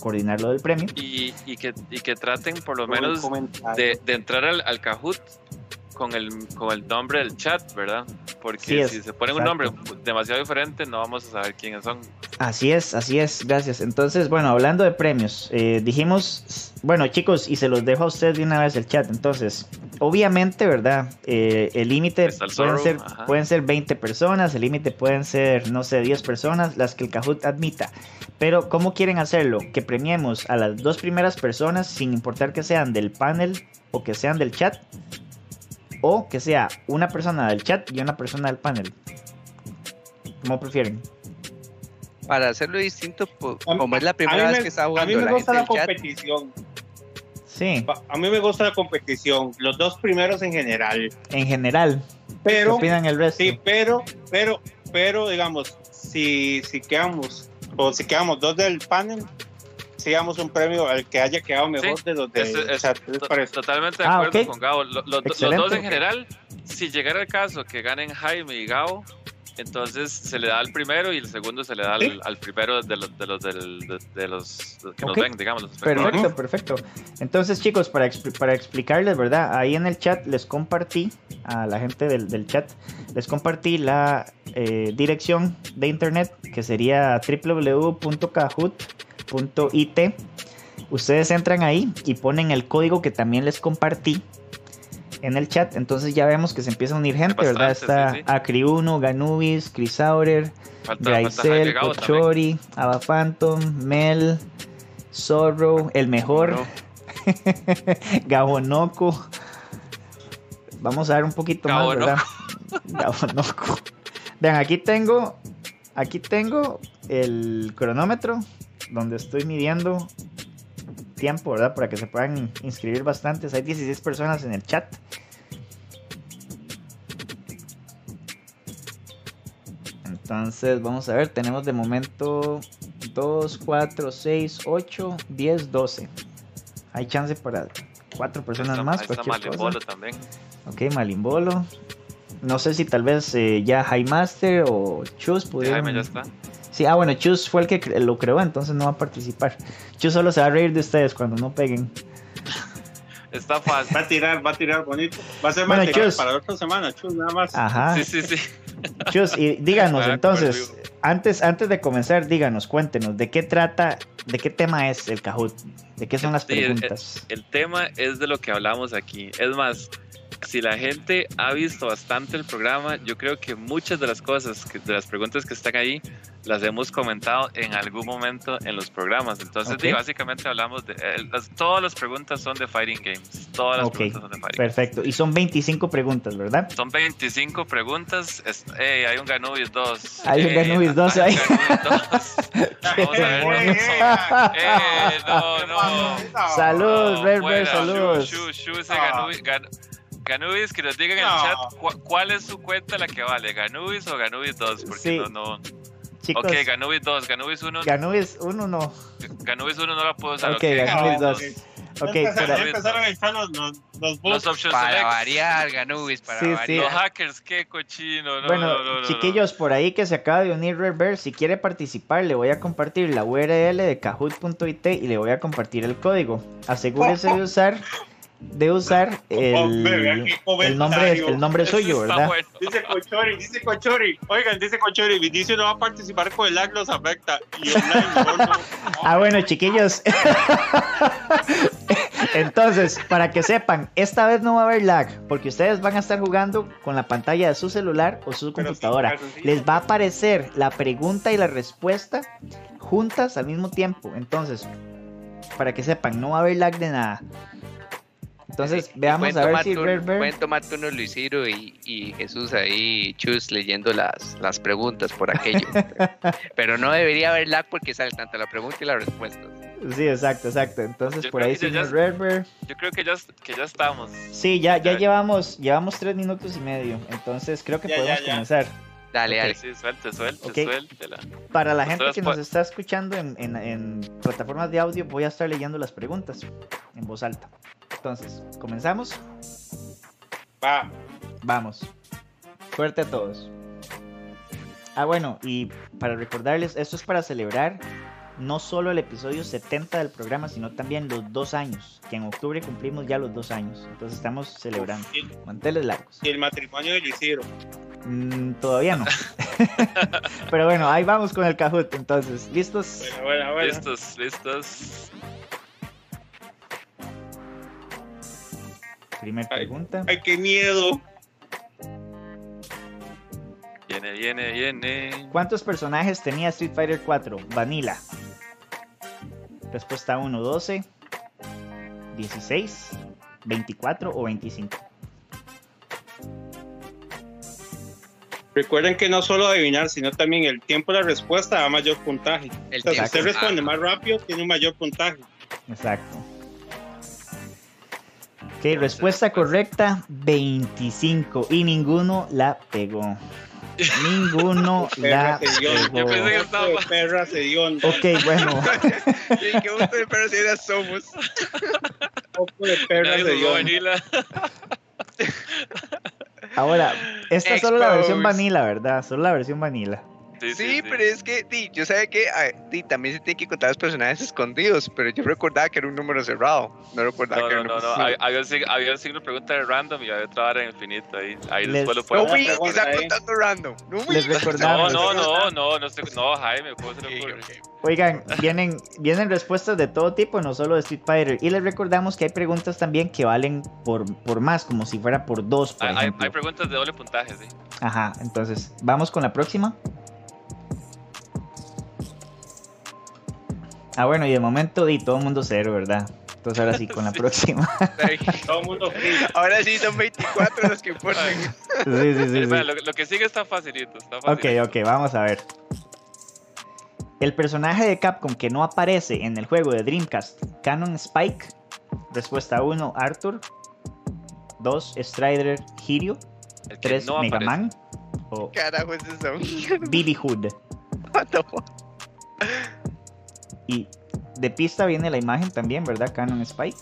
coordinar lo del premio, Y, y, que, y que traten por lo menos de, de entrar al, al Kahoot con el, con el nombre del chat, ¿verdad? Porque Sí es, si se ponen un exacto. nombre demasiado diferente, no vamos a saber quiénes son. Así es, así es, gracias. Entonces, bueno, hablando de premios, eh, dijimos, bueno chicos, y se los dejo a ustedes de una vez el chat. Entonces, obviamente, ¿verdad? Eh, el límite pueden ser, ajá. pueden ser 20 personas, el límite pueden ser, no sé, 10 personas, las que el Kahoot admita. Pero, ¿cómo quieren hacerlo? Que premiemos a las dos primeras personas, sin importar que sean del panel o que sean del chat, o que sea una persona del chat y una persona del panel. ¿Cómo prefieren? Para hacerlo distinto, como es la primera vez me- que está a mí jugando me la gusta la chat, competición. Sí, A mí me gusta la competición, los dos primeros en general. en general. ¿Qué Pero, opinan el resto? sí, pero, pero, pero, digamos, si, si quedamos, o si quedamos dos del panel, si damos un premio al que haya quedado mejor Sí, de los Eso es chat. ¿qué les to- parece? totalmente de Ah, acuerdo ok. con Gabo. Lo- lo- los Excelente. dos en general, si llegara el caso que ganen Jaime y Gabo, Entonces se le da al primero y el segundo se le da al, al primero de los, de los, del- de, de los que nos ven, digamos. Los. Perfecto, perfecto. Entonces, chicos, para, expli- para explicarles, ¿verdad? Ahí en el chat les compartí, a la gente del, del chat, les compartí la eh, dirección de internet que sería www.kahoot.it. Ustedes entran ahí y ponen el código que también les compartí en el chat. Entonces ya vemos que se empieza a unir gente, ¿verdad? Está sí, sí. Acri1, Ganubis, Crisaurer, Graisel. Cochori, Ava Phantom, Mel, Zorro, el mejor, *laughs* Gabonoco. Vamos a ver un poquito más. ¿verdad? *laughs* Gabonoco. Vean, aquí tengo, aquí tengo el cronómetro donde estoy midiendo tiempo, ¿verdad? Para que se puedan inscribir bastantes. Hay 16 personas en el chat. Entonces, vamos a ver, tenemos de momento 2, 4, 6, 8, 10, 12. Hay chance para cuatro personas Está- más. ahí está cualquier cosa. Malimbolo también. Ok, Malimbolo. No sé si tal vez eh, ya High Master o Chus pudieron. Jaime ya está. Sí, ah, bueno, Chus fue el que lo creó, entonces no va a participar. Chus solo se va a reír de ustedes cuando no peguen. *laughs* Está fácil. Va a tirar, va a tirar bonito. Va a ser Bueno, material Chus. para la otra semana, Chus, nada más. Ajá. Sí, sí, sí. *laughs* Chus, y díganos Ah, entonces, antes, antes de comenzar, díganos, cuéntenos, ¿de qué trata, de qué tema es el Kahoot? ¿De qué son las Sí, el- preguntas? El tema es de lo que hablamos aquí. Es más, si la gente ha visto bastante el programa, yo creo que muchas de las cosas, que- de las preguntas que están ahí, las hemos comentado en algún momento en los programas. Entonces, Ok. sí, básicamente hablamos de... eh, las- todas las preguntas son de Fighting Games. Todas las Ok, preguntas son de Fighting Games. perfecto. Y son 25 preguntas, ¿verdad? Son 25 preguntas. Es- eh, hay un Ganubis 2. Hay un Ganubis 2 ahí. Hay un Ganubis 2. *laughs* Vamos a ver. Eh, no, no. Salud, Red Bear, Fuera, saludos. Shu, Shu, Shu, ese Ah. Ganubis, Gan- Ganubis, que nos digan en el chat cu- cuál es su cuenta la que vale, Ganubis o Ganubis 2, porque Sí. no, no. Chicos, Ok, Ganubis 2, Ganubis 1, Ganubis 1 no. Ganubis 1 no la puedo usar. Ok, ok, Ganubis no, 2. ok. Ok, Ya empezaron, a entrar los, los, los. Los options Para select. variar, Ganubis, para Sí, sí. variar. Los hackers, qué cochino. No, bueno, no, no, no, no. chiquillos, por ahí que se acaba de unir Bear, si quiere participar, le voy a compartir la URL de kahoot.it y le voy a compartir el código. Asegúrese de *laughs* usar de usar vea el, qué el nombre el nombre suyo, ¿verdad? bueno. Dice Cochori, dice Cochori. Oigan, dice Cochori, Vinicio no va a participar con el lag, los afecta. Y online, no, no. Ah, bueno, chiquillos. Entonces, para que sepan, esta vez no va a haber lag, porque ustedes van a estar jugando con la pantalla de su celular o su computadora. Les va a aparecer la pregunta y la respuesta juntas al mismo tiempo. Entonces, para que sepan, no va a haber lag de nada. Entonces, veamos a ver si Red Bear- Pueden tomar turno Luis Ciro y, y Jesús ahí, Chus, leyendo las, las preguntas por aquello. *laughs* Pero no debería haber lag porque sale tanto la pregunta y la respuesta. Sí, exacto, exacto. Entonces, Yo por creo ahí que ya- señor Red Bear. Yo creo que ya, que ya estamos. Sí, ya, ya Ya. llevamos, llevamos tres minutos y medio. Entonces, creo que Ya, podemos ya, ya. comenzar. Dale, dale. Sí, suelte, suelte, Ok. suéltela. Para la gente que nos está escuchando en, en- en plataformas de audio, voy a estar leyendo las preguntas en voz alta. Entonces, ¿comenzamos? Va. Vamos. Suerte a todos. Ah, bueno, y para recordarles, esto es para celebrar no solo el episodio 70 del programa, sino también los dos años, que en octubre cumplimos ya los dos años. Entonces estamos celebrando. Y, Manteles largos. y el matrimonio de Luisiro. Mm, todavía no. *laughs* Pero bueno, ahí vamos con el Kahoot. Entonces, ¿listos? Bueno, bueno, bueno. Listos, listos. Primer Ay. pregunta. Ay, qué miedo. Viene, viene, viene. ¿Cuántos personajes tenía Street Fighter 4? Vanilla. Respuesta 1, 12, 16, 24 o 25. Recuerden que no solo adivinar, sino también el tiempo de la respuesta da mayor puntaje. El O sea, si usted responde más rápido, tiene un mayor puntaje. Exacto. Ok, respuesta correcta 25 y ninguno la pegó. Ninguno *laughs* Perra la sedión. Yo pensé que pegó. estaba- perra sedión. Ok, bueno. *laughs* Qué gusto de personas somos. Ojo de perra. Vanilla. Ahora, esta es solo la versión vanilla, ¿verdad? Solo la versión vanilla. Sí, Sí, pero es que, di, yo sabía que ah, di, también se tiene que contar los personajes escondidos, pero yo recordaba que era un número cerrado. No recordaba No, que no, era no, un no. número Había, había un, sig- había un signo de pregunta de random y había otra vara en infinito. Ahí, ahí Les- después lo No, güey, que pregunta está contando random. No. Les No, recordamos. no, no, no, no, no, Jaime, ¿cómo se le ocurre? Oigan, vienen, vienen respuestas de todo tipo, no solo de Street Fighter. Y les recordamos que hay preguntas también que valen por, por más, como si fuera por dos, por Hay, hay, ejemplo. hay preguntas de doble puntaje, sí. Ajá, entonces, vamos con la próxima. Ah, bueno, y de momento di todo el mundo cero, ¿verdad? Entonces ahora sí, con la *laughs* próxima. Todo el mundo free. Ahora sí son 24 los que importan. Sí, sí, sí. Lo, lo que sigue está facilito. Está Ok, facilito. ok, vamos a ver. El personaje de Capcom que no aparece en el juego de Dreamcast, Canon Spike. Respuesta 1, Arthur. 2, Strider Hiryu. El que 3, no Mega aparece. Man. O Carajo, es eso. BB Hood. *laughs* What the fuck? Y de pista viene la imagen también, ¿verdad? Canon Spike.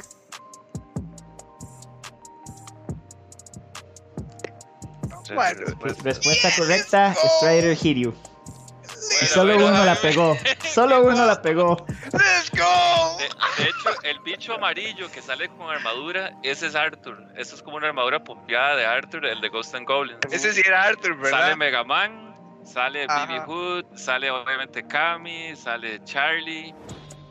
Bueno. Respuesta correcta, Strider Hiryu. Y solo bueno, uno la pegó. Solo *laughs* uno la pegó. ¡Let's go! De, de hecho, el bicho amarillo que sale con armadura, ese es Arthur. Eso es como una armadura pompeada de Arthur, el de Ghost and Goblins. Ese sí era Arthur, Sale ¿verdad? Mega Man, sale Ajá. Baby Hood, sale obviamente Kami, sale Charlie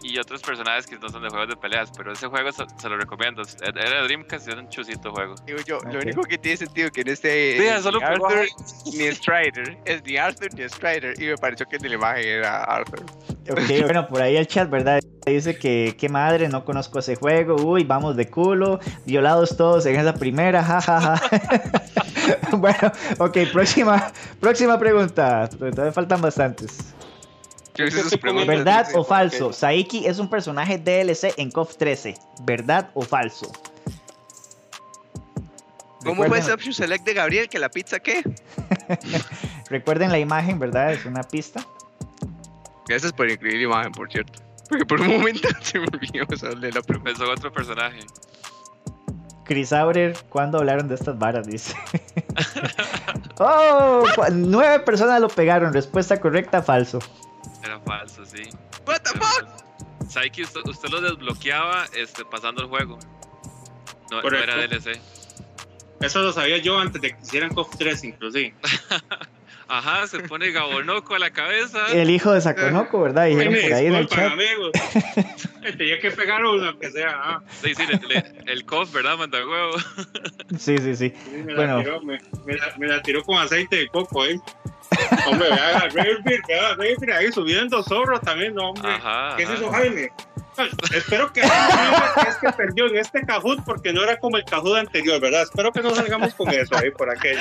y otros personajes que no son de juegos de peleas, pero ese juego se, se lo recomiendo. Era Dreamcast y es un chusito juego. Digo yo, Ok. lo único que tiene sentido que en este Vea, es solo ni Arthur ni Strider, es ni Arthur ni Strider, y me pareció que de la imagen era Arthur. Ok, bueno, por ahí el chat, ¿verdad? Dice que qué madre, no conozco ese juego. Uy, vamos de culo. Violados todos en esa primera, jajaja. *laughs* bueno, ok, próxima, próxima pregunta. Todavía faltan bastantes. ¿Verdad o falso? Saiki es un personaje DLC en KOF 13. ¿Verdad o falso? ¿Cómo fue Recuerden- ese option select de Gabriel? ¿Que la pizza qué? *laughs* Recuerden la imagen, ¿verdad? Es una pista. Gracias por incluir la imagen, por cierto. Porque por un momento *laughs* se me olvidó hacerle la pregunta. Pensó otro personaje. Chris Aurer, ¿cuándo hablaron de estas varas? Dice. *laughs* oh, nueve personas lo pegaron. Respuesta correcta, falso. Era falso, sí. What the fuck? Saiki, usted, usted lo desbloqueaba este, pasando el juego. No, era DLC. Eso lo sabía yo antes de que hicieran KOF 3, inclusive. Ajá, se pone Gabonoco a la cabeza. El hijo de Sakonoko, ¿verdad? Dijeron por ahí en el chat. amigos. *laughs* Tenía que pegar uno, que sea. ah. Sí, sí, le- le- el COF, ¿verdad? Manda huevo. Sí, sí, sí. Sí, me, Bueno. la tiró, me, me la, me la tiró con aceite de coco, ¿eh? Hombre, vea a Railbeard, vea *laughs* a Railbeard ahí subiendo zorro también, no, hombre. Ajá. ¿Qué es eso, Jaime? Espero que es que perdió en este Kahoot porque no era como el Kahoot anterior, ¿verdad? Espero que no salgamos con eso ahí por aquello.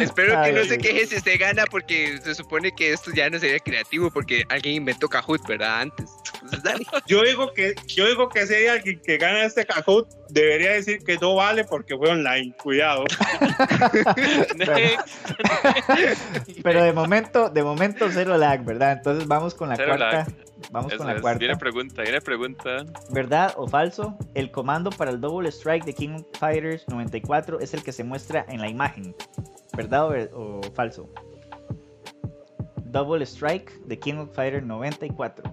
Espero Ay, que no se queje si usted gana porque se supone que esto ya no sería creativo porque alguien inventó Kahoot, ¿verdad? Antes. *laughs* Entonces, dale. Yo digo que, yo digo que si hay alguien que gana este Kahoot, debería decir que no vale porque fue online. Cuidado. *laughs* Pero de momento, de momento cero lag, ¿verdad? Entonces vamos con la Cero cuarta. lag. Vamos Eso con la es. cuarta. Viene pregunta, viene pregunta. ¿Verdad o falso? El comando para el Double Strike de King of Fighters 94 es el que se muestra en la imagen. ¿Verdad o, o falso? Double Strike de King of Fighters 94.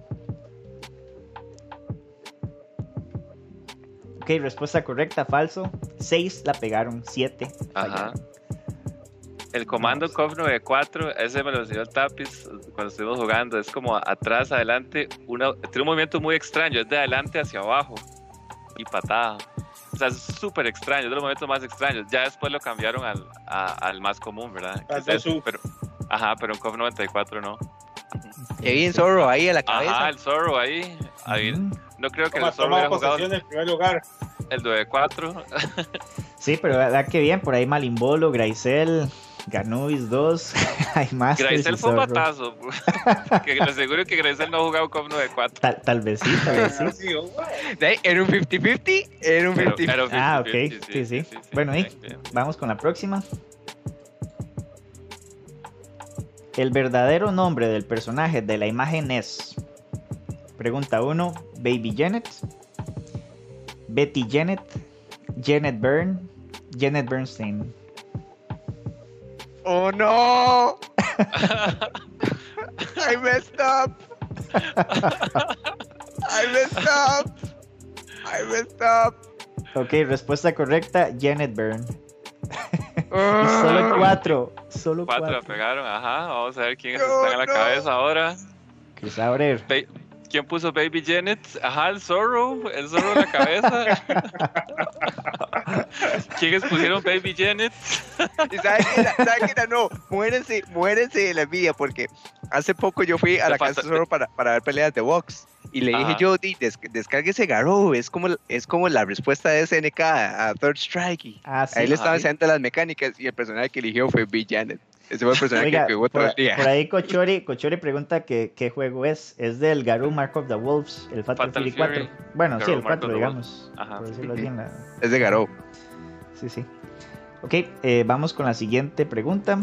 Ok, respuesta correcta, falso. 6 la pegaron, 7 Ajá. El comando COF 94, ese me lo enseñó el Tapis cuando estuvimos jugando. Es como atrás, adelante. Una, tiene un movimiento muy extraño. Es de adelante hacia abajo y patada. O sea, es súper extraño. Es de los momentos más extraños. Ya después lo cambiaron al, a- al más común, ¿verdad? Es pero, ajá, pero en COF 94 no. Qué bien Zorro ahí a la Ajá, cabeza. el Zorro ahí. ahí. No creo que Toma, el Zorro hubiera jugado en primer lugar. el 94. Sí, pero verdad que bien, por ahí Malimbolo, Graisel, Ganubis 2, *laughs* hay más. Graisel fue un batazo. *laughs* que le aseguro que Graisel no ha jugado COF 94. Tal, tal vez sí, tal vez sí. Así, De ahí, Era un 50-50, era un Pero- 50 pero Ah, 50, ok, sí, sí. Bueno, bien, y bien. vamos con la próxima. El verdadero nombre del personaje de la imagen es. Pregunta 1: Baby Janet, Betty Janet, Janet Byrne, Janet Bernstein. Oh no. *laughs* I messed up. I messed up. I messed up. Ok, respuesta correcta, Janet Byrne. Y Ah. solo cuatro. Solo Cuatro la cuatro. pegaron, ajá. Vamos a ver quiénes No, están en la no. cabeza ahora. Chris Abrer. ¿Quién puso Baby Janet? Ajá, el Zorro, el Zorro en la cabeza. *laughs* ¿Quiénes pusieron Baby Janet? ¿Y sabe qué era? ¿Sabe qué era? No, muérense, muérense de la envidia porque hace poco yo fui a la casa solo para, para ver peleas de box y le dije yo, "Di, des- descárguese Garou, es como, es como la respuesta de SNK a Third Strike. Ah, sí. ahí le estaba enseñando las mecánicas y el personaje que eligió fue B. Janet. Ese fue el personaje Oiga, que jugó todo por, el día. por ahí Cochori, Cochori pregunta que, qué juego es. Es del Garou Mark of the Wolves, el Fatal, Fatal Fury Fury. 4. Bueno, sí, el Mark 4, of the digamos. Ajá. Por decirlo así. en la- Es de Garou. Sí, sí. Ok, eh, vamos con la siguiente pregunta.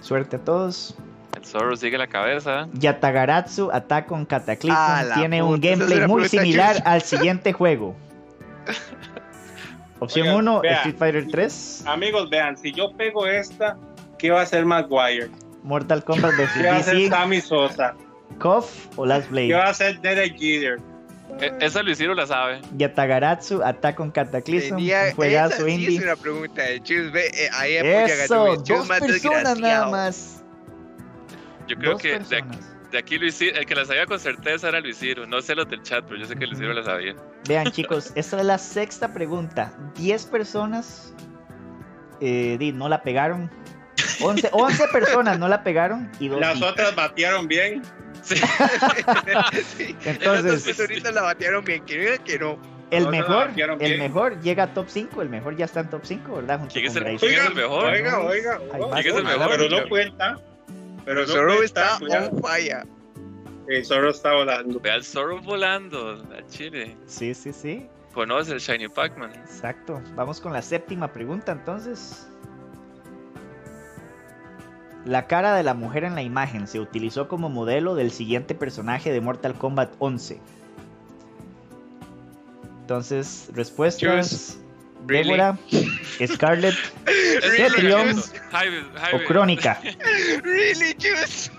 Suerte a todos. El Zorro sigue la cabeza. Yatagaratsu Attack on Cataclysm Ah, tiene un puta, gameplay muy similar al siguiente juego. *laughs* Opción Oiga, 1, vea. Street Fighter 3, Amigos, vean, si yo pego esta, ¿qué va a hacer Maguire? Mortal Kombat vs. ¿Qué va a hacer Sammy Sosa? KOF o Last ¿Qué va Blade. a hacer Derek Jeter? E- esa Luisiro la sabe. Yatagaratsu Attack on Cataclysm, Tenía, un juegazo esa sí indie. es una pregunta de Chus. Ve, eh, ahí Eso, dos más personas nada más. Yo creo Dos que de, de aquí Luisiro, el que la sabía con certeza era Luisiro. No sé los del chat, pero yo sé que Luisiro la sabía. Vean chicos, *laughs* esta es la sexta pregunta. 10 personas eh, di, no la pegaron. 11, 11 personas no la pegaron y dos Las sí. otras batearon bien. Sí. *laughs* Sí. Entonces, personitas la batearon bien. Que diga que no. el mejor, el bien. mejor llega a top 5, el mejor ya está en top 5, ¿verdad? Junto ¿Quién es el- Grayson. quién es el mejor? Oiga, oiga. Oiga. ¿Quién es el mejor? Pero no cuenta. Pero no Zorro cuenta, está on fire. El Zorro está volando. Ve al Zorro volando a Chile. Sí, sí, sí, Conoce el Shiny Pac-Man. exacto. Vamos con la séptima pregunta entonces. La cara de la mujer en la imagen se utilizó como modelo del siguiente personaje de Mortal Kombat 11. Entonces, respuestas. Really? Débora, *laughs* Scarlett Cetrion o. Crónica. *laughs* Really, Chus.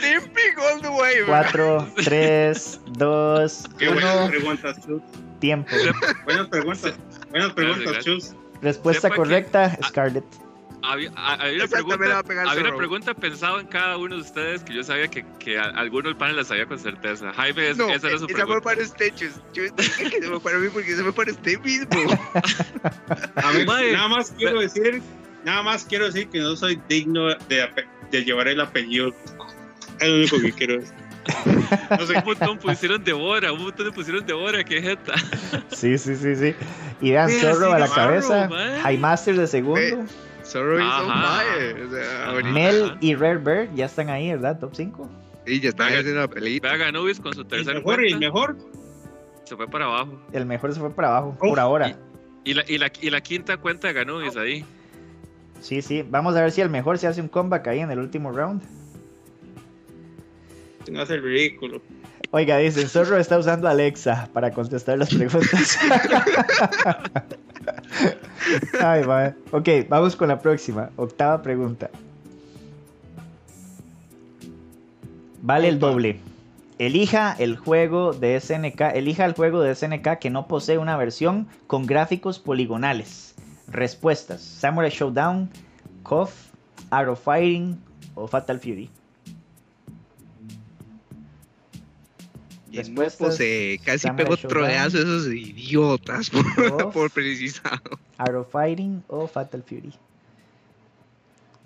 Simping *laughs* all the way, bro. 4, 3, 2, Qué buenas 1, preguntas, Chus. tiempo. Buenas preguntas. Buenas preguntas. Chus. Respuesta Sepa que- correcta, Scarlett. Había, ha- había una pregunta, había una pregunta pensada en cada uno de ustedes que yo sabía que, que a- alguno del panel la sabía con certeza. Jaime, es- No, esa era su esa fue pregunta. para usted, Chus. Chus, dije que se fue para mí porque se fue para usted mismo. A mí, Mae, nada más quiero decir, nada más quiero decir que no soy digno de, de llevar el apellido. Es lo único que quiero decir. No *laughs* sé, Un montón pusieron Devora, un montón de pusieron Devora, qué jeta. Sí, sí, sí, sí. Y vean, Vea, Zorro a la cabeza. High Master de segundo. Zorro is on fire. O sea, Mel y Rare Bird ya están ahí, ¿verdad? Top 5. Y ya están haciendo la pelita. Vea Ganubis con su el tercer mejor y el mejor. se fue para abajo. El mejor se fue para abajo, Uf, por ahora. Y la, y la, y la quinta cuenta de Ganubis ahí. Sí, sí. Vamos a ver si el mejor se hace un comeback ahí en el último round. No hace el ridículo. Oiga, dicen, Zorro está usando Alexa para contestar las preguntas. *laughs* *laughs* Ay, va. Ok, vamos con la próxima. Octava pregunta. Vale el doble. Elija el juego de SNK, elija el juego de SNK que no posee una versión con gráficos poligonales. Respuestas: Samurai Showdown, KOF, Arrow Fighting o Fatal Fury. Y Respuestas, Mopo se casi Samurai pegó troleazo a esos idiotas por, *laughs* por precisado. Arrow Fighting o Fatal Fury.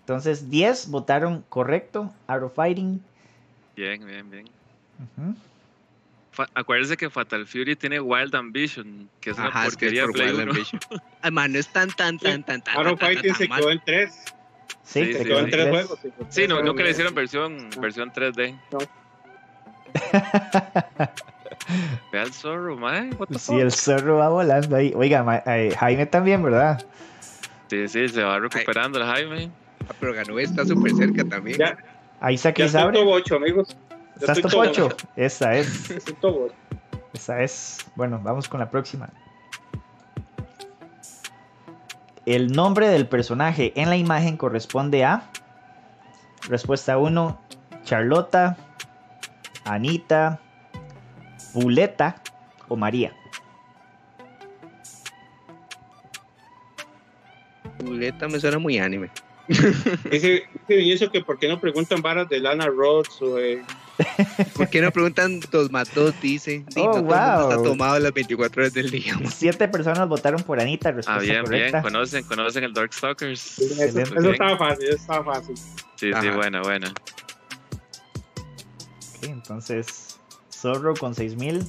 Entonces, 10 votaron correcto, Arrow Fighting. Bien, bien, bien. Fa- acuérdense que Fatal Fury tiene Wild Ambition, que es una Ajá, es que es porquería por Play Wild 1. Ambition. Ay, man, no es tan, tan, tan, tan, tan. Arrow tan, Fighting tan se quedó en tres. Sí, Sí, se sí, quedó Quedó en en tres tres. juegos. Sí, no, nunca le le hicieron versión, versión 3D. Ve al Zorro, mae. Sí, el zorro va volando ahí. Oiga, ma- eh, Jaime también, ¿verdad? Sí, sí, se va recuperando el Jaime. Ah, pero ganó está súper cerca también. Ya, Ahí está ya estoy top 8, amigos. Ya ¿Estás top top 8? ocho. Esa es. Estoy top ocho. Esa es. Bueno, vamos con la próxima. El nombre del personaje en la imagen corresponde a. Respuesta 1, Charlota, Anita, Buleta o María. Julieta me suena muy anime. Dice, dice Vinicio que por qué no preguntan varas de Lana Rhodes o. *laughs* ¿Por qué no preguntan dos más dos? Dice. Sí, Oh, no wow. está tomado las 24 horas del día. Siete personas votaron por Anita, Ah, bien, correcta. bien. Conocen, conocen el Darkstalkers. Eso, Excelente. eso estaba fácil, eso estaba fácil. Sí, sí, Ajá. buena, buena. Ok, entonces, Zorro con 6000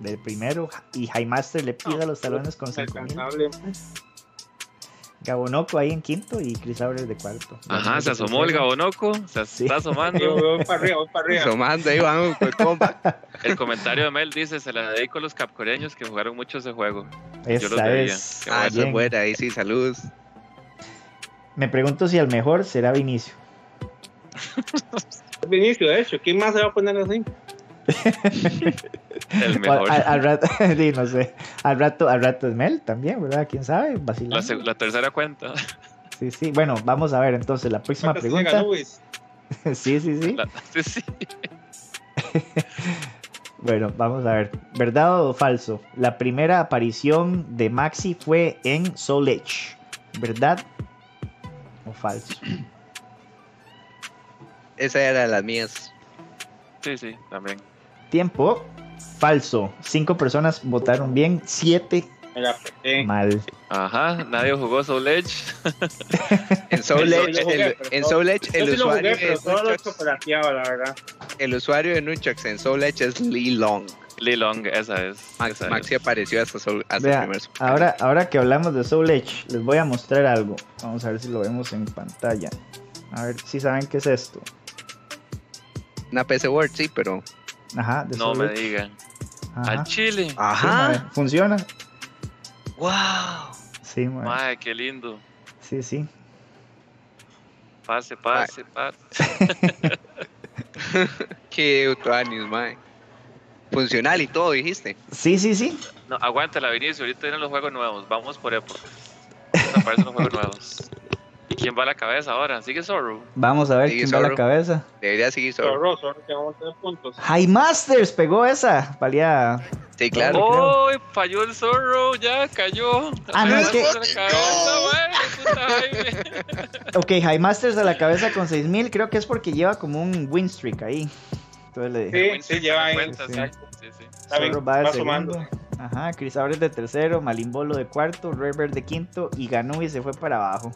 del primero y Highmaster le pida los talones con 5000. Alcanzable. Gabonoco ahí en quinto y Chris Aures de cuarto. Ajá, se asomó el Gabonoco, se Sí. está asomando. voy para arriba, voy para arriba. Asomando, ahí vamos *laughs* con el comentario de Mel dice, se la dedico a los capcoreños que jugaron mucho ese juego. Yo los Esa veía. es. Qué Ah, eso bien. es buena, ahí sí, saludos. Me pregunto si el mejor será Vinicio. *laughs* Vinicio, de hecho, ¿quién más se va a poner así? *laughs* El mejor. Al, al rato, *laughs* sí, no sé. Al rato, al rato es Mel también, ¿verdad? ¿Quién sabe? La, la tercera cuenta. Sí, sí. Bueno, vamos a ver entonces la próxima ¿Cuántas llega pregunta. *laughs* Sí, sí, sí. La- sí, sí. Bueno, vamos a ver. ¿Verdad o falso? La primera aparición de Maxi fue en Soul Edge. ¿Verdad o falso? Esa era de las mías. Sí, sí, también. Tiempo. Falso. Cinco personas votaron bien, siete Me la pegué. mal. Ajá, nadie jugó Soul Edge. *laughs* *laughs* En Soul Edge, el, en todo- Soul Edge, el usuario, jugué, pero de todo lo Nunchucks, cooperativa, la verdad. el usuario de Nunchucks en Soul Edge es Lee Long. Lee Long, esa es. Max, esa Maxi es. apareció hasta, Soul, hasta Vea, el primer ahora, ahora que hablamos de Soul Edge, les voy a mostrar algo. Vamos a ver si lo vemos en pantalla. A ver si saben qué es esto. Una PC Word, sí, pero. Ajá, de No me digan. Ajá. Al Chile. Sí, mae, Funciona. ¡Wow! Sí, mae. Mae, qué lindo. Sí, sí. Pase, pase, pase. *laughs* Qué utuanis, mae. Funcional y todo, dijiste. Sí, sí, sí. No, aguántala, Vinicio. Ahorita vienen los juegos nuevos. Vamos por épocas. Me aparecen los juegos *laughs* nuevos. ¿Y quién va a la cabeza ahora? ¿Sigue Zorro? Vamos a ver quién va a la Zorro. cabeza. Debería seguir solo. Zorro, Zorro, que vamos a tener puntos. High Masters pegó esa. Valía. Sí, claro. ¡Oh! Falló el Zorro, ya cayó. Ah, no, es que- cabeza, Jaime. *laughs* Ok, High Masters a la cabeza con 6000. Creo que es porque lleva como un win streak ahí. Entonces le dije. Sí, sí, lleva ahí. Cuenta, Sí. sí, sí, Zorro va va segundo. sumando. Ajá, Chris Abres de tercero, Malimbolo de cuarto, Rever de quinto y ganó y se fue para abajo.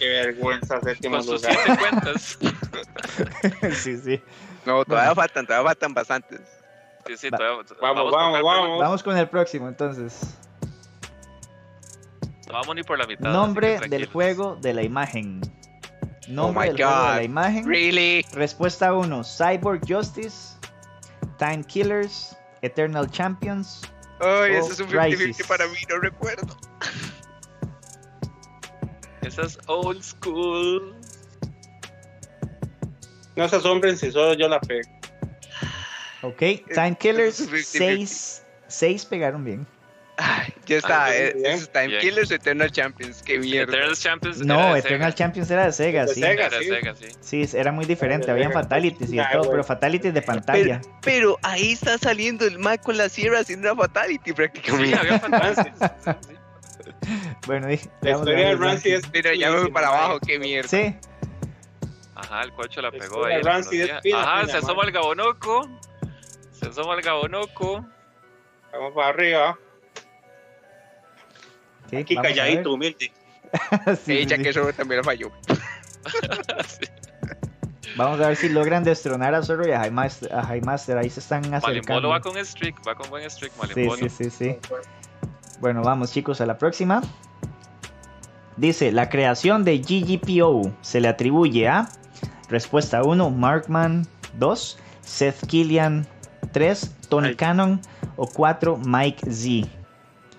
Qué vergüenza, séptimo Con sus lugar. siete cuentas. *laughs* sí, sí. No, todavía faltan, todavía faltan bastantes. Sí, sí, Va- todavía- Vamos, vamos, cada vamos. Vamos con el próximo entonces. No vamos ni por la mitad. Nombre del juego de la imagen. Nombre Oh my del juego de God. la imagen. Really? Respuesta 1, Cyborg Justice, Time Killers, Eternal Champions. Ay, Oh, ese es un 50-50 Crisis. para mí, no recuerdo. Esa es old school. No se asombren si solo yo la pego. Ok, Time Killers, es 50-50. 6 6 pegaron bien. Ay, ya está. Ah, eh, bien, ese es Time bien. Killers o Eternal Champions. Qué mierda. Eternal Champions. era No, de Eternal Sega. Champions era de Sega, De sí. Sega. Era sí. Sega, sí. Sí, era muy diferente, Sega. fatalities y Ah, todo, pero fatalities de pantalla. pero ahí está saliendo el Mac con la sierra haciendo una fatality Sí, prácticamente. había fantasmas. *laughs* Bueno, y La historia de Ramsey es. Mira, ya me voy para abajo, qué mierda. Sí, Ajá, el cocho la pegó ahí. Ramsey es fina, Ajá, se asoma el gabonoco. Se asoma el gabonoco. Vamos para arriba. sí, Aquí vamos a calladito, humilde. ver. *laughs* Sí, Sí, sí, ya sí. que eso también lo falló. *laughs* Vamos a ver si logran destronar a Zorro y a High Master. A High Master. Ahí se están Malimbolo acercando. va con streak, va con buen streak, Sí, Malimbolo. sí, sí, sí. Bueno, vamos chicos a la próxima. Dice, la creación de GGPO se le atribuye a... Respuesta 1, Markman 2, Seth Killian 3, Tony Ay. Cannon o 4, Mike Z.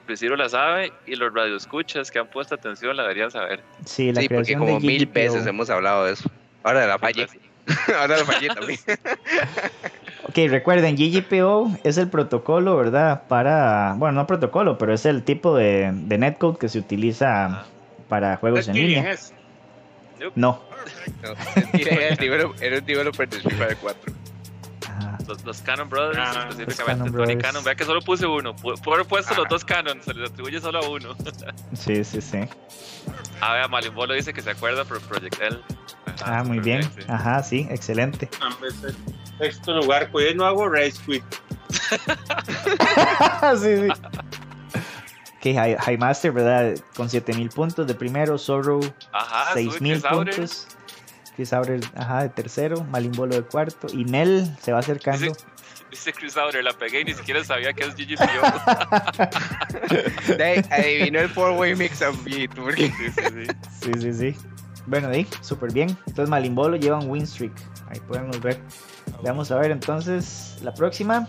Priscilo la sabe y los radioescuchas que han puesto atención la deberían saber. Sí, la Sí, porque como de mil GGPO. veces hemos hablado de eso. Ahora la fallé. Ahora *laughs* la fallé también. *laughs* Ok, recuerden, GGPO es el protocolo, ¿verdad? Para, bueno, no protocolo, pero es el tipo de, de netcode que se utiliza Ah. para juegos en línea. *laughs* es. No. No, era, un developer de Street Fighter 4. Ajá. Los, los Canon Brothers, Ah, específicamente Cannon Tony Brothers. Cannon. Vea que solo puse uno. Haber puesto los dos Canon, se les atribuye solo a uno. *laughs* Sí, sí, sí. Ah, vea, Malimbolo dice que se acuerda por Project L. Ah, muy súper bien. Ajá, sí, excelente. Sexto lugar, pues no hago Race Quit. *laughs* sí, sí. Ok, High, High Master, ¿verdad? Con 7000 puntos de primero, Zorro Ajá, 6000 Chris Aurer. puntos. Chris Aurer, ajá, de tercero, Malimbolo de cuarto. Y Nel se va acercando. Dice, dice Chris Aurer, la pegué y ni siquiera sabía que es GGPO. De ahí, adivinó el four-way mix-up, porque sí, sí, sí. Sí, sí, sí. Bueno, di, súper bien. Entonces Malimbolo lleva un win streak. Ahí podemos ver. Vamos a ver entonces la próxima.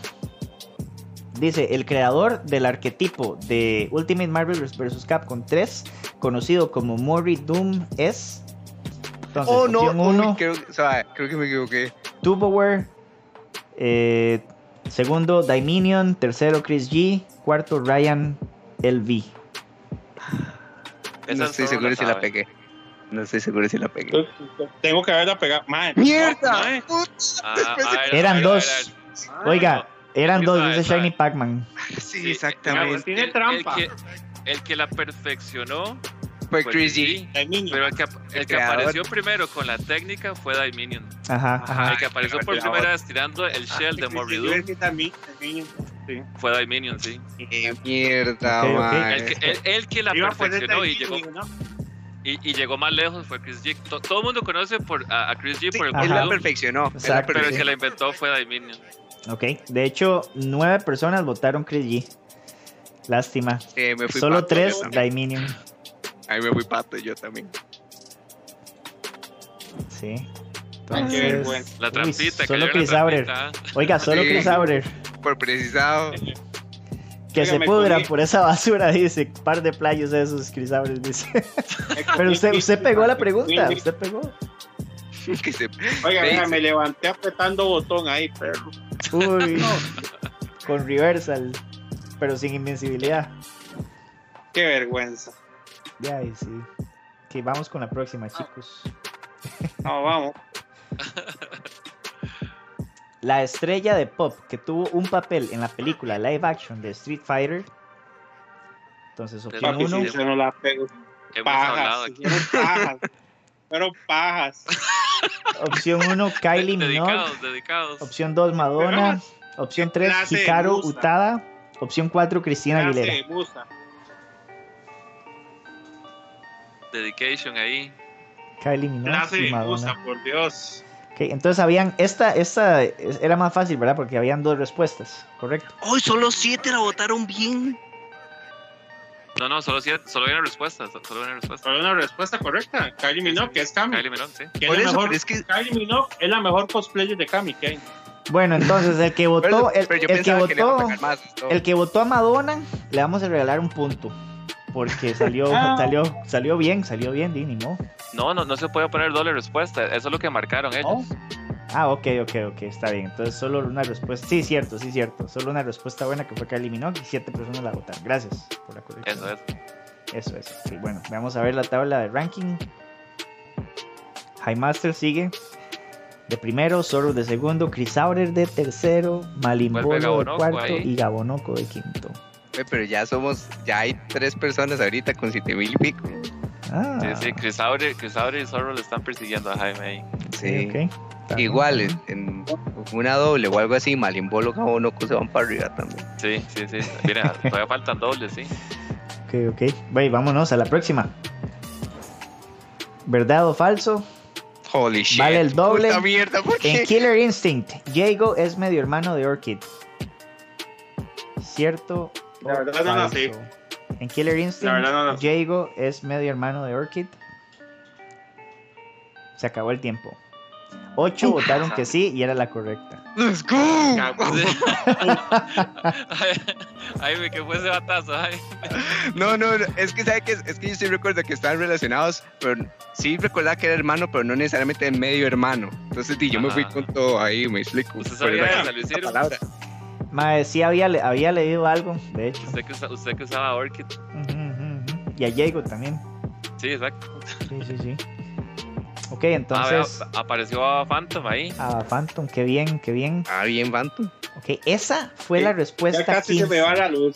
Dice, el creador del arquetipo de Ultimate Marvel vs. Capcom 3, conocido como Mori Doom, es... Entonces, Oh, no, uy, uno, creo, o sea, creo que me equivoqué. Tuboware. eh, segundo, Dominion. Tercero, Chris G. Cuarto, Ryan LV. Esa No estoy seguro si la pegué. No estoy seguro si la pegué. Tengo que haberla pegado. Madre, ¡Mierda! madre. Ah, ver, Eran ver, dos. Oiga, eran sí, dos, dice. Shiny Pac-Man. Sí, Sí, exactamente. digamos, Tiene el- trampa. El que, el que la perfeccionó Fue Chris G. Pero el que, el que apareció primero con la técnica fue Dominion. Ajá, ajá. el que apareció por primera vez tirando el shell de Sí, Morridu sí, fue Dominion, sí. Qué mierda, Ok, ok. mae. El que, el, el que la perfeccionó y llegó. Y, y llegó más lejos fue Chris G. To- todo el mundo conoce por, a, a Chris G Sí, por el él la perfeccionó. Exacto. pero el que la inventó fue Dominion. Ok. De hecho, nueve personas votaron Chris G. Lástima. Eh, me fui Solo pato, tres. Dominion. Ahí me fui pato yo también. Sí. Ay, qué Entonces. La trampita, que solo Chris Aurer. Oiga, solo Sí. Chris Aurer. Por precisado. Que se Oiga, me pudra comí. por esa basura, dice. Par de playos esos, Chris Aurer, dice. Pero usted, usted pegó la pregunta. Usted pegó. que se... Oiga, sí. me levanté apretando botón ahí, perro. Uy. *laughs* Con reversal. Pero sin invencibilidad. Qué vergüenza. Ya, ahí sí. Ok, vamos con la próxima, chicos. No, vamos. *laughs* La estrella de pop que tuvo un papel en la película live action de Street Fighter. Entonces, opción Papi, 1. si se no la pego. Pajas. Fueron pajas. *laughs* Fueron pajas. Opción 1, Kylie Minogue. dedicados, dedicados. Opción 2, Madonna. Opción 3, clase de Hikaru musa. Utada. Opción 4, Cristina Clase Aguilera. Dedication ahí. Kylie Minogue Clase y Madonna. por Dios. Ok, entonces habían. Esta, esta es- era más fácil, ¿verdad? Porque habían dos respuestas. Correcto. ¡Hoy solo siete la votaron bien! No, no, solo, siete- solo hay una respuesta. so- Solo hay una respuesta. Fue una respuesta correcta. Kylie Minogue, que es Kami. Kylie Minogue, sí. Que es eso, mejor, es que- Kylie Minogue es la mejor cosplayer de Kami que hay. Bueno, entonces el que votó. El, el que votó. El que votó a Madonna, le vamos a regalar un punto. Porque salió, *laughs* Ah. salió, salió bien, salió bien, di, ni modo. No, no, no se puede poner doble respuesta. Eso es lo que marcaron ellos. Ah, ok, ok, ok, está bien. Entonces solo una respuesta. Sí, cierto, sí, cierto. Solo una respuesta buena que fue que eliminó y siete personas la votaron. Gracias por la corrección. Eso es. Eso es. Ok, bueno, vamos a ver la tabla de ranking. High Master sigue de primero, Zorro de segundo, Chris Aurer de tercero, Malimbolo de cuarto ahí. y Gabonoco de quinto. Pero ya somos, ya hay tres personas ahorita con siete mil y pico. Ah, Sí, sí, Chris Aurer, Chris Aurer y Zorro le están persiguiendo a Jaime ahí. Sí. ok. Está bien. Igual, en, en una doble o algo así, Malimbolo, Gabonoco se van para arriba también. Sí, sí, sí. Mira, *laughs* todavía faltan dobles, sí. Ok, ok. Bueno, vámonos a la próxima. ¿Verdad o falso? Holy shit. Vale el doble. Puta mierda, ¿por En? Killer Instinct, Jago es medio hermano de Orchid. ¿Cierto? O La verdad no sé. falso? En Killer Instinct, no Jago es medio hermano de Orchid. Se acabó el tiempo. Ocho votaron que sí y era la correcta. ¡Let's go! Jaime, *laughs* ¿qué fue ese batazo? Jaime? No, no, no, es que sabe que es que yo sí recuerdo que estaban relacionados, pero sí recordaba que era hermano, pero no necesariamente medio hermano. Entonces yo me fui con todo ahí, me explico. ¿Usted Por sabía esa- palabra. Mae, sí había, le- había leído algo, de hecho. Usted que, usa- usted que usaba Orchid. Ujú, ujú. Y a Jago también. Sí, exacto. Sí, sí, sí. Ok, Ah, entonces. apareció a Phantom ahí. A Phantom, qué bien, qué bien. Ah, bien, Phantom. Ok, esa fue Sí, la Ya respuesta casi se 15. me va la luz.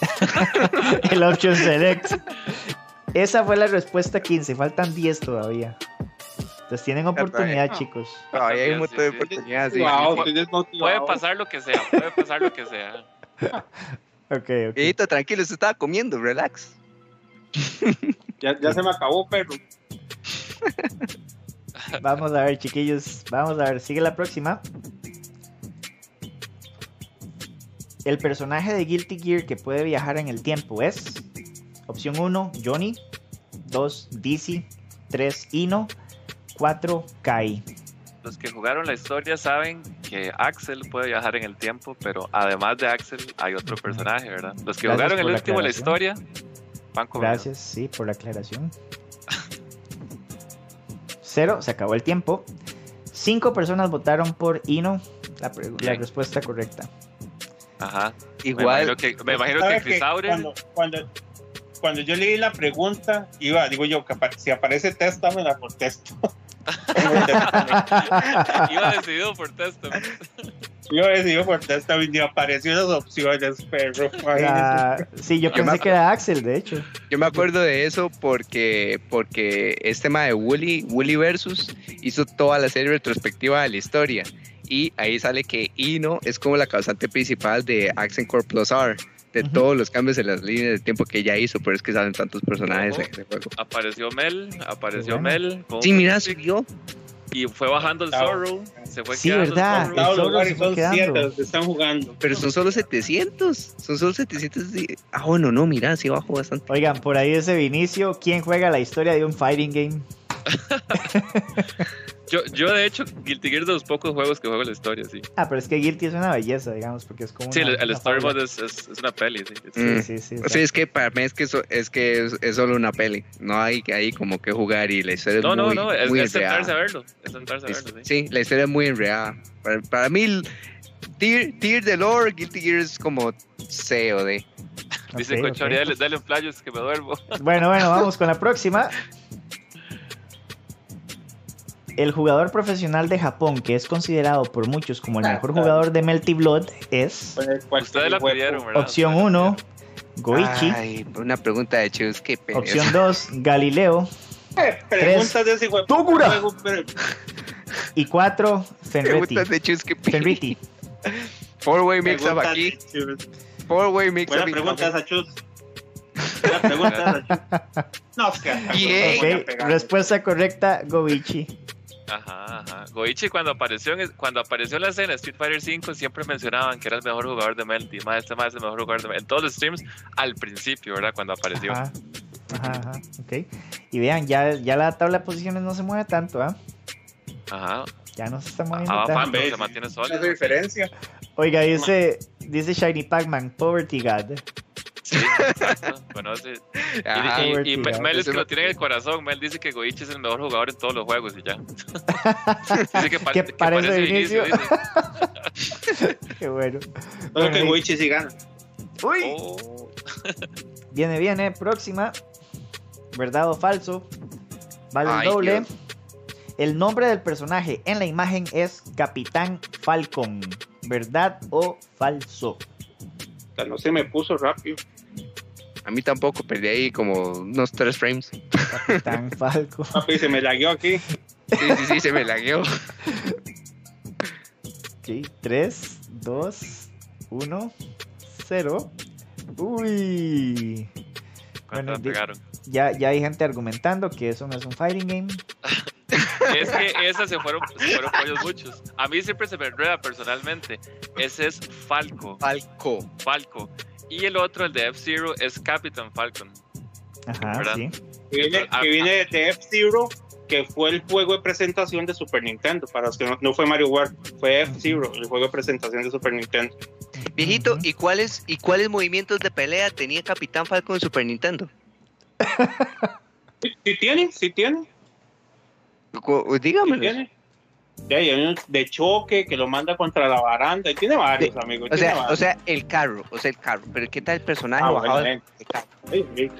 *laughs* El option select. Esa fue la respuesta 15. Faltan 10 todavía. Entonces tienen oportunidad, chicos. Todavía hay un montón de sí. oportunidades. sí. Wow, sí. estoy desmotivado. Puede pasar lo que sea, puede pasar lo que sea. *laughs* Ok, ok. Viejito, tranquilo, usted estaba comiendo, relax. *laughs* Ya, ya se me acabó, perro. *laughs* Vamos a ver, chiquillos. Vamos a ver. Sigue la próxima. El personaje de Guilty Gear que puede viajar en el tiempo es. Opción 1, Johnny. 2, Dizzy. 3, Ino. 4, Kai. Los que jugaron la historia saben que Axel puede viajar en el tiempo, pero además de Axel hay otro personaje, ¿verdad? Los que Gracias jugaron el por la último la historia van conmigo. Gracias, sí, por la aclaración. Cero, se acabó el tiempo. Cinco personas votaron por Ino. La, respuesta correcta. Ajá. Me Igual, imagino que, me imagino ¿Sabe que Aurel cuando, cuando, cuando yo leí la pregunta, iba, digo yo, si aparece testa, me la contesto. *laughs* *laughs* iba decidido por texto. yo decido por testa y apareció las opciones, perro. Ah, sí, yo pensé que era Axel, de hecho. yo me acuerdo de eso porque, porque este tema de Woolly, Woolly Versus hizo toda la serie retrospectiva de la historia. Y ahí sale que Ino es como la causante principal de Accent Core Plus R, de todos los cambios en las líneas de tiempo que ella hizo, pero es que salen tantos personajes en ese juego. Apareció Mel, apareció. Mel. Sí, mira, subió. Y fue bajando el Zorro. Se fue Sí, quedando el ¿verdad? Zorro. Solo los se fue quedando. siete los que están jugando. Pero son solo 700. Son solo 700. de- Ah, bueno, no, mira, sí bajó bastante. Oigan, por ahí ese Vinicio, ¿quién juega la historia de un fighting game? *laughs* Yo, yo, de hecho, Guilty Gear es de los pocos juegos que juego la historia, sí. Ah, pero es que Guilty es una belleza, digamos, porque es como Sí, una- el, el fábula. es, es, es una peli, sí. Es- Mm. Sí, sí, sí. Sí, es que para mí es que, eso, es, que es, es solo una peli. No hay que ahí como que jugar y la historia No, es no, muy, no, es, muy es sentarse a verlo. Es sentarse a Es- verlo, sí. sí, la historia es muy enredada. Para, para mí, el tier, tier de lore, Guilty Gear es como C o D. Dice Ok, Conchori, ok. dale, dale un playos que me duermo. Bueno, bueno, vamos con la próxima. *laughs* El jugador profesional de Japón, que es considerado por muchos como el mejor jugador de Melty Blood, es Ustedes la pidieron, ¿verdad? opción 1, Goichi. Ay, una pregunta de Chus, qué. Opción 2, Galileo. Eh, Preguntas de ese juego. Togura. Y 4, Fenriti. Preguntas de Chus, qué. Fenriti. Four way mix up preguntas aquí. de Chus. Four way mix up. pregunta esa, Chus. Buena pregunta esa, Chus. *laughs* No, es que hasta Bien. me voy a Ok, pegar. respuesta correcta, Goichi. Ajá, ajá. Goichi cuando apareció en, cuando apareció en la escena Street Fighter 5 siempre mencionaban que era el mejor jugador de Melty. Más este más es el mejor jugador de Melty. En todos los streams al principio, ¿verdad? Cuando apareció. Ajá, ajá, ajá, ok. Y vean, ya, ya la tabla de posiciones no se mueve tanto, ¿ah? Ajá. Ya no se está moviendo Ah, tanto. Se mantiene ¿Cuál es sólido. la diferencia? Oiga, dice, dice Shiny Pac-Man, Poverty God. Sí, exacto. Conoce. Y, Ajá. y- y Poverty, Mel es que lo tiene en el corazón. Mel dice que Goichi es el mejor jugador en todos los juegos y ya. *laughs* dice que, pa- Que que parece parece Vinicio. dice. *laughs* Qué bueno. Solo Bueno, que Goichi sí gana. Uy, Oh, viene, viene, próxima. ¿Verdad o falso? Vale el doble. Dios. El nombre del personaje en la imagen es Capitán Falcon. ¿Verdad o falso? No se me puso rápido. A mí tampoco, perdí ahí como unos tres frames. Capitán *laughs* Falcon. Papi, se me lagueó aquí. Sí, sí, sí, se me lagueó. Ok, 3, 2, 1, 0. Uy. ¿Cuánto Bueno? Ya, ya hay gente argumentando que eso no es un fighting game. *laughs* Es que esas se fueron, se fueron pollos muchos. A mí siempre se me enreda personalmente. Ese es Falco, Falco. Falco. Y el otro, el de F-Zero, es Captain Falcon. Ajá, ¿Verdad? sí. Que viene, Ah, que viene de F-Zero, que fue el juego de presentación de Super Nintendo. Para los que no, no fue Mario World, fue F-Zero, el juego de presentación de Super Nintendo. Viejito. ¿y cuáles, ¿y cuáles movimientos de pelea tenía Capitán Falco en Super Nintendo? Sí, sí tiene, sí tiene, sí Dígamelo. tiene. De choque que lo manda contra la baranda. Y tiene varios, amigos. O tiene sea, o varios. sea, el carro, o sea, el carro. Pero ¿qué tal el personaje Ah, bajado bueno, del eh. carro? Sí, sí.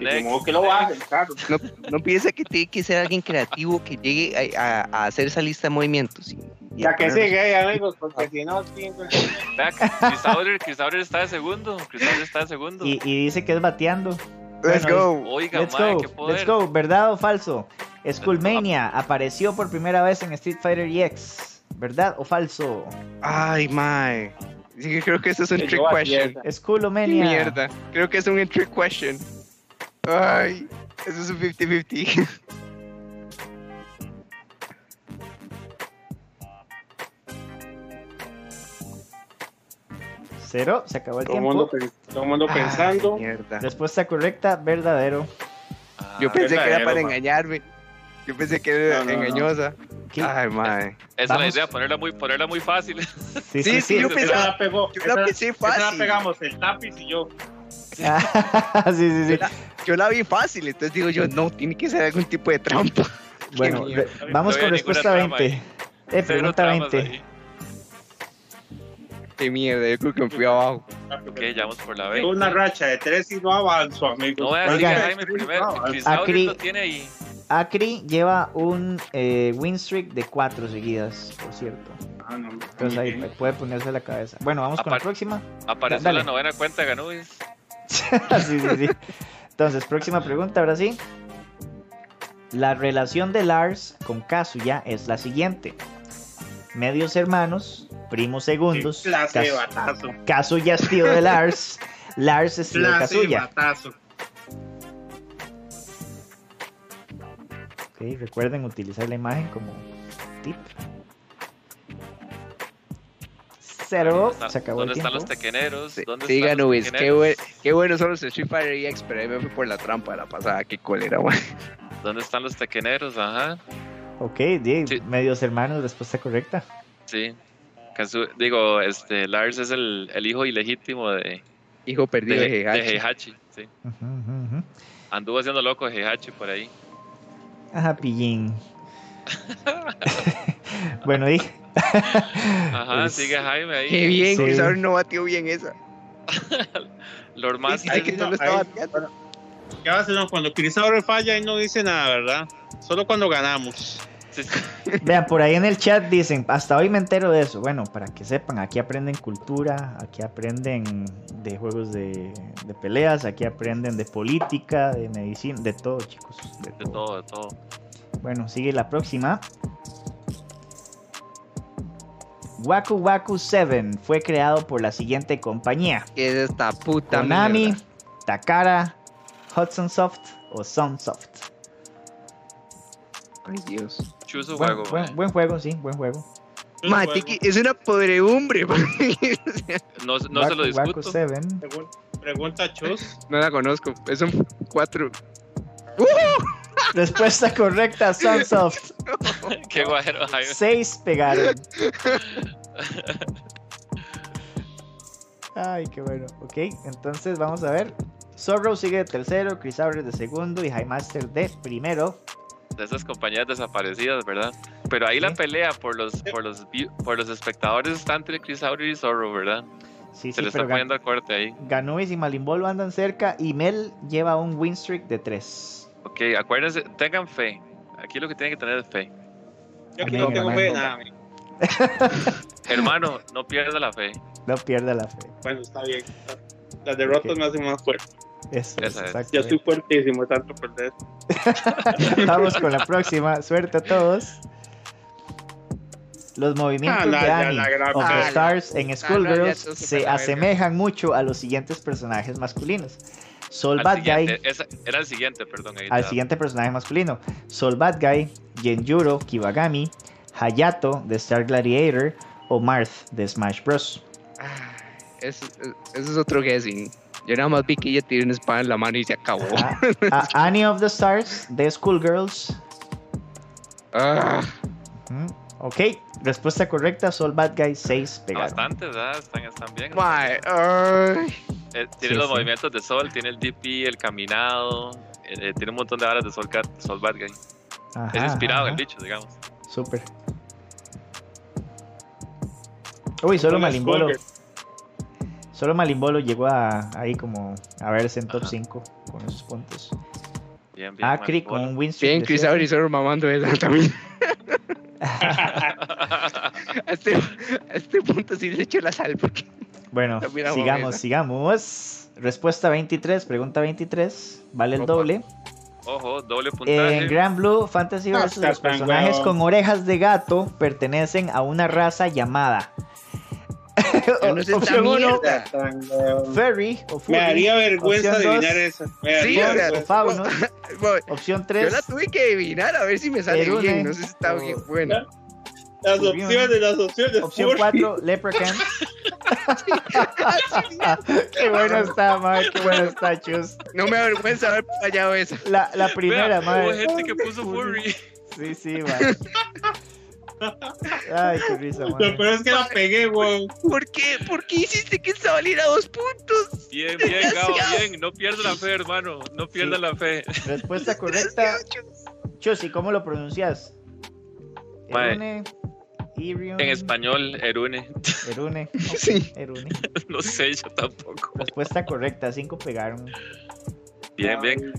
Y Next. ni modo que lo baje, el carro. No, no piensa que tiene que ser alguien creativo que llegue a, a- a hacer esa lista de movimientos. y- y Ya que sigue ahí, amigos, porque si no. Vea, Chris Sauder está de segundo. Chris está de segundo. Y, y dice que es bateando. Let's Bueno, go. Oiga, Let's go, qué poder. let's go, ¿verdad o falso? Skullmania apareció por primera vez en Street Fighter EX, ¿verdad o falso? Ay, que creo que eso es un trick question. Skullomania. mierda. Creo que es un trick question. Ay, eso es un 50-50. *laughs* Cero, se acabó el Todo tiempo. mundo, todo el mundo pensando. Ay, mierda. Respuesta correcta, verdadero. Ah, Yo pensé que era verdadero, para ma. engañarme. Yo pensé que era No, no, no. engañosa. ¿Qué? Ay, mae. Esa es la idea, ponerla muy, ponerla muy fácil. Sí, *laughs* Sí, sí, yo Esa pensaba- la pegó. yo la pensé esa la fácil. pegamos, el tapiz y yo. *laughs* sí, sí, sí. Yo la, yo la vi fácil, entonces digo yo, no, tiene que ser algún tipo de trampa. Bueno, re- vamos No con respuesta trama 20. ahí. Eh, pregunta tramas 20. ahí. Qué mierda, yo creo que me fui abajo. Ok, ya vamos por la Tengo 20. una racha de tres y no avanzo, amigos. No voy a decir Oigan. que Jaime primero. Acri- lo tiene ahí. Acri lleva un eh, win streak de 4 seguidas, por cierto. Ah, no, Entonces ahí bien. puede ponerse la cabeza. Bueno, vamos con la Apar- próxima. Apareció Dale. la novena cuenta Ganubis. *laughs* sí, sí, sí. Entonces, próxima pregunta, ahora sí. La relación de Lars con Kazuya es la siguiente. Medios hermanos, primos segundos. Clase de batazo. Kazuya es tío de Lars. *laughs* Lars es tío de Kazuya. batazo. Recuerden utilizar la imagen como tip. Cero. ¿Dónde están, Se acabó el ¿dónde están los tequeneros? Sí, ¿Dónde sí, están los Ganubis, qué, buen, qué buenos son los Street Fighter EX, pero ahí me fui por la trampa de la pasada, qué cólera, güey. ¿Dónde están los tequeneros? Ajá. Ok, di, Sí. medios hermanos, respuesta correcta. Sí. Kazu- digo, este, Lars es el, el hijo ilegítimo de, Hijo perdido de, de, de Heihachi. Heihachi. Sí. Anduvo haciendo loco de Heihachi por ahí. *laughs* Ajá, pillín. bueno, y. Ajá, Pues, sigue Jaime ahí. Qué bien, Sí. No batió bien esa. *laughs* Lord Sí, Master. tú lo no, estabas ahí- bateando. ¿Qué va a hacer? No, Cuando Chris ahora falla, ahí no dice nada, ¿verdad? Solo cuando ganamos. *laughs* Vean, por ahí en el chat dicen, hasta hoy me entero de eso. Bueno, para que sepan, aquí aprenden cultura, aquí aprenden de juegos de, de peleas, aquí aprenden de política, de medicina, de todo, chicos. de De todo. todo, de todo. Bueno, sigue la próxima. Waku Waku 7 fue creado por la siguiente compañía: ¿Qué es esta puta Konami, mierda? Takara, Hudson Soft o Sunsoft. Ay, Dios. Chuzo Buen, juego. buen- juego, sí, buen juego. Ma, Tiki, es una podredumbre. *laughs* No, no se lo discuto. 7. Pregun- Pregunta a Chus. *laughs* No la conozco. Es un 4. *laughs* Respuesta correcta, Sunsoft. Qué guajero, Jaime. 6 pegaron. Ay, qué bueno. Ok, entonces vamos a ver. Zorro sigue de tercero, Chris de segundo y High Master de primero. De esas compañías desaparecidas, ¿verdad? Pero ahí la pelea por los, por los, por los espectadores está entre Chris Auri y Zorro, ¿verdad? Sí, Se sí, le está poniendo al corte ahí. Ganubis y Malimbolo andan cerca y Mel lleva un win streak de 3. Ok, acuérdense, tengan fe. Aquí lo que tienen que tener es fe. Yo aquí no tengo fe, nada. *laughs* Hermano, no pierda la fe. No pierda la fe. Bueno, está bien. Las derrotas Ok. me hacen más fuerte. Eso, Esa es. Ya estoy fuertísimo, tanto perder. *laughs* Vamos con la próxima. Suerte a todos. Los movimientos Ah, la- de Annie la gran- of the Ah, la Stars en ya todo se asemejan mucho a los siguientes personajes masculinos. Soul Al Bad Guy, esa- era el siguiente, perdón. ahí al siguiente personaje masculino. Soul Bad Guy, Genjuro, Kiwagami, Hayato de Star Gladiator o Marth de Smash Bros. Ah, Eso, eso es otro guessing. Yo nada más vi que ella tiene una espada en la mano y se acabó. Ah, a Annie of the Stars de Schoolgirls. Ah. Ok, respuesta correcta, Soul Bad Guy 6 pegaron. Bastante, ¿verdad? Están, están bien. Eh, tiene Sí, los sí. movimientos de Sol, tiene el DP, el caminado. eh, eh, tiene un montón de varas de Sol, Bad Guy. Ajá, es inspirado ajá, el bicho, digamos. Súper. Uy, solo Malimbolo. Skullgirl. Solo Malimbolo llegó a, ahí como a verse en top Ajá. 5 con esos puntos. Bien, bien. Acri Malimbolo. con un win Bien, Chris solo mamando esa *laughs* también. *laughs* A este, a este punto sí le echo la sal porque Bueno, *laughs* sigamos, sigamos. Respuesta 23, pregunta 23. Vale el Opa. doble. Ojo, doble puntaje. En Grand Blue Fantasy No seas los personajes con orejas de gato pertenecen a una raza llamada. Yo no sé esta Opción uno. Furry o Me Furry. daría vergüenza Opción adivinar dos, esa. Me Sí, daría o sea, O. Bueno, *laughs* Opción Yo 3. la tuve que adivinar a ver si me sale bien. No sé si está bien buena. Las opciones, las opciones. Opción Furry. 4, *laughs* Leprechaun. *laughs* qué bueno está, madre. Qué bueno está, Chus. No me avergüenza haber fallado esa. La, la primera, Vea, Hubo madre. gente que puso Furry. Sí, sí, madre. Ay, qué risa, Lo madre. peor es que la pegué, weón. ¿Por qué? ¿Por qué hiciste que esta valiera dos puntos? Bien, bien, Gabo, bien. No pierda la fe, hermano. No pierda Sí. la fe. Respuesta *laughs* correcta. Chus, ¿y cómo lo pronuncias? Erune. Irion. En español, Erune. Erune. *laughs* Sí. Erune. No sé, yo tampoco. Respuesta correcta, cinco pegaron. Bien, bien.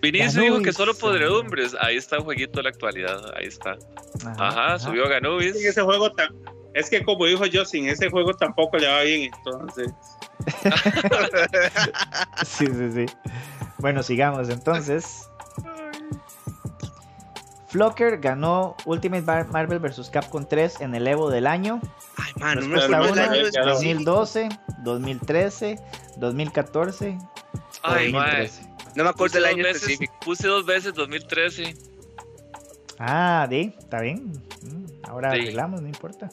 Vinicio dijo que solo podredumbres. Ahí está el jueguito de la actualidad. Ahí está. Ajá, subió Ganubis. En ese juego tan- Es que como dijo yo, sin ese juego tampoco le va bien, entonces. *laughs* Sí, sí, sí. Bueno, sigamos entonces. Flocker ganó Ultimate Mar- Marvel vs. Capcom 3 en el Evo del año. Ay, man, no me Respuesta acuerdo el 1, año ya lo- específico. 2012, 2013, 2014 o Ay, mae. 2013. No me acuerdo Puse el año veces, específico. puse dos veces 2013. Ah, di, está bien. Mm, Ahora Sí. arreglamos, no importa.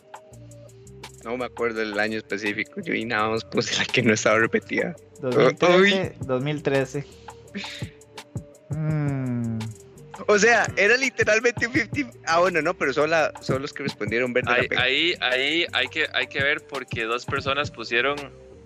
No me acuerdo el año específico. Yo y nada más puse la que no estaba repetida. 2013, 2013. Mm, O sea, era literalmente un 50. Ah, bueno, no, pero son, la- son los que respondieron verde Ahí, ahí, ahí hay, que, hay que ver porque dos personas pusieron.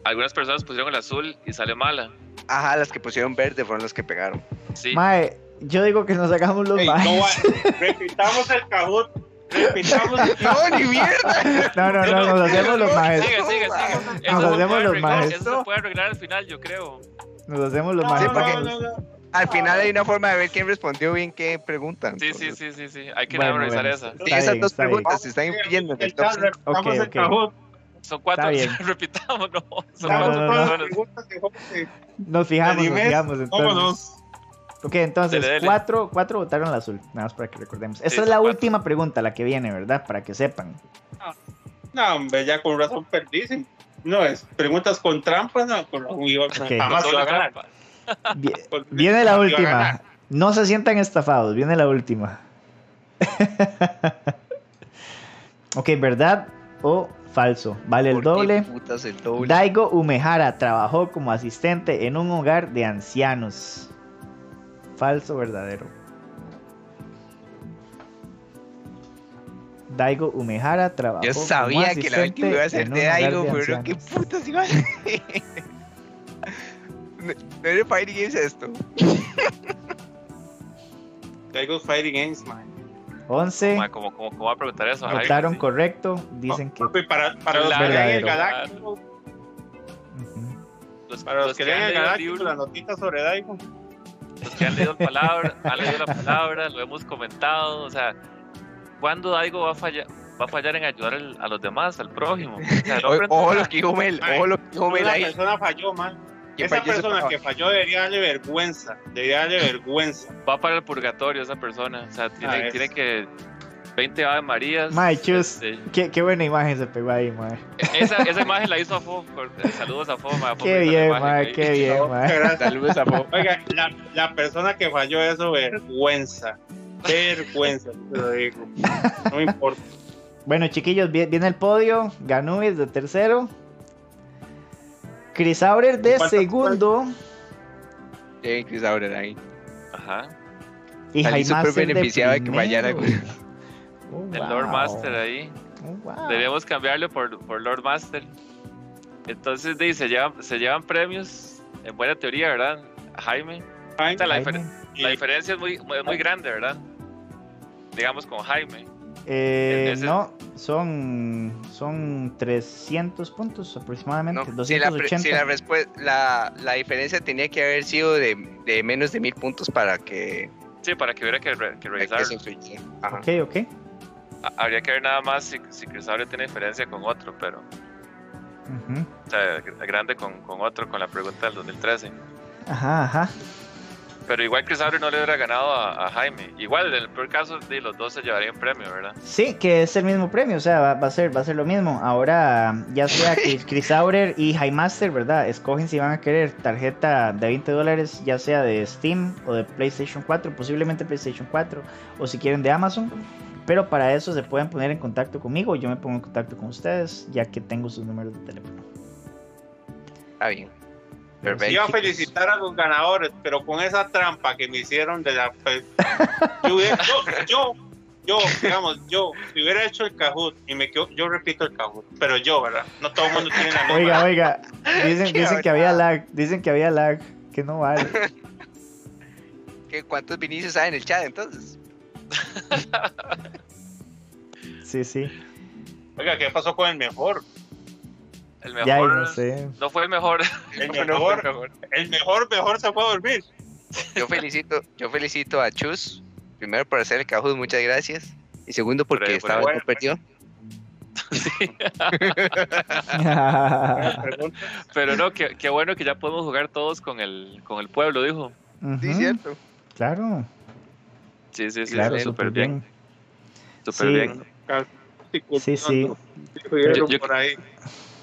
Algunas personas pusieron el azul y sale mala. Ajá, las que pusieron verde fueron las que pegaron. Sí. Mae, yo digo que nos hagamos los Ey, maes. no va- *laughs* repitamos el cajón. Repitamos el ¡No, ni mierda! No, no, no, nos hacemos los maes. Sigue, sigue, sigue. Nos hacemos los majes. Eso se puede arreglar al final, yo creo. Nos hacemos los maes. Sí, porque- no, no, no. Al final hay una forma de ver quién respondió bien qué pregunta. Sí, sí, sí, sí, sí. Hay que Bueno, revisar bueno. esa. sí, esas dos preguntas se están influyendo en el El top chat, 5. repitamos Ok, ok. Son cuatro. Está bien. *laughs* Repitamos, no. Son No, cuatro no, no, Nos fijamos, nos fijamos. Entonces. Vámonos. Ok, entonces, Dele, dele. cuatro, cuatro votaron al azul. Nada más para que recordemos. Esta Sí, es la cuatro. última pregunta, la que viene, ¿verdad? Para que sepan. No, hombre, ya con razón perdí. No, es preguntas con trampa, no, con iba- jamás Doble iba a ganar. trampa. Vie- *laughs* Con- Viene la última. No se sientan estafados, viene la última. *laughs* ok, ¿verdad o falso? Vale el ¿Por qué doble. putas el doble? Daigo Umehara trabajó como asistente en un hogar de ancianos. Falso verdadero. Daigo Umehara trabajó Yo como sabía que la última iba a ser de Daigo, de pero qué putas iba a ser. *laughs* ¿No no era Fighting Games esto? Daigo Fighting Games, man. 11 Ma, ¿Cómo, cómo, cómo va a preguntar eso? Votaron Sí. correcto. Dicen que. Papi, para, para los que leen el Verdadero. Galáctico, Ujú. Los, para los los que que leen el el Galáctico, libro, la notita sobre Daigo. los que han leído la palabra, *laughs* han leído la palabra, lo hemos comentado, o sea, ¿cuándo Daigo va a fallar, va a fallar en ayudar al- a los demás, al prójimo? O sea, no Ojo lo que dijo Mel, ojo lo que dijo Mel Una ahí. persona falló, man. Esa persona que falló debería darle vergüenza. Debería darle vergüenza. va para el purgatorio esa persona, o sea, tiene, Ah, tiene que 20 Ave Marías. Mae, chus. este, Qué, qué buena imagen se pegó ahí, mae. esa, esa imagen la hizo a Fo, por- saludos a Fo, ma, Fo Qué bien, mae, ahí. qué bien, No, mae. Saludos a Bob. Oiga, la, la persona que falló eso, vergüenza. Vergüenza, te lo digo. No me importa. Bueno, chiquillos, vi- viene el podio. Ganubis de tercero. Chris Aurer de segundo. Bien, Chris Aurer ahí. Ajá, Y Jaime súper beneficiado de que güey. Oh, el wow. Lord Master ahí. Oh, wow. Debemos cambiarlo por, por Lord Master. Entonces, dice, se llevan, se llevan premios, en buena teoría, ¿verdad? Jaime. Sea, la, Jaime. difer- la diferencia es muy, muy, muy grande, ¿verdad? Digamos con Jaime. Eh, Ese- no, son, son 300 puntos aproximadamente, No, si la, pre- 280. si la, la, la diferencia tenía que haber sido de, de menos de mil puntos para que, Sí, para que hubiera que, re- que que revisar. Ajá. Ok, ok. Ha- Habría que ver nada más si, si Crisable tiene diferencia con otro, pero. O sea, grande con, con otro, con la pregunta del 2013. Ajá, ajá. Pero igual Crisable no le hubiera ganado a, a Jaime. Igual, en el peor caso, sí, los dos se llevarían premio, ¿verdad? Sí, que es el mismo premio, o sea, va, va a ser, va a ser lo mismo. Ahora, ya sea *laughs* que Chris Aurer y High Master, ¿verdad? Escogen si van a querer tarjeta de 20 dólares, ya sea de Steam o de PlayStation 4, posiblemente PlayStation 4, o si quieren de Amazon. Pero para eso se pueden poner en contacto conmigo, yo me pongo en contacto con ustedes, ya que tengo sus números de teléfono. Está bien. Iba a felicitar a los ganadores, pero con esa trampa que me hicieron de la. fe- Yo, yo, yo, yo, digamos, yo, si hubiera hecho el Kahoot y me quedo, yo repito el Kahoot, pero yo, ¿verdad? No todo el mundo tiene la misma. Oiga, oiga, *laughs* dicen, que había lag, dicen que había lag, que no vale. *laughs* ¿Qué, ¿Cuántos Vinicius hay en el chat entonces? Sí, sí. Oiga, ¿qué pasó con el mejor? El Ya, mejor. no sé. no fue el mejor. El *laughs* no, mejor, el mejor, mejor se fue a dormir. Yo felicito, yo felicito a Chus, primero por hacer el Kahoot, muchas gracias. Y segundo porque Por- por- estaba bueno, pregunta. *laughs* Pero no, qué, qué bueno que ya podemos jugar todos con el, con el pueblo, dijo. Ujú, cierto. Claro, Sí, sí, sí, claro, súper bien. Súper Sí. bien. Sí, sí. Yo- yo- por ahí.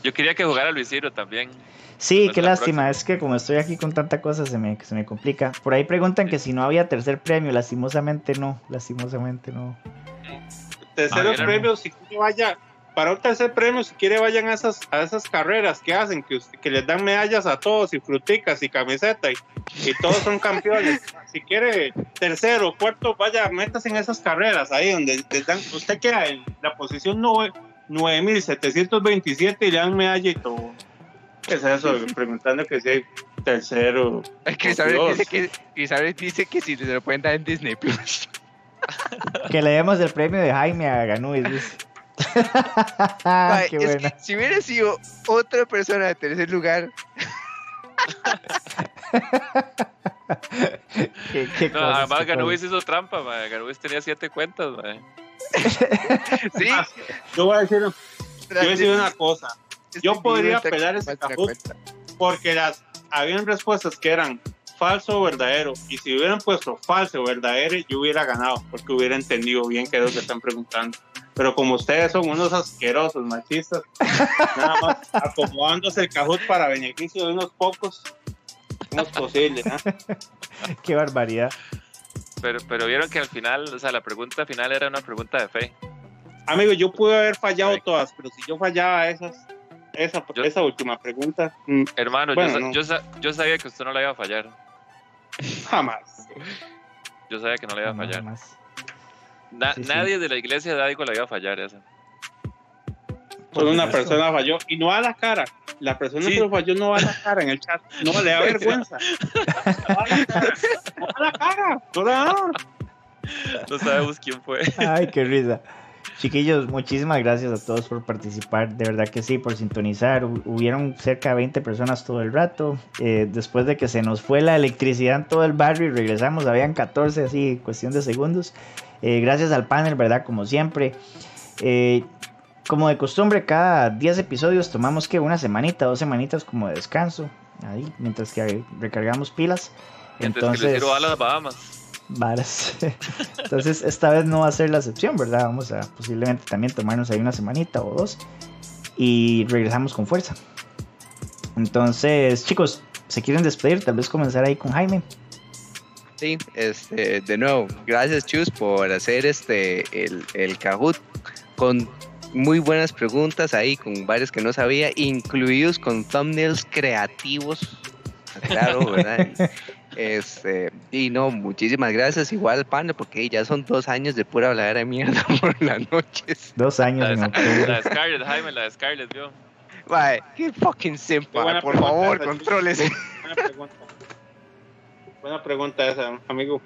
Yo quería que jugara Luis Ciro también. Sí, qué lástima, es que como estoy aquí con tanta cosa se me, se me complica. Por ahí preguntan que si no había tercer premio, lastimosamente no, lastimosamente no. Tercero Ah, bien. premio, si quiere vaya, para un tercer premio, si quiere vayan a esas, a esas carreras que hacen, que, que les dan medallas a todos y fruticas y camiseta y, y todos son campeones. *laughs* si quiere tercero, cuarto, vaya, métase en esas carreras ahí donde les dan, usted queda en la posición nove- 9727 y le dan medalla y todo. ¿Qué es eso? Preguntando que si hay tercero. Crisabel Dios. dice que, Crisabel dice que si se lo pueden dar en Disney Plus. *laughs* Que le demos el premio de Jaime a. Mae, *laughs* *laughs* qué es buena. que si hubiera sido otra persona de tercer lugar, Qué, qué No, además cosas. hizo trampa. Ganubis tenía siete cuentas, man. Sí, Ah, Yo voy a decir, yo voy a decir una cosa. Yo podría apelar ese cuenta. porque las habían respuestas que eran falso o verdadero y si hubieran puesto falso o verdadero yo hubiera ganado porque hubiera entendido bien qué es lo que están preguntando pero como ustedes son unos asquerosos machistas nada más acomodándose el cajut para beneficio de unos pocos no es posible ¿eh? *laughs* Qué barbaridad. Pero, pero vieron que al final, o sea, la pregunta final era una pregunta de fe. amigo yo pude haber fallado todas pero si yo fallaba esas esa, Yo- esa última pregunta mm, Hermano, Bueno, yo, no. yo, sa- yo sabía que usted no la iba a fallar. *laughs* jamás Yo sabía que no la iba a fallar. más. Na- Sí, sí. Nadie de la iglesia de Daigo la iba a fallar esa. Solo una persona falló y no a la cara. La persona Sí. que lo falló no va a la cara en el chat. No le da *laughs* vergüenza. No a la cara. No a la cara. No la. No sabemos quién fue. Ay, qué risa. Chiquillos, muchísimas gracias a todos por participar, de verdad que sí, por sintonizar. Hu- Hubieron cerca de 20 personas todo el rato. Eh, después de que se nos fue la electricidad en todo el barrio y regresamos, habían 14 así, cuestión de segundos. Eh, gracias al panel, ¿verdad? Como siempre. Eh, como de costumbre, cada 10 episodios tomamos que una semanita, dos semanitas como de descanso, ahí, mientras que recargamos pilas. Entonces, que le tiro a las Bahamas. Varas. *laughs* Entonces, esta vez no va a ser la excepción, ¿verdad? Vamos a posiblemente también tomarnos ahí una semanita o dos y regresamos con fuerza. Entonces, chicos, ¿se quieren despedir? Tal vez comenzar ahí con Jaime. Sí, este, de nuevo, gracias Chus por hacer este el, el Kahoot con muy buenas preguntas ahí, con varias que no sabía, incluidos con thumbnails creativos. Claro, ¿verdad? *laughs* Este, y no, muchísimas gracias igual al panel, porque ya son dos años de pura hablar de mierda *laughs* por las noches. Dos años La en de, la de Scarlett, Jaime, la de Scarlett, vio. Mae, qué fucking simple, por pregunta favor, controles. Buena pregunta. Buena pregunta esa, amigo.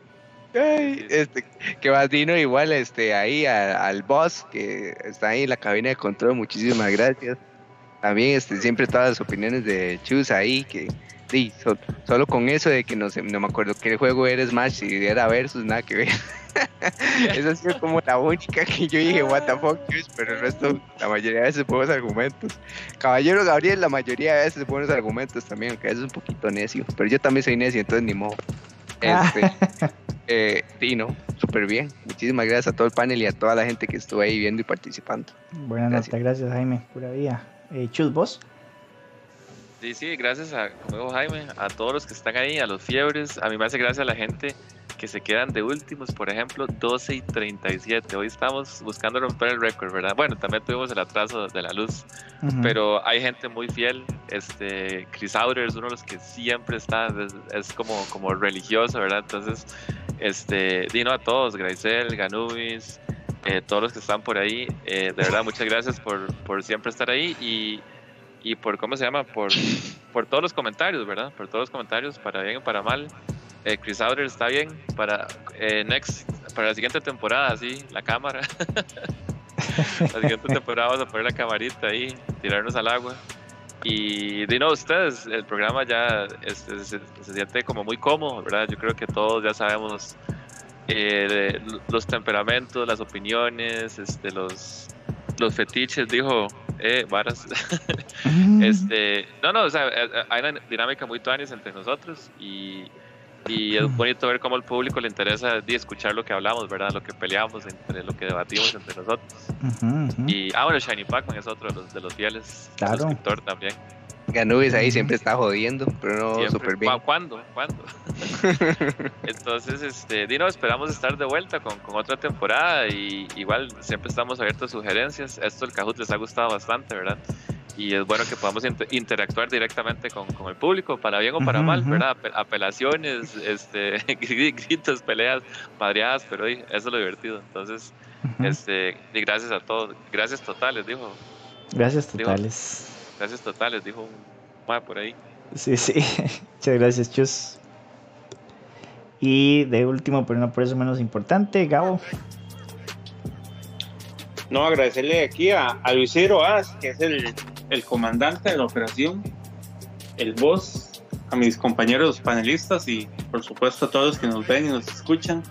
Ay, este, que más vino igual este, ahí a- al boss que está ahí en la cabina de control, muchísimas gracias. También este, siempre todas las opiniones de Chus ahí, que sí, so- solo con eso de que no, sé, no me acuerdo qué juego era Smash, si era Versus, nada que ver. *laughs* Esa ha sido como la única que yo dije, what the fuck, Chus, pero el resto, la mayoría de veces buenos argumentos. Caballero Gabriel, la mayoría de veces buenos argumentos también, aunque es un poquito necio, pero yo también soy necio, entonces ni modo. Este, eh, sí, no, súper bien. Muchísimas gracias a todo el panel y a toda la gente que estuvo ahí viendo y participando. Buena nota, gracias Jaime, pura vida. Eh, Chus, vos. Sí, sí, gracias a, como dijo Jaime, a todos los que están ahí, a los fiebres. A mí me hace gracia la gente que se quedan de últimos, por ejemplo, 12 y 37. Hoy estamos buscando romper el récord, ¿verdad? Bueno, también tuvimos el atraso de la luz, pero hay gente muy fiel. Este, Chris Auder es uno de los que siempre está, es, es como, como religioso, ¿verdad? Entonces, este, Dino a todos, Graisel, Ganubis, eh, todos los que están por ahí, eh, de verdad, muchas gracias por, por siempre estar ahí y, y por, ¿cómo se llama? Por, por todos los comentarios, ¿verdad? Por todos los comentarios, para bien o para mal. Eh, Chris Auder está bien para eh, next, para la siguiente temporada, sí, la cámara. *laughs* la siguiente temporada vamos a poner la camarita ahí, tirarnos al agua. Y de no, ustedes, el programa ya se, se siente como muy cómodo, ¿verdad? Yo creo que todos ya sabemos eh, los temperamentos, las opiniones, este, los, los fetiches, dijo, eh, varas. *laughs* este, no, no, o sea, eh, eh, hay una dinámica muy tuanis entre nosotros y, y es bonito ver cómo al público le interesa escuchar lo que hablamos, ¿verdad? Lo que peleamos, entre lo que debatimos entre nosotros. Y, ah, bueno, Shiny Pac-Man es otro de los, de los fieles Claro. suscriptor también. Ganubis ahí siempre está jodiendo, pero no Siempre. súper bien. ¿Cu- ¿Cuándo? ¿Cuándo? *laughs* Entonces, este, Dino, esperamos estar de vuelta con, con otra temporada y igual siempre estamos abiertos a sugerencias. Esto el Kahoot les ha gustado bastante, ¿verdad? Y es bueno que podamos inter- interactuar directamente con, con el público, para bien o para Ujú, mal, ujú. ¿verdad? Ape- Apelaciones, este, *laughs* gritos, peleas, madreadas, pero oye, eso es lo divertido. Entonces, Ujú. este, y gracias a todos, gracias totales, dijo, Gracias totales. Gracias totales, dijo un ma por ahí. Sí, sí. *laughs* Muchas gracias, Chus. Y de último, pero no por eso menos importante, Gabo. No, agradecerle aquí a, a Luis Ciro As, que es el, el comandante de la operación, el boss, a mis compañeros panelistas y por supuesto a todos los que nos ven y nos escuchan.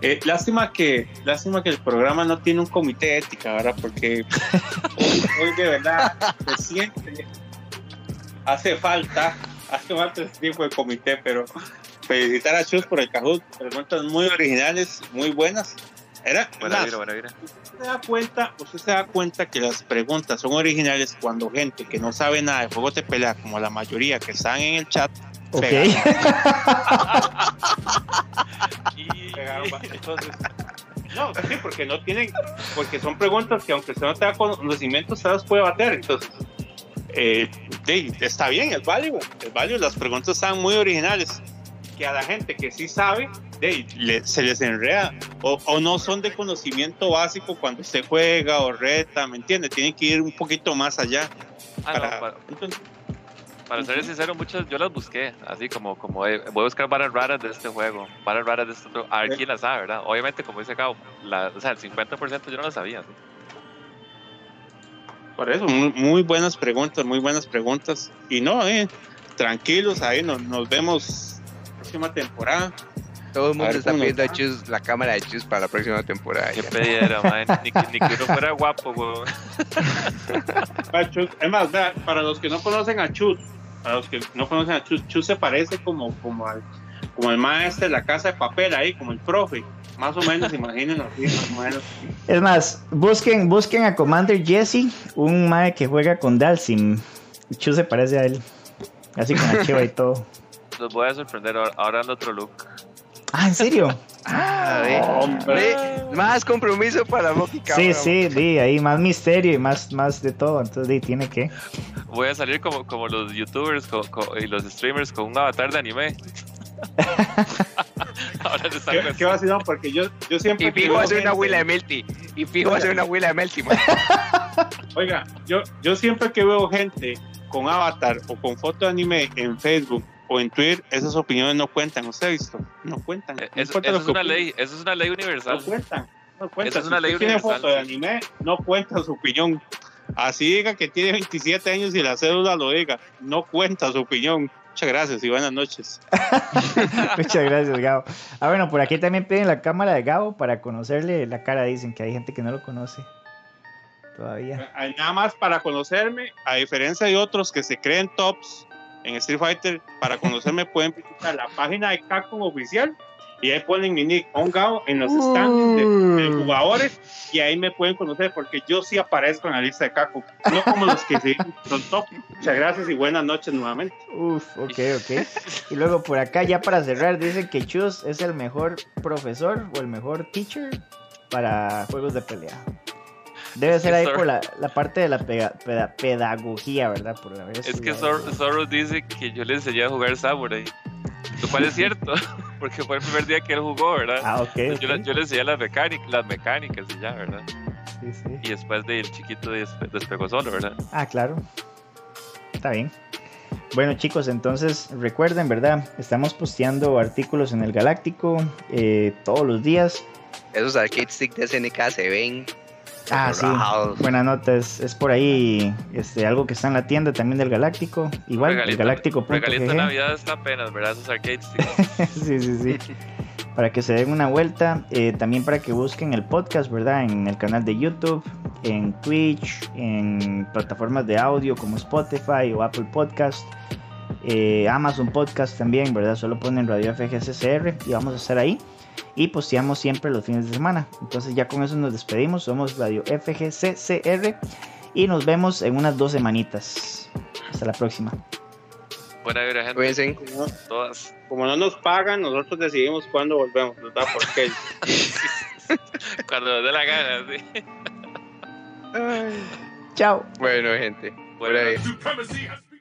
Eh, lástima que lástima que el programa no tiene un comité de ética, ¿verdad? Porque *laughs* hoy, de verdad se siente, hace falta, hace falta ese tipo de comité, pero felicitar a Chus por el Kahoot, preguntas muy originales, muy buenas. Era, Buena más, vibra, buena vibra. usted se da cuenta, usted se da cuenta que las preguntas son originales cuando gente que no sabe nada de juegos de pelea, como la mayoría que están en el chat, Ok. pegaron *laughs* bastante. Entonces, no, sí, porque no tienen, porque son preguntas que aunque usted no tenga conocimiento, usted las puede bater. Entonces, eh, está bien, es válido, es válido. Las preguntas están muy originales. Que a la gente que sí sabe, de, le- se les enreda. O, o no son de conocimiento básico cuando usted juega o reta, ¿me entiende? Tienen que ir un poquito más allá. Ah, no, para- para, para ser sincero, muchas yo las busqué, así como, como eh, voy a buscar varas raras de este juego, varas raras de este otro, a ver quién las sabe, ¿verdad? Obviamente, como dice Cabo, la, o sea, el 50% yo no lo sabía. ¿sí? Por eso, muy, muy buenas preguntas, muy buenas preguntas. Y no, eh, tranquilos, ahí nos, nos vemos próxima temporada. Todo el mundo ver está pidiendo a. Chus, la cámara de Chus para la próxima temporada. Qué pedidera, man. *laughs* Ni, que- ni que uno fuera guapo, weón. *laughs* Es más, vea, para los que no conocen a Chus, para los que no conocen a Chus, Chus se parece como, como, al, como el maestro de la casa de papel ahí, como el profe. Más o menos, *laughs* imagínenlo así, más o menos. Es más, busquen, busquen a Commander Jesse, un mae que juega con Dalsim. Chus se parece a él. Así con la chiva y todo. Los voy a sorprender ahora, ahora en otro look. Ah, ¿en serio? Ah, ve, Hombre. ve, más compromiso para Moki Sí, sí, di, ahí más misterio y más, más de todo. Entonces, di, tiene que. Voy a salir como, como los youtubers co- co- y los streamers con un avatar de anime. *laughs* ahora se ¿Qué, qué vacilón? Porque yo, yo siempre. Y fijo veo hace una huila de Melty. Y fijo hace una huila de Melty, man. *laughs* Oiga, yo, yo siempre que veo gente con avatar o con foto de anime en Facebook o en Twitter, esas opiniones no cuentan. ¿Usted ha visto? No cuentan. Eh, No cuentan eso es una opinan. ley, eso es una ley universal. No cuentan. No cuentan. Esa es Si una ley usted tiene universal, foto de anime, no cuenta su opinión. Así diga que tiene 27 años y la cédula lo diga. No cuenta su opinión. Muchas gracias y buenas noches. *laughs* Muchas gracias, Gabo. Ah, bueno, por aquí también piden la cámara de Gabo para conocerle la cara. Dicen que hay gente que no lo conoce todavía. Nada más para conocerme, a diferencia de otros que se creen tops en Street Fighter, para conocerme pueden visitar la página de Capcom oficial y ahí ponen mi nick Ongao en los stands de, de jugadores y ahí me pueden conocer porque yo sí aparezco en la lista de Capcom, no como los que sí son top. Muchas gracias y buenas noches nuevamente. Uf, ok, ok. Y luego por acá, ya para cerrar, dicen que Chus es el mejor profesor o el mejor teacher para juegos de pelea. Debe ser ahí Sor- por la, la parte de la pega- peda- pedagogía, ¿verdad? Por haber Es que Zorro dice que yo le enseñé a jugar Samurai. Lo cual es cierto, *laughs* porque fue el primer día que él jugó, ¿verdad? Ah, ok. Entonces yo, yo le enseñé las, mecánicas, las mecánicas y ya, ¿verdad? Sí, sí. Y después de el chiquito despe- despegó solo, ¿verdad? Ah, claro. Está bien. Bueno, chicos, entonces recuerden, ¿verdad? Estamos posteando artículos en el Galáctico eh, todos los días. Esos arcade stick de SNK se ven. Ah, sí. Buena nota, es, es por ahí este, algo que está en la tienda también del Galáctico. Igual, el Galáctico. Regalito de Navidad está apenas, ¿verdad? Esos arcade sticks. *laughs* sí, sí, sí. Para que se den una vuelta, eh, también para que busquen el podcast, ¿verdad? En el canal de YouTube, en Twitch, en plataformas de audio como Spotify o Apple Podcast, eh, Amazon Podcast también, ¿verdad? Solo ponen Radio FGCCR y vamos a estar ahí. Y posteamos siempre los fines de semana. Entonces ya con eso nos despedimos. Somos Radio FGCCR y nos vemos en unas dos semanitas. Hasta la próxima. Buena vibra, gente. Cuídense. Como no, Todas. como no nos pagan, nosotros decidimos cuándo volvemos, ¿verdad? Porque *laughs* Cuando nos dé la gana, sí. Chao. Bueno, gente. Buena Por